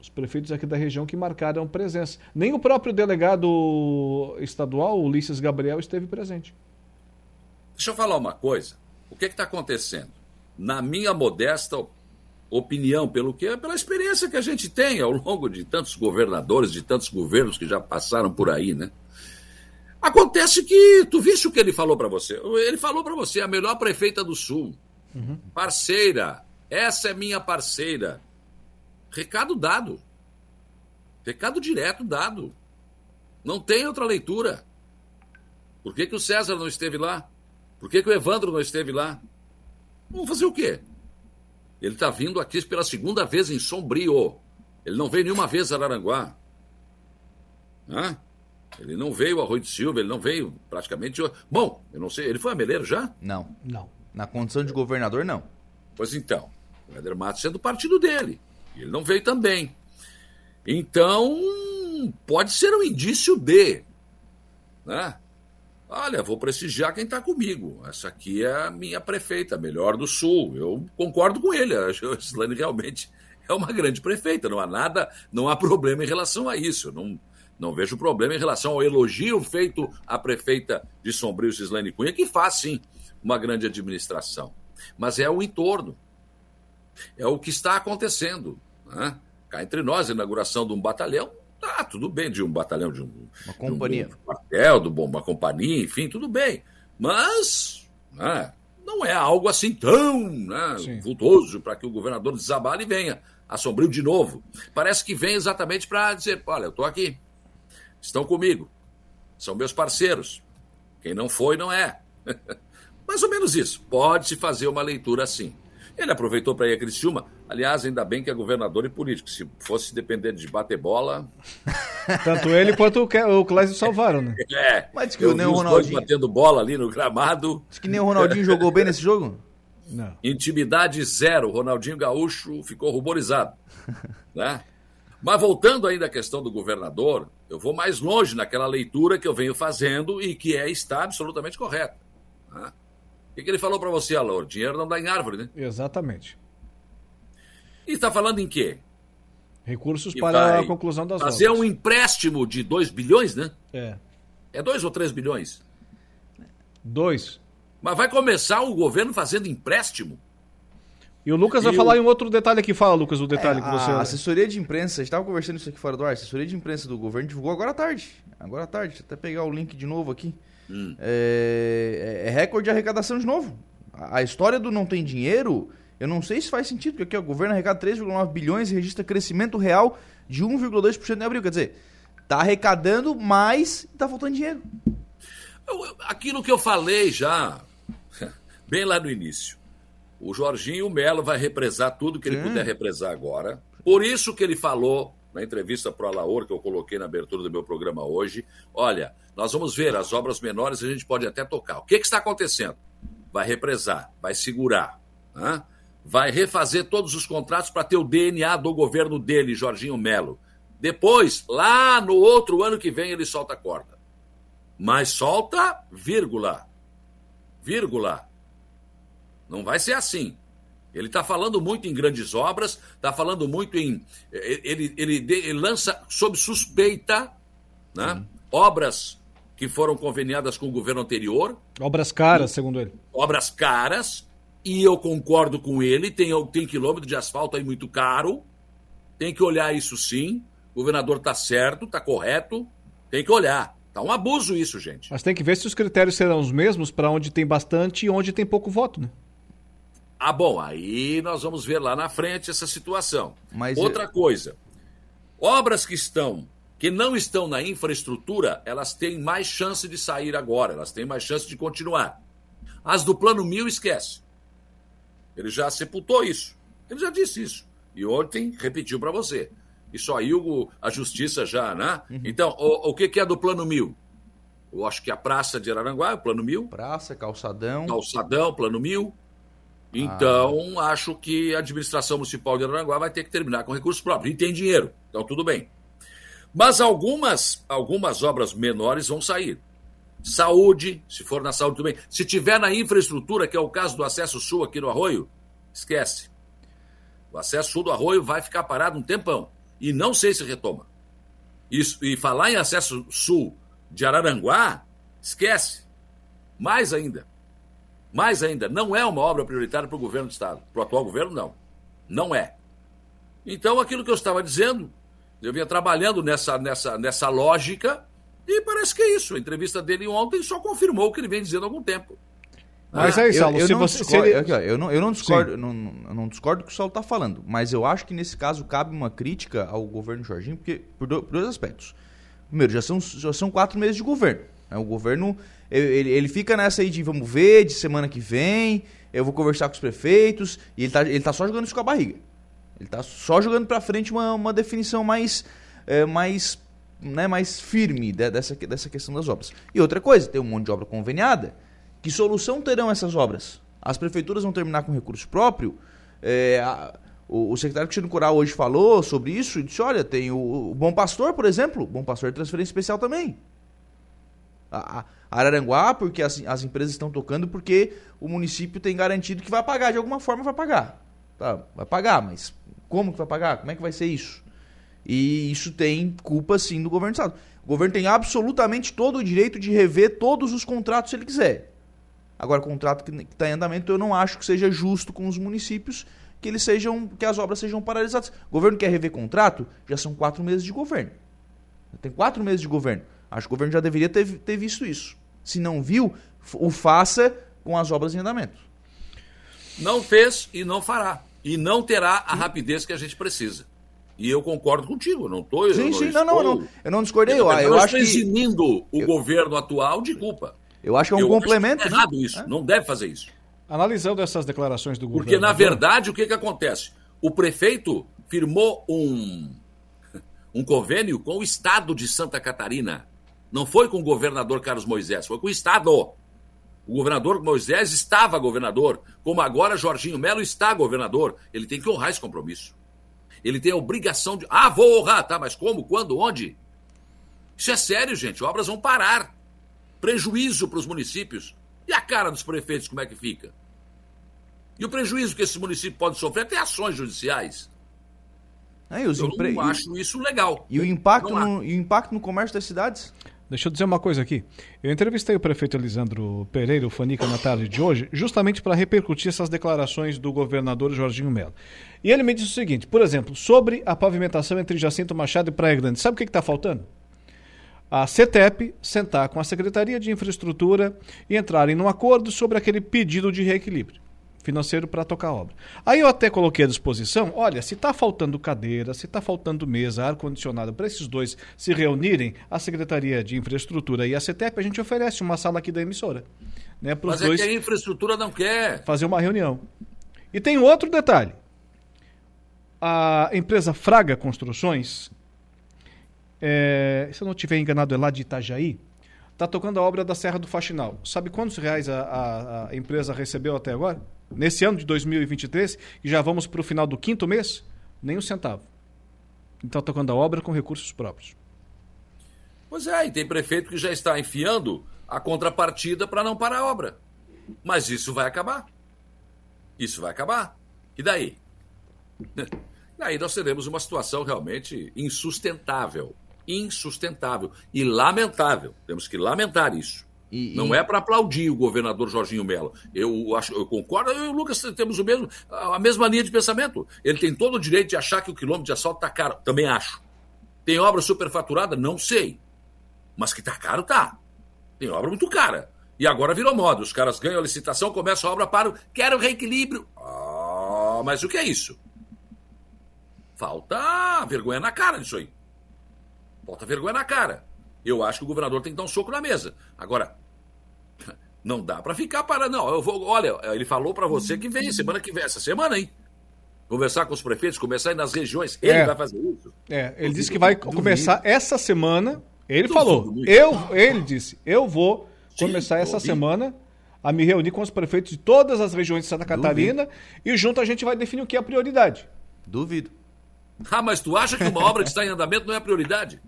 Os prefeitos aqui da região que marcaram presença. Nem o próprio delegado estadual, Ulisses Gabriel, esteve presente. Deixa eu falar uma coisa. O que está acontecendo? Na minha modesta opinião, pelo que pela experiência que a gente tem ao longo de tantos governadores, de tantos governos que já passaram por aí, né? Acontece que tu viste o que ele falou para você? Ele falou para você a melhor prefeita do Sul, parceira. Essa é minha parceira. Recado dado. Recado direto dado. Não tem outra leitura. Por que, que o César não esteve lá? Por que, que o Evandro não esteve lá? Vamos fazer o quê? Ele está vindo aqui pela segunda vez em Sombrio. Ele não veio nenhuma vez a Araranguá. Hã? Ele não veio a Arroio de Silva, ele não veio praticamente. Bom, eu não sei, ele foi a Meleiro já? Não. Não. Na condição de governador, não. Pois então, o Éder Matos é do partido dele. E ele não veio também. Então, pode ser um indício de. Né? Olha, vou prestigiar quem está comigo. Essa aqui é a minha prefeita, a melhor do Sul. Eu concordo com ele. A Gislaine realmente é uma grande prefeita. Não há nada, não há problema em relação a isso. Eu Não, não vejo problema em relação ao elogio feito à prefeita de Sombrio, Gislaine Cunha, que faz sim uma grande administração. Mas é o entorno. É o que está acontecendo. Né? Cá entre nós, a inauguração de um batalhão, tá tudo bem, de um batalhão, de um, Uma companhia. de um quartel, de um- uma companhia, enfim, tudo bem. Mas né, não é algo assim tão né, vultoso para que o governador desabale e venha a Sombrio de novo. Parece que vem exatamente para dizer: olha, eu estou aqui, estão comigo, são meus parceiros. Quem não foi, não é. Mais ou menos isso. Pode-se fazer uma leitura assim. Ele aproveitou para ir a Criciúma. Aliás, ainda bem que é governador e político. Se fosse depender de bater bola. Tanto ele quanto o Clésio salvaram, né? É. Mas diz que eu nem vi o Ronaldinho- batendo bola ali no gramado. Diz que nem o Ronaldinho jogou bem nesse jogo? Não. Intimidade zero. O Ronaldinho Gaúcho ficou ruborizado. né? Mas voltando ainda à questão do governador, eu vou mais longe naquela leitura que eu venho fazendo e que é, está absolutamente correta. né? O que, que ele falou para você, Alô? O dinheiro não dá em árvore, né? Exatamente. E está falando em quê? Recursos Que para a conclusão das Fazer obras. um empréstimo de 2 bilhões, né? É. É 2 ou 3 bilhões? Dois. Mas vai começar o governo fazendo empréstimo? E o Lucas vai E falar o- em outro detalhe aqui. Fala, Lucas, o detalhe É, que você. A assessoria de imprensa, a gente estava conversando isso aqui fora do ar, a assessoria de imprensa do governo divulgou agora à tarde. Agora à tarde, deixa eu até pegar o link de novo aqui. Hum. É, é recorde de arrecadação de novo. A, a história do não tem dinheiro, eu não sei se faz sentido, porque aqui ó, o governo arrecada 3,9 bilhões e registra crescimento real de 1,2% em abril. Quer dizer, tá arrecadando, mas tá faltando dinheiro. Aquilo que eu falei já, bem lá no início. O Jorginho Melo vai represar tudo que ele Sim. puder represar agora. Por isso que ele falou na entrevista para o Alaor, que eu coloquei na abertura do meu programa hoje, olha, nós vamos ver as obras menores a gente pode até tocar. O que, que está acontecendo? Vai represar, vai segurar, né? vai refazer todos os contratos para ter o DNA do governo dele, Jorginho Melo. Depois, lá no outro ano que vem, ele solta a corda. Mas solta, vírgula. Vírgula. Não vai ser assim. Ele está falando muito em grandes obras, está falando muito em. Ele, ele, de- ele lança sob suspeita né, obras que foram conveniadas com o governo anterior, Obras caras, segundo ele. obras caras, e eu concordo com ele, tem, tem quilômetro de asfalto aí muito caro, tem que olhar isso sim. O governador está certo, está correto, tem que olhar. Tá um abuso isso, gente. Mas tem que ver se os critérios serão os mesmos para onde tem bastante e onde tem pouco voto, né? Ah, bom, aí nós vamos ver lá na frente essa situação. Mas Outra coisa, obras que estão, que não estão na infraestrutura, elas têm mais chance de sair agora, elas têm mais chance de continuar. As do plano mil, esquece. Ele já sepultou isso. Ele já disse isso. E ontem repetiu para você. Isso aí o- a justiça já, né? Então, o, o que, que é do plano mil? Eu acho que a Praça de Araranguá é o plano mil. Praça, calçadão. Calçadão, plano mil. Então, acho que a administração municipal de Araranguá vai ter que terminar com recursos próprios. E tem dinheiro, então tudo bem. Mas algumas, algumas obras menores vão sair. Saúde, se for na saúde, bem. Se tiver na infraestrutura, que é o caso do acesso sul aqui no Arroio, esquece. O acesso sul do Arroio vai ficar parado um tempão. E não sei se retoma. Isso, e falar em acesso sul de Araranguá, esquece. Mais ainda. Mais ainda, não é uma obra prioritária para o governo do Estado. Para o atual governo, não. Não é. Então, aquilo que eu estava dizendo, eu vinha trabalhando nessa, nessa, nessa lógica, e parece que é isso. A entrevista dele ontem só confirmou o que ele vem dizendo há algum tempo. Mas é isso, eu, Saulo, eu se não você- se discordo, ele- aqui, ó, eu não, eu não discordo, não, não- não discordo do que o Saulo está falando, mas eu acho que nesse caso cabe uma crítica ao governo Jorginho, porque por, do- por dois aspectos. Primeiro, já são, já são quatro meses de governo. né? O governo ele, ele fica nessa aí de vamos ver, de semana que vem, eu vou conversar com os prefeitos, e ele tá, ele tá só jogando isso com a barriga. Ele tá só jogando para frente uma, uma definição mais, é, mais, né, mais firme de- dessa, dessa questão das obras. E outra coisa, tem um monte de obra conveniada. Que solução terão essas obras? As prefeituras vão terminar com recurso próprio? É, a- o, o secretário Cristiano Coral hoje falou sobre isso e disse: olha, tem o, o Bom Pastor, por exemplo. Bom Pastor é transferência especial também. A, a Araranguá, porque as, as empresas estão tocando, porque o município tem garantido que vai pagar, de alguma forma vai pagar. Tá, vai pagar, mas como que vai pagar? Como é que vai ser isso? E isso tem culpa sim do governo do estado. O governo tem absolutamente todo o direito de rever todos os contratos se ele quiser. Agora, contrato que está em andamento, eu não acho que seja justo com os municípios que eles sejam, que as obras sejam paralisadas. O governo quer rever contrato? Já são quatro meses de governo. Tem quatro meses de governo. Acho que o governo já deveria ter, ter visto isso. Se não viu, o faça com as obras em andamento. Não fez e não fará. e não terá a rapidez que a gente precisa. E eu concordo contigo, não estou. Sim, sim, não, não, não, eu não discordei. Eu, eu, eu acho que eximindo o eu... governo atual de culpa. Eu acho que é um complemento. é errado isso, é? não deve fazer isso. Analisando essas declarações do governo. Porque, na verdade, o que, que acontece? O prefeito firmou um, um convênio com o Estado de Santa Catarina. Não foi com o governador Carlos Moisés, foi com o Estado. O governador Moisés estava governador, como agora Jorginho Melo está governador. Ele tem que honrar esse compromisso. Ele tem a obrigação de. Ah, vou honrar, tá? Mas como? Quando? Onde? Isso é sério, gente. Obras vão parar. Prejuízo para os municípios. E a cara dos prefeitos, como é que fica? E o prejuízo que esses municípios podem sofrer até ações judiciais. Eu empre... não acho isso legal. E o impacto, no, e o impacto no comércio das cidades? Deixa eu dizer uma coisa aqui. Eu entrevistei o prefeito Elisandro Pereira, o Fanica, na tarde de hoje, justamente para repercutir essas declarações do governador Jorginho Melo. E ele me disse o seguinte, por exemplo, sobre a pavimentação entre Jacinto Machado e Praia Grande. Sabe o que está faltando? A CETEP sentar com a Secretaria de Infraestrutura e entrarem num acordo sobre aquele pedido de reequilíbrio financeiro para tocar a obra. Aí eu até coloquei à disposição, olha, se está faltando cadeira, se está faltando mesa, ar-condicionado para esses dois se reunirem, a Secretaria de Infraestrutura e a CETEP, a gente oferece uma sala aqui da emissora. Né, Mas dois é que a infraestrutura não quer. Fazer uma reunião. E tem outro detalhe. A empresa Fraga Construções, é, se eu não estiver enganado, é lá de Itajaí, está tocando a obra da Serra do Faxinal. Sabe quantos reais a, a, a empresa recebeu até agora? Nesse ano de 2023, e já vamos para o final do quinto mês, nem um centavo. Então, tocando a obra com recursos próprios. Pois é, e tem prefeito que já está enfiando a contrapartida para não parar a obra. Mas isso vai acabar. Isso vai acabar. E daí? E aí nós teremos uma situação realmente insustentável. Insustentável. E lamentável. Temos que lamentar isso. E, não e... é para aplaudir o governador Jorginho Melo. Eu acho, eu concordo, eu e o Lucas temos o mesmo, a mesma linha de pensamento. Ele tem todo o direito de achar que o quilômetro de asfalto está caro. Também acho. Tem obra superfaturada? Não sei. Mas que está caro, tá. Tem obra muito cara. E agora virou moda. Os caras ganham a licitação, começam a obra, param, quero reequilíbrio. Ah, mas o que é isso? Falta vergonha na cara disso aí. Falta vergonha na cara. Eu acho que o governador tem que dar um soco na mesa. Agora, não dá para ficar parando. Não, eu vou. Olha, ele falou para você que vem semana que vem, essa semana, hein? Conversar com os prefeitos, começar aí nas regiões. Ele é, vai fazer isso? É, ele disse que vai começar essa semana. Ele falou. Eu, ele disse, eu vou Sim, começar essa semana a me reunir com os prefeitos de todas as regiões de Santa Catarina Duvido. e junto a gente vai definir o que é a prioridade. Duvido. Ah, mas tu acha que uma obra que está em andamento não é prioridade?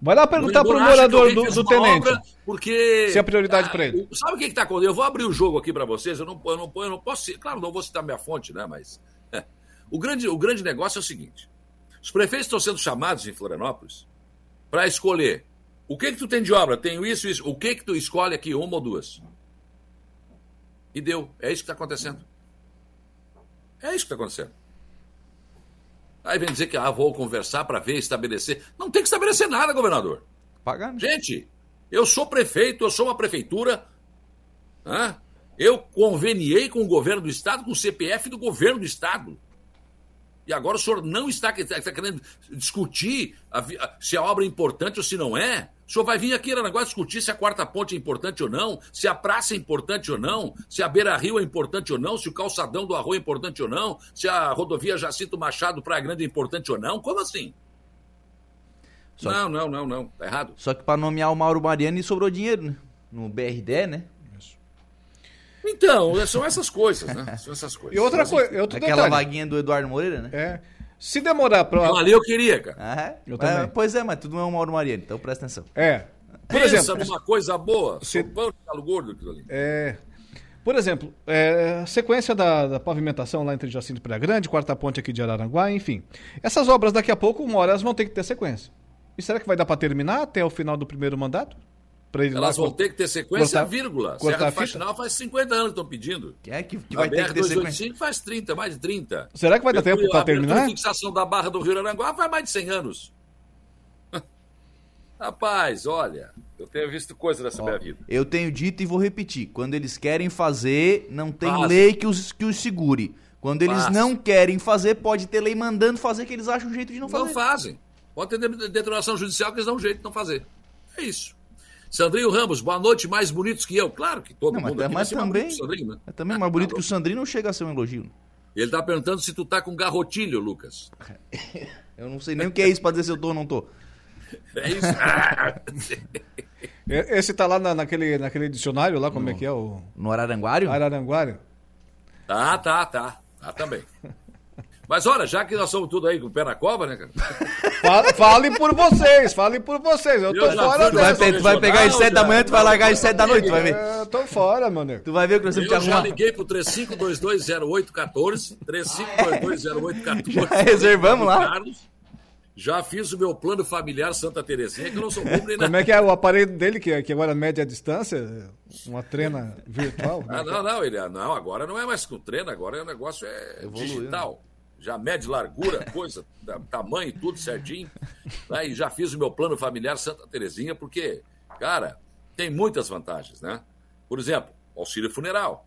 Vai lá perguntar pro morador do, do tenente. Porque. Se é prioridade ah, para ele. Sabe o que, está acontecendo? Eu vou abrir o jogo aqui para vocês. Eu não, eu, não, eu não posso. Claro, não vou citar minha fonte, né? Mas. É. O, grande, o grande negócio é o seguinte: os prefeitos estão sendo chamados em Florianópolis para escolher o que que tu tem de obra? Tenho isso, isso. O que que tu escolhe aqui, uma ou duas? E deu. É isso que está acontecendo. É isso que está acontecendo. Aí vem dizer que ah, vou conversar para ver, estabelecer. Não tem que estabelecer nada, governador. Pagando. Gente, eu sou prefeito, eu sou uma prefeitura. Né? Eu conveniei com o governo do Estado, com o CPF do governo do Estado. E agora o senhor não está, está querendo discutir a, se a obra é importante ou se não é. O senhor vai vir aqui em Aranaguá discutir se a quarta ponte é importante ou não, se a praça é importante ou não, se a beira-rio é importante ou não, se o calçadão do arroio é importante ou não, se a rodovia Jacinto Machado Praia Grande é importante ou não. Como assim? Só não, que... não, não, não. Tá errado. Só que para nomear o Mauro Mariani sobrou dinheiro, né? No BRD, né? Então, são essas coisas, né? São essas coisas. E outra coisa, Aquela detalhe. vaguinha do Eduardo Moreira, né? É. Se demorar pra. Ali eu queria, cara. Ah, eu também. É, pois é, mas tudo não é uma Mauro Mariano, então presta atenção. É. Por Pensa exemplo, numa coisa boa, se... pão de galo gordo aquilo ali. É. Por exemplo, é, sequência da, da, pavimentação lá entre Jacinto e Praia Grande, quarta ponte aqui de Araranguá, enfim. Essas obras daqui a pouco, uma hora, elas vão ter que ter sequência. E será que vai dar para terminar até o final do primeiro mandato? Elas vão ter que ter sequência, cortar, vírgula. Cortar Serra do Faxinal faz 50 anos que estão pedindo. Que é que, que vai ter que ter sequência? faz 30, mais de 30. Será que vai dar tempo para terminar? A fixação da Barra do Rio Aranguá faz mais de 100 anos. Rapaz, olha, eu tenho visto coisa nessa Ó, minha vida. Eu tenho dito e vou repetir: quando eles querem fazer, não tem lei que os, que os segure. Quando eles Faz. não querem fazer, pode ter lei mandando fazer que eles acham um jeito de não fazer. Não fazem. Pode ter de- determinação judicial que eles dão um jeito de não fazer. É isso. Sandrinho Ramos, boa noite, mais bonitos que eu. Claro que todo Não, mas- mundo aqui mas vai ser mais também- bonito que o Sandrinho, né? É também mais bonito que o Sandrinho não chega a ser um elogio. Ele tá perguntando se tu tá com garrotilho, Lucas. Eu não sei nem o que é isso pra dizer se eu tô ou não tô. É isso. Esse tá lá na- naquele, naquele dicionário lá, como é que é o... No Araranguário? Araranguário. Tá, tá, tá. Tá também. Mas olha, já que nós somos tudo aí com o pé na cova, né, cara? Fa- Fale por vocês, fale por vocês. Eu tô Eu já fora dessa. Vai tu vai pegar às sete da manhã, tu vai largar às sete da noite, tu vai ver. É, Eu tô fora, mano. Tu vai ver o que nós temos que Eu já arrumar. liguei pro 35220814, 35220814. Já reservamos lá. Carlos. Já fiz o meu plano familiar Santa Terezinha, que eu não sou bobo nem nada. Como é que é o aparelho dele, que, que agora mede a distância? Uma trena virtual? Ah, não, não, ele não, agora não é mais com treino, agora o negócio é digital. Já mede largura, coisa, tamanho, tudo certinho. Né? E já fiz o meu plano familiar Santa Terezinha, porque, cara, tem muitas vantagens, né? Por exemplo, auxílio funeral.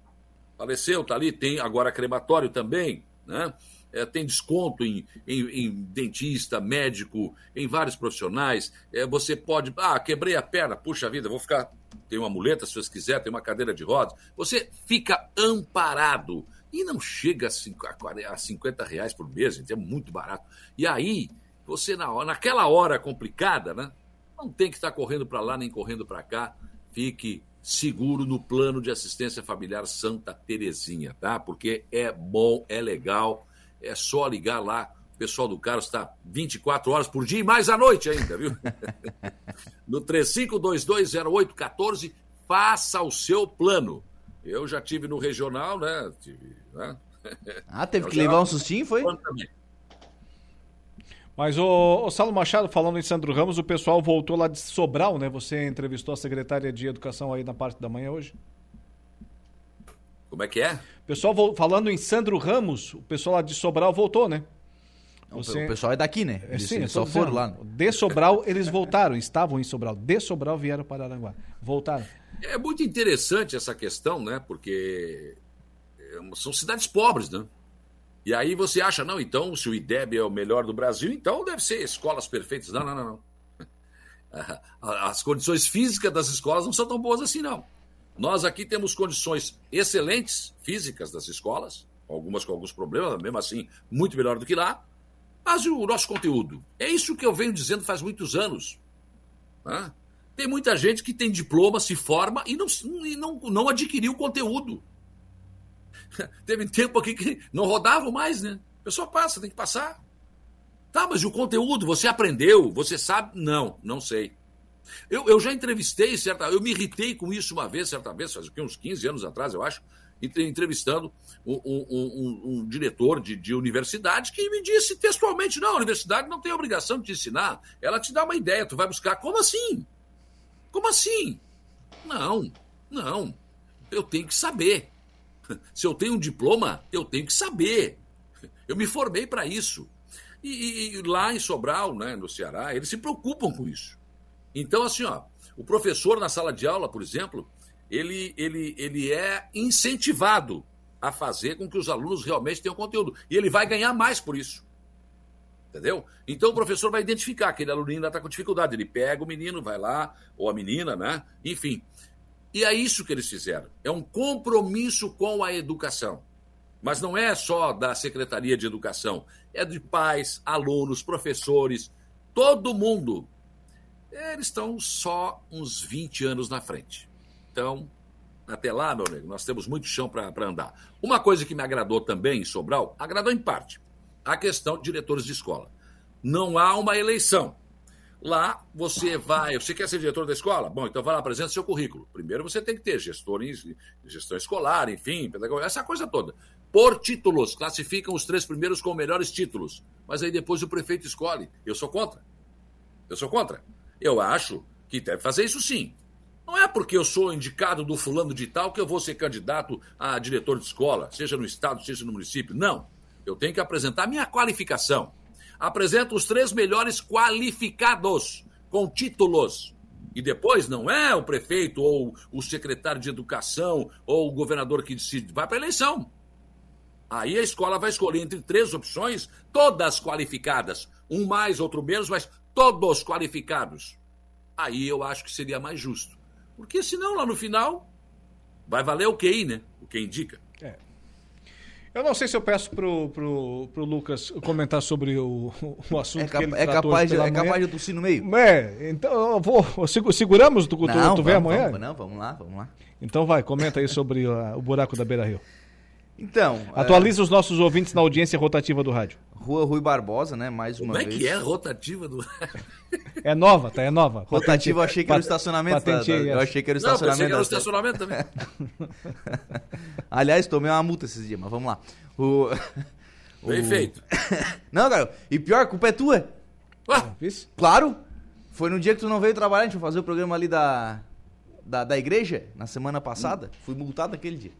Faleceu, tá ali, tem agora crematório também, né? É, tem desconto em, em- em dentista, médico, em vários profissionais. É, você pode. Ah, quebrei a perna, puxa vida, vou ficar. Tem uma muleta, se você quiser, tem uma cadeira de rodas. Você fica amparado. E não chega a cinco- a 40 a 50 reais por mês, gente, é muito barato. E aí, você, na hora- naquela hora complicada, né? Não tem que estar correndo para lá nem correndo para cá. Fique seguro no plano de assistência familiar Santa Terezinha, tá? Porque é bom, é legal, é só ligar lá. O pessoal do Carlos está 24 horas por dia e mais à noite ainda, viu? no 35220814, faça o seu plano. Eu já tive no regional, né? Tive, né? Ah, teve Eu que já- levar um sustinho, foi? Mas o, o Saulo Machado, falando em Sandro Ramos, o pessoal voltou lá de Sobral, né? Você entrevistou a secretária de Educação aí na parte da manhã hoje. Como é que é? Pessoal falando em Sandro Ramos, o pessoal lá de Sobral voltou, né? O pessoal é daqui, né? É, Eles, sim, eles só dizendo, foram lá. né? De Sobral, eles voltaram, estavam em Sobral. De Sobral vieram para Aranguá. Voltaram. É muito interessante essa questão, né? Porque é, são cidades pobres, né? E aí você acha, não, então, se o IDEB é o melhor do Brasil, então deve ser escolas perfeitas. Não, não, não, não. As condições físicas das escolas não são tão boas assim, não. Nós aqui temos condições excelentes físicas das escolas, algumas com alguns problemas, mesmo assim, muito melhor do que lá. Mas o nosso conteúdo? É isso que eu venho dizendo faz muitos anos. né? Tem muita gente que tem diploma, se forma e não, e não, não adquiriu conteúdo. Teve tempo aqui que não rodavam mais, né? A pessoa passa, tem que passar. Tá, mas o conteúdo? Você aprendeu? Você sabe? Não, não sei. Eu, eu já entrevistei, certa, eu me irritei com isso uma vez, certa vez, faz uns 15 anos atrás, eu acho, entre- entrevistando um, um- um- um diretor de, de universidade que me disse textualmente: não, a universidade não tem obrigação de te ensinar, ela te dá uma ideia, tu vai buscar. Como assim? Como assim? Não, não. Eu tenho que saber. Se eu tenho um diploma, eu tenho que saber. Eu me formei para isso. E, e- lá em Sobral, né, no Ceará, eles se preocupam com isso. Então, assim, ó, o professor na sala de aula, por exemplo, ele, ele, ele é incentivado a fazer com que os alunos realmente tenham conteúdo. E ele vai ganhar mais por isso. Entendeu? Então o professor vai identificar que aquele aluno ainda está com dificuldade. Ele pega o menino, vai lá, ou a menina, né? Enfim. E é isso que eles fizeram. É um compromisso com a educação. Mas não é só da Secretaria de Educação. É de pais, alunos, professores, todo mundo. Eles estão só uns 20 anos na frente. Então, até lá, meu amigo, nós temos muito chão para andar. Uma coisa que me agradou também em Sobral, agradou em parte, a questão de diretores de escola. Não há uma eleição. Lá você vai, você quer ser diretor da escola? Bom, então vai lá, apresenta seu currículo. Primeiro você tem que ter gestor em, gestão escolar, enfim, pedagogia, essa coisa toda. Por títulos, classificam os três primeiros com melhores títulos. Mas aí depois o prefeito escolhe. Eu sou contra. Eu sou contra. Eu acho que deve fazer isso sim. Não é porque eu sou indicado do fulano de tal que eu vou ser candidato a diretor de escola, seja no estado, seja no município. Não. Eu tenho que apresentar minha qualificação. Apresento os três melhores qualificados, com títulos. E depois não é o prefeito ou o secretário de educação ou o governador que decide. Vai para a eleição. Aí a escola vai escolher entre três opções, todas qualificadas. Um mais, outro menos, mas todos qualificados. Aí eu acho que seria mais justo. Porque senão, lá no final, vai valer o QI, né? O que indica. É. Eu não sei se eu peço pro, pro, pro Lucas comentar sobre o, o assunto É, que ele é tratou capaz de- é manhã. capaz de eu tossir no meio? É, então eu vou. eu segu- seguramos do tu, Não, tu vem vamos, amanhã? vamos, não, vamos lá, vamos lá. Então vai, comenta aí sobre a- o buraco da Beira Rio. Então. Atualiza os nossos ouvintes na audiência rotativa do rádio. Rua Rui Barbosa, né? Mais uma Como é vez. que é a rotativa do. É nova, tá? É nova. Rotativa, eu achei que era o estacionamento. da- patentei da- eu essa. achei que era o Não, pensei que estacionamento. era o estacionamento também. Aliás, tomei uma multa esses dias, mas vamos lá. O... Bem feito. Não, cara, e pior, a culpa é tua. Ué, Claro. Foi no dia que tu não veio trabalhar, a gente foi fazer o programa ali da, da, da igreja, na semana passada. Fui multado naquele dia.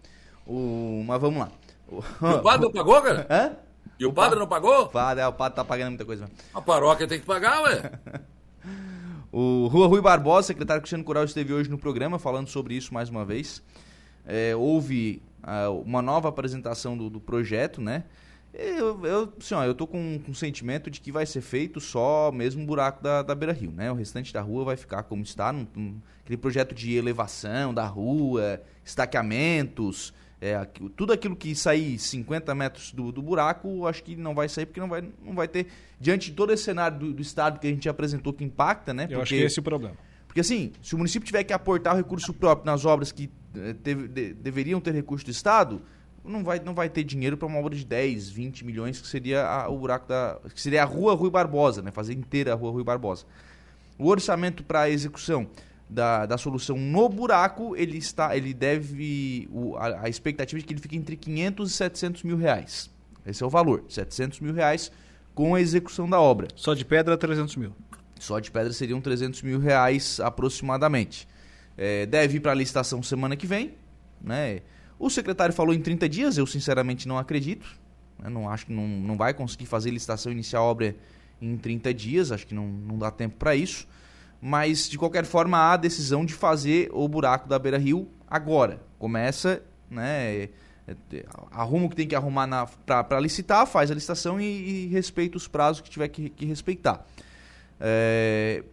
O... Mas vamos lá. O, o padre não pagou, cara? Hã? E o padre não pagou? O padre, é, o padre tá pagando muita coisa. mesmo. A paróquia tem que pagar, ué. O Rua Rui Barbosa, secretário Cristiano Coral, esteve hoje no programa falando sobre isso mais uma vez. É, houve ah, uma nova apresentação do, do projeto, né? Eu, eu, assim, ó, eu tô com, com o sentimento de que vai ser feito só mesmo o buraco da, da Beira Rio, né? O restante da rua vai ficar como está, num- num- aquele projeto de elevação da rua, estaqueamentos, é, tudo aquilo que sair 50 metros do, do buraco, acho que não vai sair porque não vai, não vai ter, diante de todo esse cenário do, do estado que a gente apresentou que impacta, né? Eu acho que esse é o problema. Porque assim, se o município tiver que aportar o recurso próprio nas obras que eh, teve- de- deveriam ter recurso do Estado, não vai, não vai ter dinheiro para uma obra de 10, 20 milhões, que seria a- o buraco da. que seria a rua Rui Barbosa, né? Fazer inteira a rua Rui Barbosa. O orçamento para execução da, da solução no buraco, ele está. ele deve. o- a, a expectativa é que ele fique entre 500 e 700 mil reais. Esse é o valor. 700 mil reais com a execução da obra. Só de pedra, 300 mil. Só de pedra seriam 300 mil reais aproximadamente. É, deve ir para a licitação semana que vem. Né? O secretário falou em 30 dias, eu sinceramente não acredito. Eu não acho que não, não vai conseguir fazer licitação iniciar a obra em 30 dias, acho que não, não dá tempo para isso. Mas, de qualquer forma, há a decisão de fazer o buraco da Beira Rio agora. Começa, né? é, é, arruma o que tem que arrumar para licitar, faz a licitação e, e respeita os prazos que tiver que, que respeitar. É,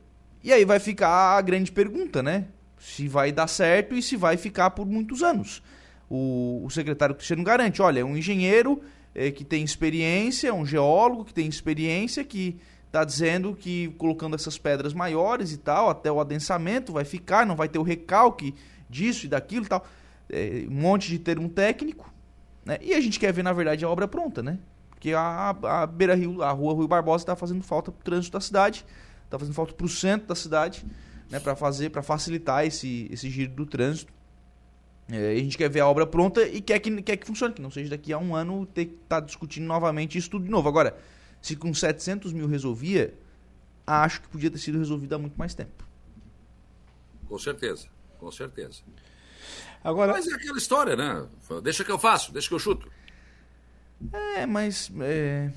e aí vai ficar a grande pergunta, né? Se vai dar certo e se vai ficar por muitos anos. O, o secretário Cristiano garante, olha, é um engenheiro eh, que tem experiência, um geólogo que tem experiência, que está dizendo que colocando essas pedras maiores e tal, até o adensamento vai ficar, não vai ter o recalque disso e daquilo e tal. É, um monte de termo técnico. Né? E a gente quer ver, na verdade, a obra pronta, né? Porque a, a Beira Rio, a rua Rui Barbosa está fazendo falta para o trânsito da cidade, está fazendo falta para o centro da cidade, né? Para fazer, para facilitar esse, esse giro do trânsito. É, a gente quer ver a obra pronta e quer que, quer que funcione, que não seja daqui a um ano ter que estar discutindo novamente isso tudo de novo. Agora, se com 700 mil resolvia, acho que podia ter sido resolvido há muito mais tempo. Com certeza, com certeza. Agora... Mas é aquela história, né? Deixa que eu faço, deixa que eu chuto. É, mas. é,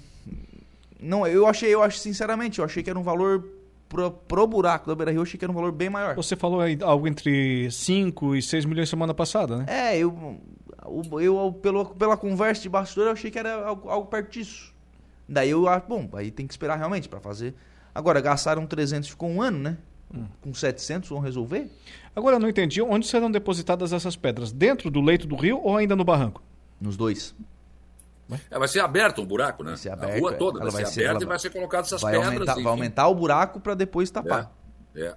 Não, eu achei, eu acho, sinceramente, eu achei que era um valor pro, pro buraco da Beira Rio, eu achei que era um valor bem maior. Você falou aí algo entre 5 e 6 milhões semana passada, né? É, eu, eu, eu pelo, pela conversa de bastidor, eu achei que era algo, algo perto disso. Daí eu acho, bom, aí tem que esperar realmente para fazer. Agora, gastaram 300, ficou um ano, né? Com 700 vão resolver? Agora eu não entendi onde serão depositadas essas pedras, dentro do leito do rio ou ainda no barranco? Nos dois. É, vai ser aberto um buraco, né? aberto, a rua toda ela vai, vai ser ser- aberta ela e vai ser colocado essas vai pedras. Aumentar, vai aumentar o buraco para depois tapar. É. é.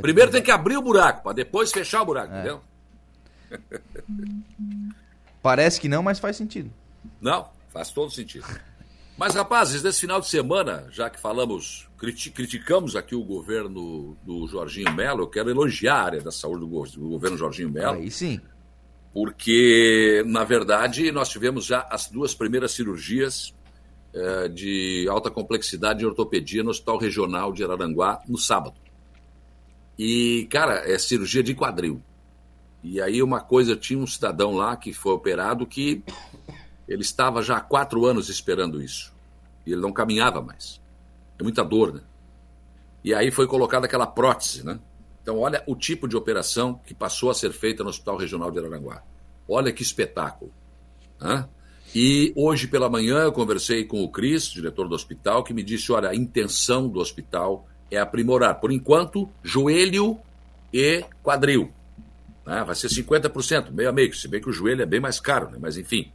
Primeiro tem que abrir o buraco, para depois fechar o buraco, entendeu? Parece que não, mas faz sentido. Não, faz todo sentido. Mas, rapazes, nesse final de semana, já que falamos, criti- criticamos aqui o governo do Jorginho Melo, eu quero elogiar a área da saúde do, go- do governo Jorginho Melo. Aí sim. Porque, na verdade, nós tivemos já as duas primeiras cirurgias eh, de alta complexidade em ortopedia no Hospital Regional de Araranguá no sábado. E, cara, é cirurgia de quadril. E aí uma coisa, tinha um cidadão lá que foi operado que ele estava já há quatro anos esperando isso. E ele não caminhava mais. É muita dor, né? E aí foi colocada aquela prótese, né? Então, olha o tipo de operação que passou a ser feita no Hospital Regional de Araranguá. Olha que espetáculo. Hã? E hoje pela manhã eu conversei com o Cris, diretor do hospital, que me disse: olha, a intenção do hospital é aprimorar, por enquanto, joelho e quadril. Né? Vai ser 50%, meio a meio, se bem que o joelho é bem mais caro, né? mas enfim.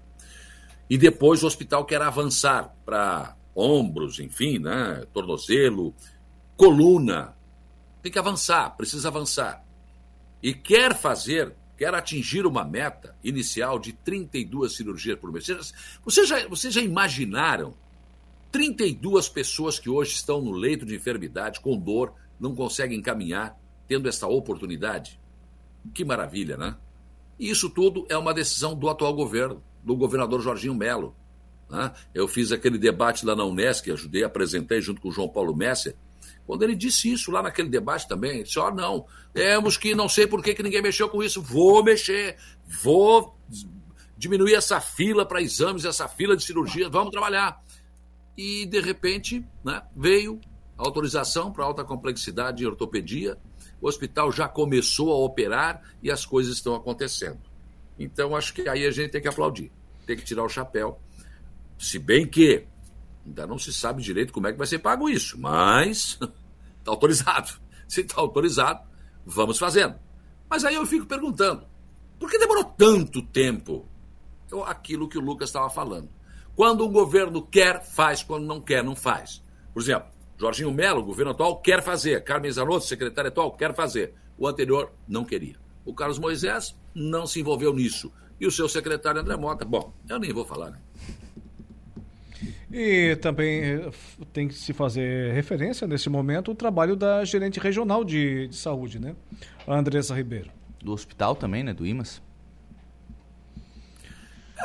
E depois o hospital quer avançar para ombros, enfim, né? tornozelo, coluna. Tem que avançar, precisa avançar. E quer fazer quer atingir uma meta inicial de 32 cirurgias por mês. Vocês já, vocês já imaginaram 32 pessoas que hoje estão no leito de enfermidade, com dor, não conseguem caminhar, tendo essa oportunidade? Que maravilha, né? E isso tudo é uma decisão do atual governo, do governador Jorginho Melo. Né? Eu fiz aquele debate lá na Unesc, ajudei, apresentei junto com o João Paulo Messer, quando ele disse isso lá naquele debate também, ele disse: ó, oh, não, temos que, não sei por que, que ninguém mexeu com isso, vou mexer, vou diminuir essa fila para exames, essa fila de cirurgia, vamos trabalhar. E, de repente, né, veio a autorização para alta complexidade em ortopedia, o hospital já começou a operar e as coisas estão acontecendo. Então, acho que aí a gente tem que aplaudir, tem que tirar o chapéu. Se bem que Ainda não se sabe direito como é que vai ser pago isso, mas está autorizado. Se está autorizado, vamos fazendo. Mas aí eu fico perguntando, por que demorou tanto tempo? Então, aquilo que o Lucas estava falando. Quando um governo quer, faz. Quando não quer, não faz. Por exemplo, Jorginho Melo, governo atual, quer fazer. Carmen Zanotto, secretário atual, quer fazer. O anterior não queria. O Carlos Moisés não se envolveu nisso. E o seu secretário André Mota, bom, eu nem vou falar, né? E também eh, tem que se fazer referência nesse momento o trabalho da gerente regional de, de saúde, né? A Andressa Ribeiro. Do hospital também, né? Do IMAS.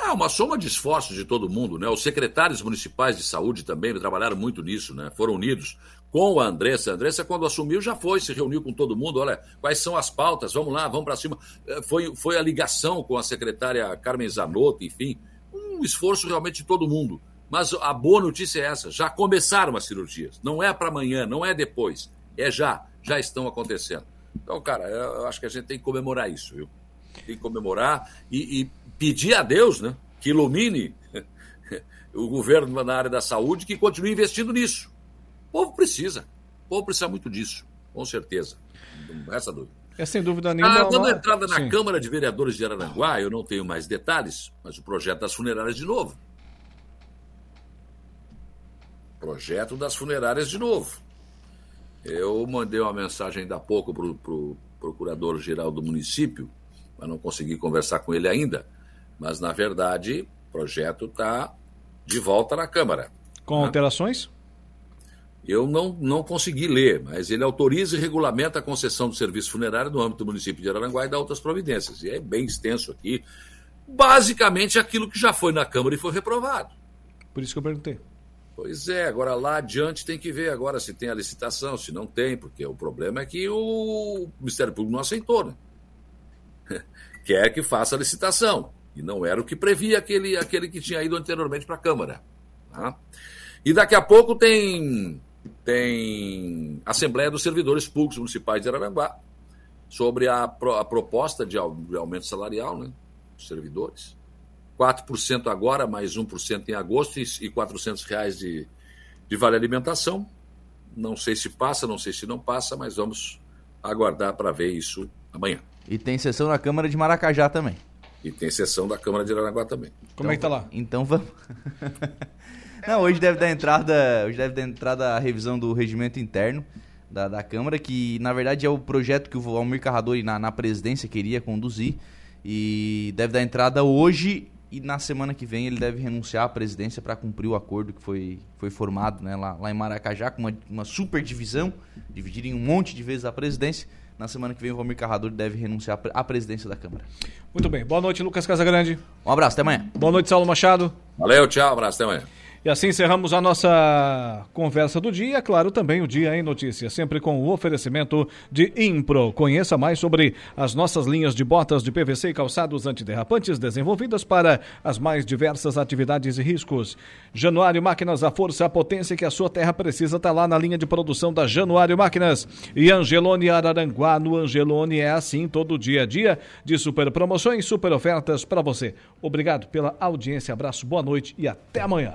É uma soma de esforços de todo mundo, né? Os secretários municipais de saúde também trabalharam muito nisso, né? Foram unidos com a Andressa. A Andressa, quando assumiu, já foi, se reuniu com todo mundo. Olha, quais são as pautas? Vamos lá, vamos para cima. Eh, foi, foi a ligação com a secretária Carmen Zanotto, enfim. Um esforço realmente de todo mundo. Mas a boa notícia é essa: já começaram as cirurgias. Não é para amanhã, não é depois. É já. Já estão acontecendo. Então, cara, eu acho que a gente tem que comemorar isso, viu? Tem que comemorar e, e pedir a Deus, né? Que ilumine o governo na área da saúde que continue investindo nisso. O povo precisa. O povo precisa muito disso, com certeza. Essa dúvida. É sem dúvida nenhuma. Ah, quando a entrada na Sim. Câmara de Vereadores de Araranguá, eu não tenho mais detalhes, mas o projeto das funerárias de novo. Projeto das funerárias de novo. Eu mandei uma mensagem ainda há pouco para o pro procurador-geral do município, mas não consegui conversar com ele ainda. Mas, na verdade, o projeto está de volta na Câmara. Com né? alterações? Eu não, não consegui ler, mas ele autoriza e regulamenta a concessão do serviço funerário no âmbito do município de Araranguá e dá outras providências. E é bem extenso aqui. Basicamente aquilo que já foi na Câmara e foi reprovado. Por isso que eu perguntei. Pois é, agora lá adiante tem que ver agora se tem a licitação, se não tem, porque o problema é que o Ministério Público não aceitou, né? Quer que faça a licitação. E não era o que previa aquele, aquele que tinha ido anteriormente para a Câmara. Tá? E daqui a pouco tem, tem Assembleia dos Servidores Públicos Municipais de Araranguá sobre a, a proposta de, de aumento salarial né, dos servidores. 4% agora, mais 1% em agosto e, e 400 reais de, de vale alimentação. Não sei se passa, não sei se não passa, mas vamos aguardar para ver isso amanhã. E tem sessão na Câmara de Maracajá também. E tem sessão da Câmara de Aranaguá também. Como então, é que tá lá? Então vamos. não, hoje deve dar entrada, hoje deve dar entrada a revisão do regimento interno da, da Câmara, que na verdade é o projeto que o Almir Carradori na, na presidência queria conduzir. E deve dar entrada hoje e na semana que vem ele deve renunciar à presidência para cumprir o acordo que foi, foi formado né, lá, lá em Maracajá, com uma, uma super divisão, dividir em um monte de vezes a presidência. Na semana que vem o Valmir Carrador deve renunciar à presidência da Câmara. Muito bem. Boa noite, Lucas Casagrande. Um abraço, até amanhã. Boa noite, Saulo Machado. Valeu, tchau, abraço, até amanhã. E assim encerramos a nossa conversa do dia, claro, também o Dia em Notícias, sempre com o oferecimento de Impro. Conheça mais sobre as nossas linhas de botas de PVC e calçados antiderrapantes desenvolvidas para as mais diversas atividades e riscos. Januário Máquinas, a força, a potência que a sua terra precisa está lá na linha de produção da Januário Máquinas. E Angelone Araranguá, no Angelone é assim todo dia a dia de super promoções, super ofertas para você. Obrigado pela audiência, abraço, boa noite e até amanhã.